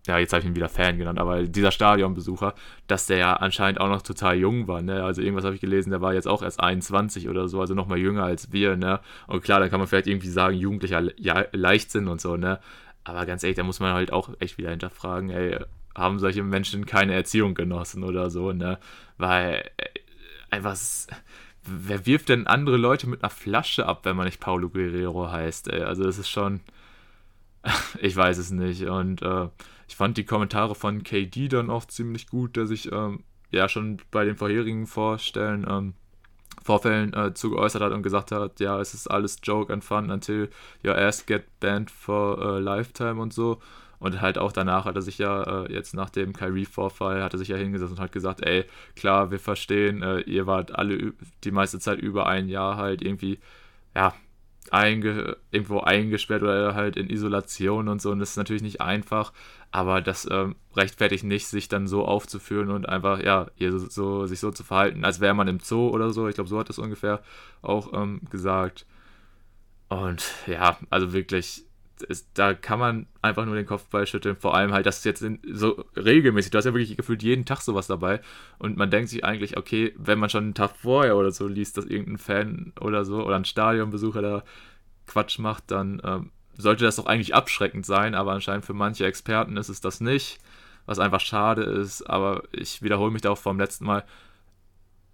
ja, jetzt habe ich ihn wieder Fan genannt, aber dieser Stadionbesucher, dass der ja anscheinend auch noch total jung war, ne? Also irgendwas habe ich gelesen, der war jetzt auch erst 21 oder so, also noch mal jünger als wir, ne? Und klar, da kann man vielleicht irgendwie sagen, jugendlicher ja, Leichtsinn und so, ne? Aber ganz ehrlich, da muss man halt auch echt wieder hinterfragen, ey, haben solche Menschen keine Erziehung genossen oder so, ne? Weil äh, einfach, wer wirft denn andere Leute mit einer Flasche ab, wenn man nicht Paulo Guerrero heißt, ey? Also das ist schon, ich weiß es nicht und äh, ich fand die Kommentare von KD dann auch ziemlich gut, der sich ähm, ja schon bei den vorherigen Vorstellen, ähm, Vorfällen äh, zu hat und gesagt hat, ja, es ist alles Joke and Fun until your ass get banned for a lifetime und so. Und halt auch danach hat er sich ja, äh, jetzt nach dem Kyrie-Vorfall, hat er sich ja hingesetzt und hat gesagt, ey, klar, wir verstehen, äh, ihr wart alle die meiste Zeit über ein Jahr halt irgendwie, ja, einge irgendwo eingesperrt oder halt in Isolation und so. Und das ist natürlich nicht einfach, aber das ähm, rechtfertigt nicht, sich dann so aufzuführen und einfach, ja, so, so, sich so zu verhalten, als wäre man im Zoo oder so. Ich glaube, so hat es ungefähr auch ähm, gesagt. Und ja, also wirklich, ist, da kann man einfach nur den Kopf schütteln. Vor allem halt, dass jetzt in, so regelmäßig, du hast ja wirklich gefühlt jeden Tag sowas dabei. Und man denkt sich eigentlich, okay, wenn man schon einen Tag vorher oder so liest, dass irgendein Fan oder so oder ein Stadionbesucher da Quatsch macht, dann ähm, sollte das doch eigentlich abschreckend sein. Aber anscheinend für manche Experten ist es das nicht. Was einfach schade ist. Aber ich wiederhole mich da auch vom letzten Mal.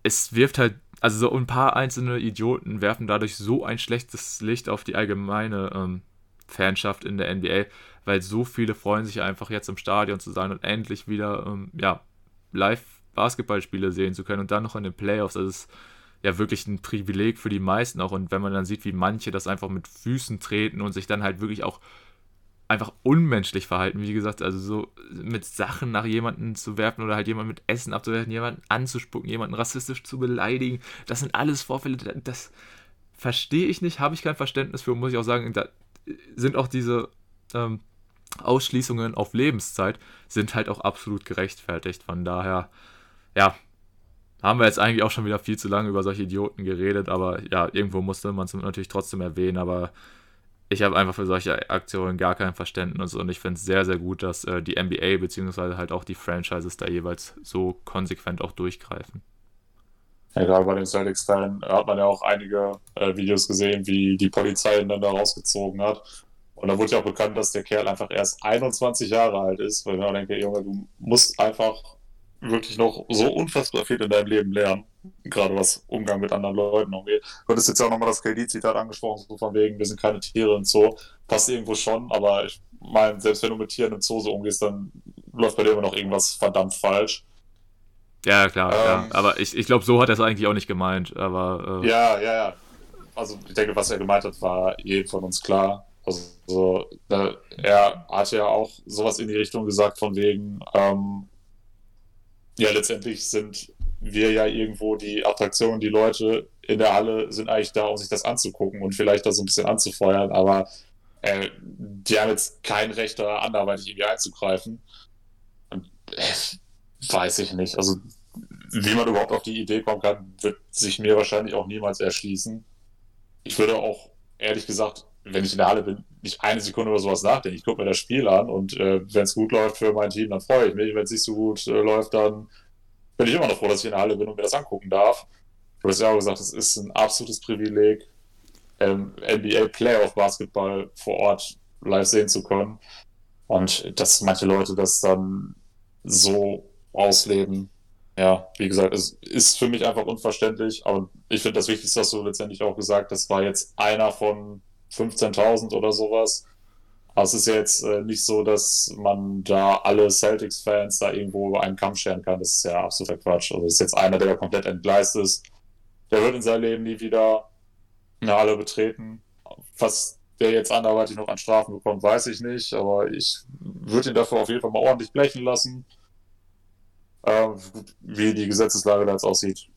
Es wirft halt also so ein paar einzelne Idioten werfen dadurch so ein schlechtes Licht auf die allgemeine ähm, Fanschaft in der NBA, weil so viele freuen sich einfach jetzt im Stadion zu sein und endlich wieder ähm, ja, live Basketballspiele sehen zu können und dann noch in den Playoffs. Das ist ja wirklich ein Privileg für die meisten auch. Und wenn man dann sieht, wie manche das einfach mit Füßen treten und sich dann halt wirklich auch einfach unmenschlich verhalten, wie gesagt, also so mit Sachen nach jemanden zu werfen oder halt jemanden mit Essen abzuwerfen, jemanden anzuspucken, jemanden rassistisch zu beleidigen, das sind alles Vorfälle, das verstehe ich nicht, habe ich kein Verständnis für, muss ich auch sagen, da sind auch diese ähm, Ausschließungen auf Lebenszeit sind halt auch absolut gerechtfertigt. Von daher, ja, haben wir jetzt eigentlich auch schon wieder viel zu lange über solche Idioten geredet, aber ja, irgendwo musste man es natürlich trotzdem erwähnen, aber ich habe einfach für solche Aktionen gar kein Verständnis und ich finde es sehr, sehr gut, dass äh, die NBA bzw. halt auch die Franchises da jeweils so konsequent auch durchgreifen. Ja, gerade bei den Celtics-Fans hat man ja auch einige äh, Videos gesehen, wie die Polizei ihn dann da rausgezogen hat. Und da wurde ja auch bekannt, dass der Kerl einfach erst 21 Jahre alt ist, weil ich mir denke, Junge, du musst einfach wirklich noch so unfassbar viel in deinem Leben lernen, gerade was Umgang mit anderen Leuten umgeht. Du hattest jetzt ja auch nochmal das KD-Zitat angesprochen, so von wegen, wir sind keine Tiere und so. Passt irgendwo schon, aber ich meine, selbst wenn du mit Tieren im Zoo so umgehst, dann läuft bei dir immer noch irgendwas verdammt falsch. Ja, klar, ähm, ja. Aber ich, ich glaube, so hat er es eigentlich auch nicht gemeint. Aber, äh, ja, ja, ja. Also ich denke, was er gemeint hat, war jedem von uns klar. Also äh, er hat ja auch sowas in die Richtung gesagt, von wegen, ähm, ja, letztendlich sind wir ja irgendwo die Attraktion, die Leute in der Halle sind eigentlich da, um sich das anzugucken und vielleicht da so ein bisschen anzufeuern, aber äh, die haben jetzt kein Recht da anderweitig irgendwie einzugreifen. Und äh, weiß ich nicht. Also, wie man überhaupt auf die Idee kommen kann, wird sich mir wahrscheinlich auch niemals erschließen. Ich würde auch, ehrlich gesagt, wenn ich in der Halle bin, nicht eine Sekunde über sowas nachdenken. Ich gucke mir das Spiel an und äh, wenn es gut läuft für mein Team, dann freue ich mich. Wenn es nicht so gut äh, läuft, dann bin ich immer noch froh, dass ich in der Halle bin und mir das angucken darf. Du hast ja auch gesagt, es ist ein absolutes Privileg, ähm, NBA Playoff Basketball vor Ort live sehen zu können. Und dass manche Leute das dann so ausleben. Ja, wie gesagt, es ist für mich einfach unverständlich, aber ich finde das Wichtigste, was du letztendlich auch gesagt hast, war jetzt einer von 15.000 oder sowas. Aber es ist ja jetzt äh, nicht so, dass man da alle Celtics-Fans da irgendwo über einen Kamm scheren kann. Das ist ja absoluter Quatsch. Also es ist jetzt einer, der komplett entgleist ist. Der wird in seinem Leben nie wieder eine Halle betreten. Was der jetzt anderweitig noch an Strafen bekommt, weiß ich nicht. Aber ich würde ihn dafür auf jeden Fall mal ordentlich blechen lassen. Ähm, wie die Gesetzeslage da jetzt aussieht,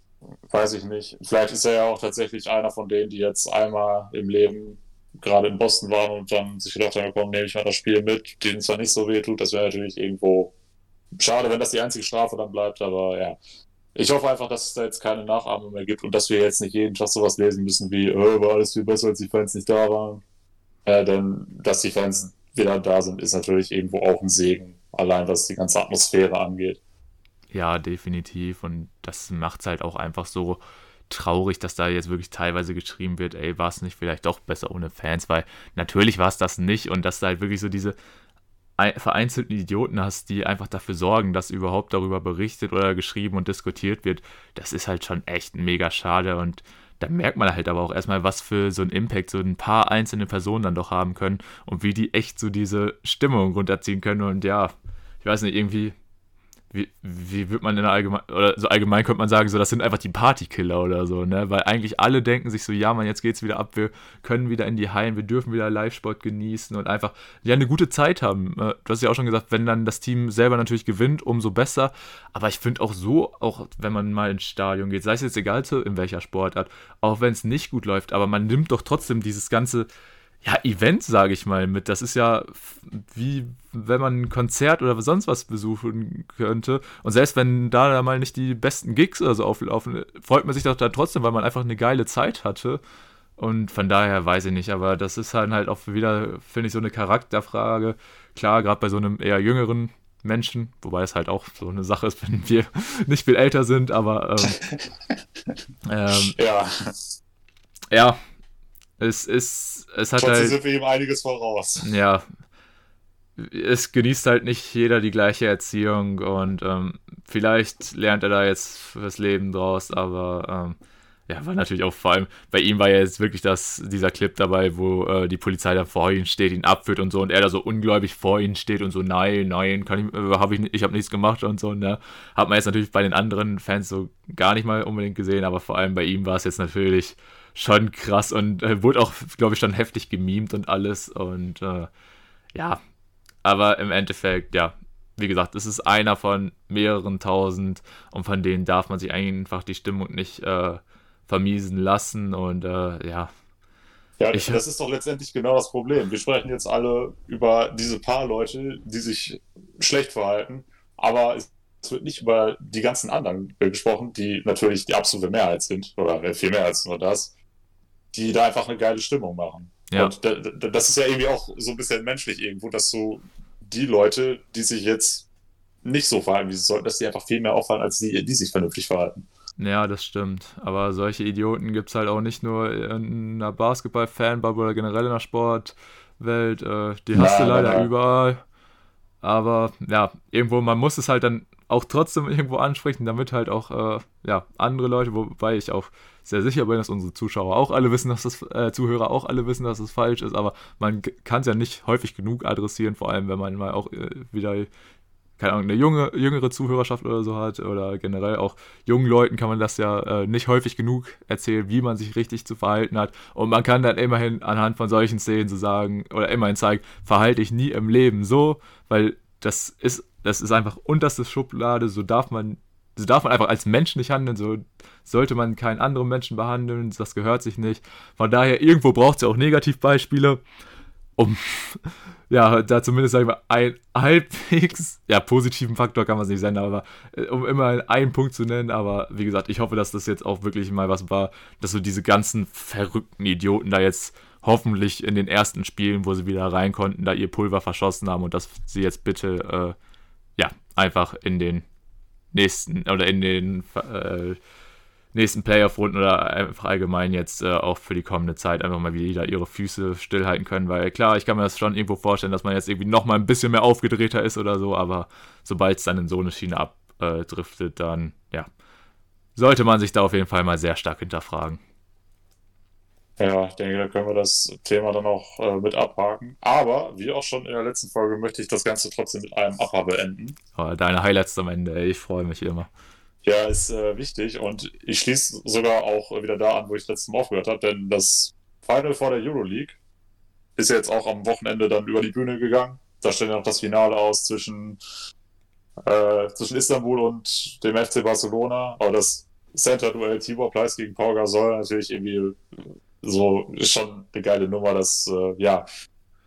weiß ich nicht. Vielleicht ist er ja auch tatsächlich einer von denen, die jetzt einmal im Leben gerade in Boston waren und dann sich gedacht haben, komm, nehme ich mal das Spiel mit, denen zwar nicht so weh tut, das wäre natürlich irgendwo schade, wenn das die einzige Strafe dann bleibt, aber ja. Ich hoffe einfach, dass es da jetzt keine Nachahmung mehr gibt und dass wir jetzt nicht jeden Tag sowas lesen müssen wie, oh, war alles viel besser, als die Fans nicht da waren. Äh, denn dass die Fans wieder da sind, ist natürlich irgendwo auch ein Segen, allein was die ganze Atmosphäre angeht. Ja, definitiv. Und das macht es halt auch einfach so traurig, dass da jetzt wirklich teilweise geschrieben wird, ey, war es nicht vielleicht doch besser ohne Fans, weil natürlich war es das nicht. Und dass da halt wirklich so diese vereinzelten Idioten hast, die einfach dafür sorgen, dass überhaupt darüber berichtet oder geschrieben und diskutiert wird, das ist halt schon echt mega schade. Und da merkt man halt aber auch erstmal, was für so ein Impact so ein paar einzelne Personen dann doch haben können und wie die echt so diese Stimmung runterziehen können. Und ja, ich weiß nicht, irgendwie wie, wie wird man in der allgemein oder so allgemein könnte man sagen, so das sind einfach die Partykiller oder so, ne? Weil eigentlich alle denken sich so, ja, man, jetzt geht's wieder ab, wir können wieder in die Hallen, wir dürfen wieder Live-Sport genießen und einfach ja eine gute Zeit haben. Äh, du hast ja auch schon gesagt, wenn dann das Team selber natürlich gewinnt, umso besser. Aber ich finde auch so, auch wenn man mal ins Stadion geht, sei es jetzt egal in welcher Sportart, auch wenn es nicht gut läuft, aber man nimmt doch trotzdem dieses ganze ja, Event, sage ich mal, mit. Das ist ja wie wenn man ein Konzert oder sonst was besuchen könnte. Und selbst wenn da mal nicht die besten Gigs oder so auflaufen, freut man sich doch dann trotzdem, weil man einfach eine geile Zeit hatte. Und von daher weiß ich nicht, aber das ist halt, halt auch wieder, finde ich, so eine Charakterfrage. Klar, gerade bei so einem eher jüngeren Menschen, wobei es halt auch so eine Sache ist, wenn wir nicht viel älter sind, aber ähm, ähm, ja. Ja, es ist, es hat Trotzdem halt. sind wir ihm einiges voraus. Ja. Es genießt halt nicht jeder die gleiche Erziehung und ähm, vielleicht lernt er da jetzt fürs Leben draus, aber ähm, ja, war natürlich auch vor allem, bei ihm war ja jetzt wirklich das, dieser Clip dabei, wo äh, die Polizei da vor ihm steht, ihn abführt und so und er da so ungläubig vor ihm steht und so, nein, nein, kann ich, äh, habe ich, ich habe nichts gemacht und so, ne? Hat man jetzt natürlich bei den anderen Fans so gar nicht mal unbedingt gesehen, aber vor allem bei ihm war es jetzt natürlich schon krass und äh, wurde auch, glaube ich, schon heftig gemimt und alles. Und äh, ja, aber im Endeffekt, ja, wie gesagt, es ist einer von mehreren tausend und von denen darf man sich einfach die Stimmung nicht äh, vermiesen lassen und äh, ja. Ja, ich, das ist doch letztendlich genau das Problem. Wir sprechen jetzt alle über diese paar Leute, die sich schlecht verhalten, aber es wird nicht über die ganzen anderen gesprochen, die natürlich die absolute Mehrheit sind, oder viel mehr als nur das die da einfach eine geile Stimmung machen. Ja. Und das ist ja irgendwie auch so ein bisschen menschlich irgendwo, dass so die Leute, die sich jetzt nicht so verhalten, wie sie sollten, dass die einfach viel mehr auffallen, als die, die sich vernünftig verhalten. Ja, das stimmt. Aber solche Idioten gibt es halt auch nicht nur in einer Basketball-Fanbubble oder generell in der Sportwelt. Äh, die hast nein, du leider nein. überall. Aber ja, irgendwo, man muss es halt dann auch trotzdem irgendwo ansprechen, damit halt auch äh, ja, andere Leute, wobei ich auch sehr sicher bin, dass unsere Zuschauer auch alle wissen, dass das, äh, Zuhörer auch alle wissen, dass das falsch ist, aber man kann es ja nicht häufig genug adressieren, vor allem wenn man mal auch äh, wieder keine Ahnung, eine junge, jüngere Zuhörerschaft oder so hat oder generell auch jungen Leuten kann man das ja äh, nicht häufig genug erzählen, wie man sich richtig zu verhalten hat. Und man kann dann immerhin anhand von solchen Szenen so sagen oder immerhin zeigen, verhalte ich nie im Leben so, weil das ist, das ist einfach unterste Schublade, so darf man so darf man einfach als Mensch nicht handeln, so sollte man keinen anderen Menschen behandeln, das gehört sich nicht. Von daher, irgendwo braucht es ja auch Negativbeispiele, um ja, da zumindest, sag ich mal, einen halbwegs, ja, positiven Faktor kann man es nicht sein, aber äh, um immer einen Punkt zu nennen, aber wie gesagt, ich hoffe, dass das jetzt auch wirklich mal was war, dass so diese ganzen verrückten Idioten da jetzt hoffentlich in den ersten Spielen, wo sie wieder rein konnten, da ihr Pulver verschossen haben und dass sie jetzt bitte, äh, ja, einfach in den nächsten oder in den äh, nächsten Playoff-Runden oder einfach allgemein jetzt äh, auch für die kommende Zeit einfach mal wieder ihre Füße stillhalten können, weil klar, ich kann mir das schon irgendwo vorstellen, dass man jetzt irgendwie nochmal ein bisschen mehr aufgedrehter ist oder so, aber sobald es dann in so eine Schiene abdriftet, dann ja, sollte man sich da auf jeden Fall mal sehr stark hinterfragen. Ja, ich denke, da können wir das Thema dann auch äh, mit abhaken. Aber, wie auch schon in der letzten Folge, möchte ich das Ganze trotzdem mit einem Upper beenden. Oh, deine Highlights am Ende, ey. ich freue mich immer. Ja, ist äh, wichtig und ich schließe sogar auch wieder da an, wo ich letztes Mal aufgehört habe, denn das Final vor der Euroleague ist jetzt auch am Wochenende dann über die Bühne gegangen. Da steht ja noch das Finale aus zwischen, äh, zwischen Istanbul und dem FC Barcelona. Aber das Center-Duell Tibor Pleiss gegen Paul Gasol natürlich irgendwie so ist schon eine geile Nummer, dass äh, ja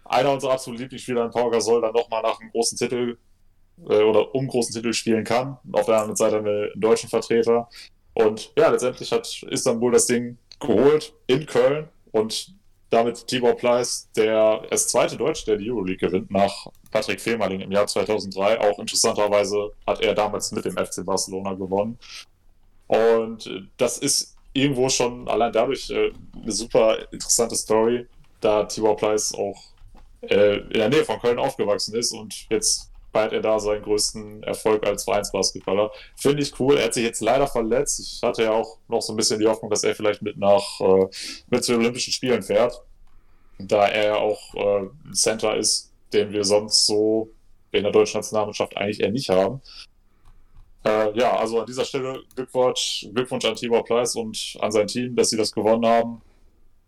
einer unserer absoluten Lieblingsspieler in Paul Gasol dann nochmal nach einem großen Titel äh, oder um großen Titel spielen kann. Auf der anderen Seite einen deutschen Vertreter. Und ja, letztendlich hat Istanbul das Ding geholt in Köln und damit Tibor Pleiss, der erst zweite Deutsche, der die Euroleague gewinnt, nach Patrick Fehmerling im Jahr 2003. Auch interessanterweise hat er damals mit dem FC Barcelona gewonnen. Und das ist irgendwo schon allein dadurch äh, eine super interessante Story, da Tibor Pleiss auch äh, in der Nähe von Köln aufgewachsen ist und jetzt feiert er da seinen größten Erfolg als Vereinsbasketballer. Finde ich cool. Er hat sich jetzt leider verletzt. Ich hatte ja auch noch so ein bisschen die Hoffnung, dass er vielleicht mit nach äh, mit zu den Olympischen Spielen fährt, da er auch äh, Center ist, den wir sonst so in der deutschen Nationalmannschaft eigentlich eher nicht haben. Äh, ja, also an dieser Stelle Glückwunsch, Glückwunsch an Tibor Pleiss und an sein Team, dass sie das gewonnen haben.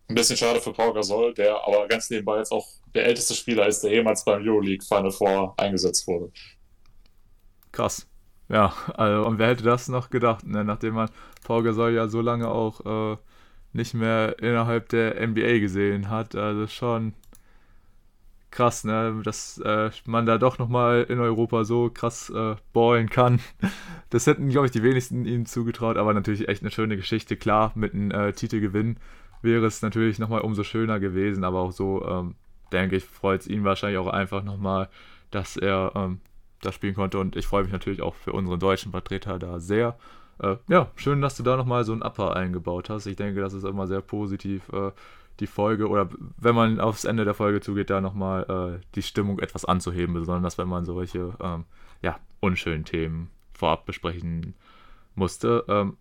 Ein bisschen schade für Paul Gasol, der aber ganz nebenbei jetzt auch der älteste Spieler ist, der jemals beim Euroleague Final Four eingesetzt wurde. Krass. Ja, also, und wer hätte das noch gedacht, ne? nachdem man Paul Gasol ja so lange auch äh, nicht mehr innerhalb der NBA gesehen hat. Also schon krass, ne, dass äh, man da doch nochmal in Europa so krass äh, ballen kann. Das hätten, glaube ich, die wenigsten ihm zugetraut, aber natürlich echt eine schöne Geschichte. Klar, mit einem äh, Titelgewinn wäre es natürlich nochmal umso schöner gewesen, aber auch so, ähm, denke ich, freut es ihn wahrscheinlich auch einfach nochmal, dass er ähm, das spielen konnte und ich freue mich natürlich auch für unseren deutschen Vertreter da sehr. Äh, ja, schön, dass du da nochmal so ein Upper eingebaut hast. Ich denke, das ist immer sehr positiv äh, die Folge oder wenn man aufs Ende der Folge zugeht, da nochmal äh, die Stimmung etwas anzuheben, besonders wenn man solche ähm, ja, unschönen Themen vorab besprechen musste. Ähm,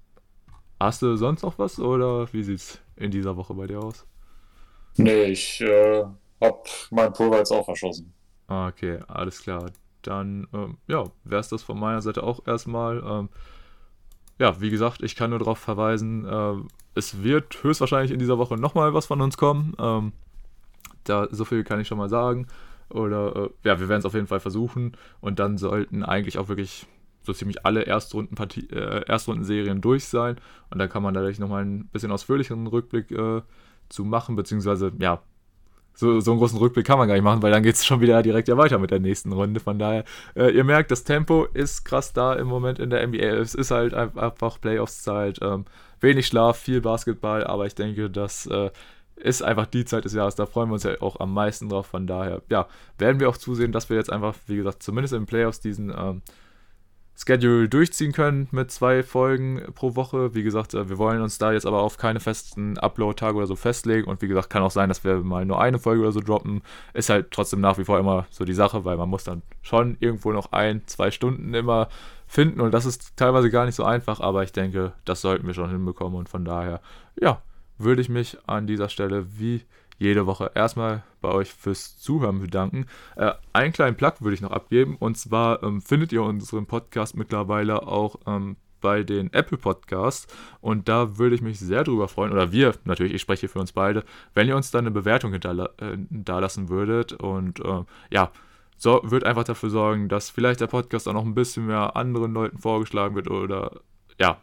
hast du sonst noch was oder wie sieht es in dieser Woche bei dir aus? Nee, ich äh, hab meinen Pulver jetzt auch verschossen. Ah, okay, alles klar. Dann, ähm, ja, wäre es das von meiner Seite auch erstmal. Ähm, ja, wie gesagt, ich kann nur darauf verweisen, äh, es wird höchstwahrscheinlich in dieser Woche nochmal was von uns kommen. Ähm, da, so viel kann ich schon mal sagen. Oder äh, ja, wir werden es auf jeden Fall versuchen. Und dann sollten eigentlich auch wirklich so ziemlich alle äh, Erstrundenserien durch sein. Und da kann man dadurch nochmal ein bisschen ausführlicheren Rückblick äh, zu machen, beziehungsweise ja, so, so einen großen Rückblick kann man gar nicht machen, weil dann geht es schon wieder direkt ja weiter mit der nächsten Runde. Von daher, äh, ihr merkt, das Tempo ist krass da im Moment in der NBA. Es ist halt einfach Playoffs-Zeit. Ähm, wenig Schlaf, viel Basketball, aber ich denke, das äh, ist einfach die Zeit des Jahres. Da freuen wir uns ja auch am meisten drauf. Von daher, ja, werden wir auch zusehen, dass wir jetzt einfach, wie gesagt, zumindest in den Playoffs diesen ähm, Schedule durchziehen können mit zwei Folgen pro Woche. Wie gesagt, äh, wir wollen uns da jetzt aber auf keine festen Upload-Tage oder so festlegen. Und wie gesagt, kann auch sein, dass wir mal nur eine Folge oder so droppen. Ist halt trotzdem nach wie vor immer so die Sache, weil man muss dann schon irgendwo noch ein, zwei Stunden immer finden. Und das ist teilweise gar nicht so einfach, aber ich denke, das sollten wir schon hinbekommen. Und von daher, ja, würde ich mich an dieser Stelle wie jede Woche erstmal bei euch fürs Zuhören bedanken. Äh, einen kleinen Plug würde ich noch abgeben und zwar ähm, findet ihr unseren Podcast mittlerweile auch ähm, bei den Apple Podcasts und da würde ich mich sehr drüber freuen, oder wir natürlich, ich spreche für uns beide, wenn ihr uns da eine Bewertung hinterlassen äh, würdet und äh, ja, so, wird einfach dafür sorgen, dass vielleicht der Podcast auch noch ein bisschen mehr anderen Leuten vorgeschlagen wird oder ja,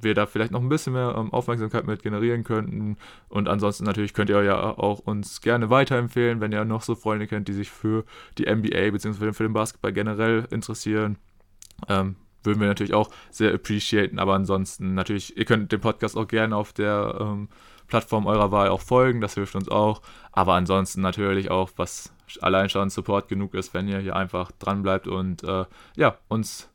wir da vielleicht noch ein bisschen mehr ähm, Aufmerksamkeit mit generieren könnten. Und ansonsten natürlich könnt ihr ja auch uns gerne weiterempfehlen, wenn ihr noch so Freunde kennt, die sich für die NBA bzw. für den Basketball generell interessieren. Ähm, würden wir natürlich auch sehr appreciaten, aber ansonsten natürlich, ihr könnt dem Podcast auch gerne auf der ähm, Plattform eurer Wahl auch folgen, das hilft uns auch. Aber ansonsten natürlich auch, was allein schon Support genug ist, wenn ihr hier einfach dran bleibt und äh, ja, uns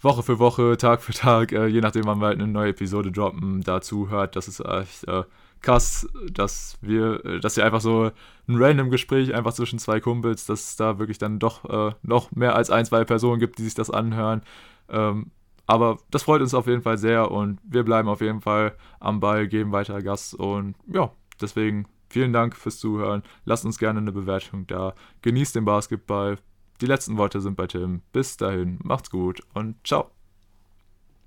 Woche für Woche, Tag für Tag, äh, je nachdem, wann wir halt eine neue Episode droppen, dazu hört. Das ist echt äh, krass, dass wir, äh, dass ihr einfach so ein random Gespräch einfach zwischen zwei Kumpels, dass es da wirklich dann doch äh, noch mehr als ein, zwei Personen gibt, die sich das anhören. Ähm, aber das freut uns auf jeden Fall sehr und wir bleiben auf jeden Fall am Ball, geben weiter Gas und ja, deswegen vielen Dank fürs Zuhören. Lasst uns gerne eine Bewertung da. Genießt den Basketball. Die letzten Worte sind bei Tim. Bis dahin, macht's gut und ciao.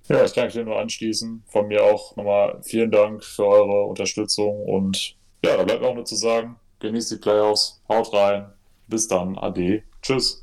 Ja, ich kann mich nur anschließen. Von mir auch nochmal vielen Dank für eure Unterstützung und ja, da bleibt auch nur zu sagen, genießt die Playoffs, haut rein, bis dann, ade, tschüss.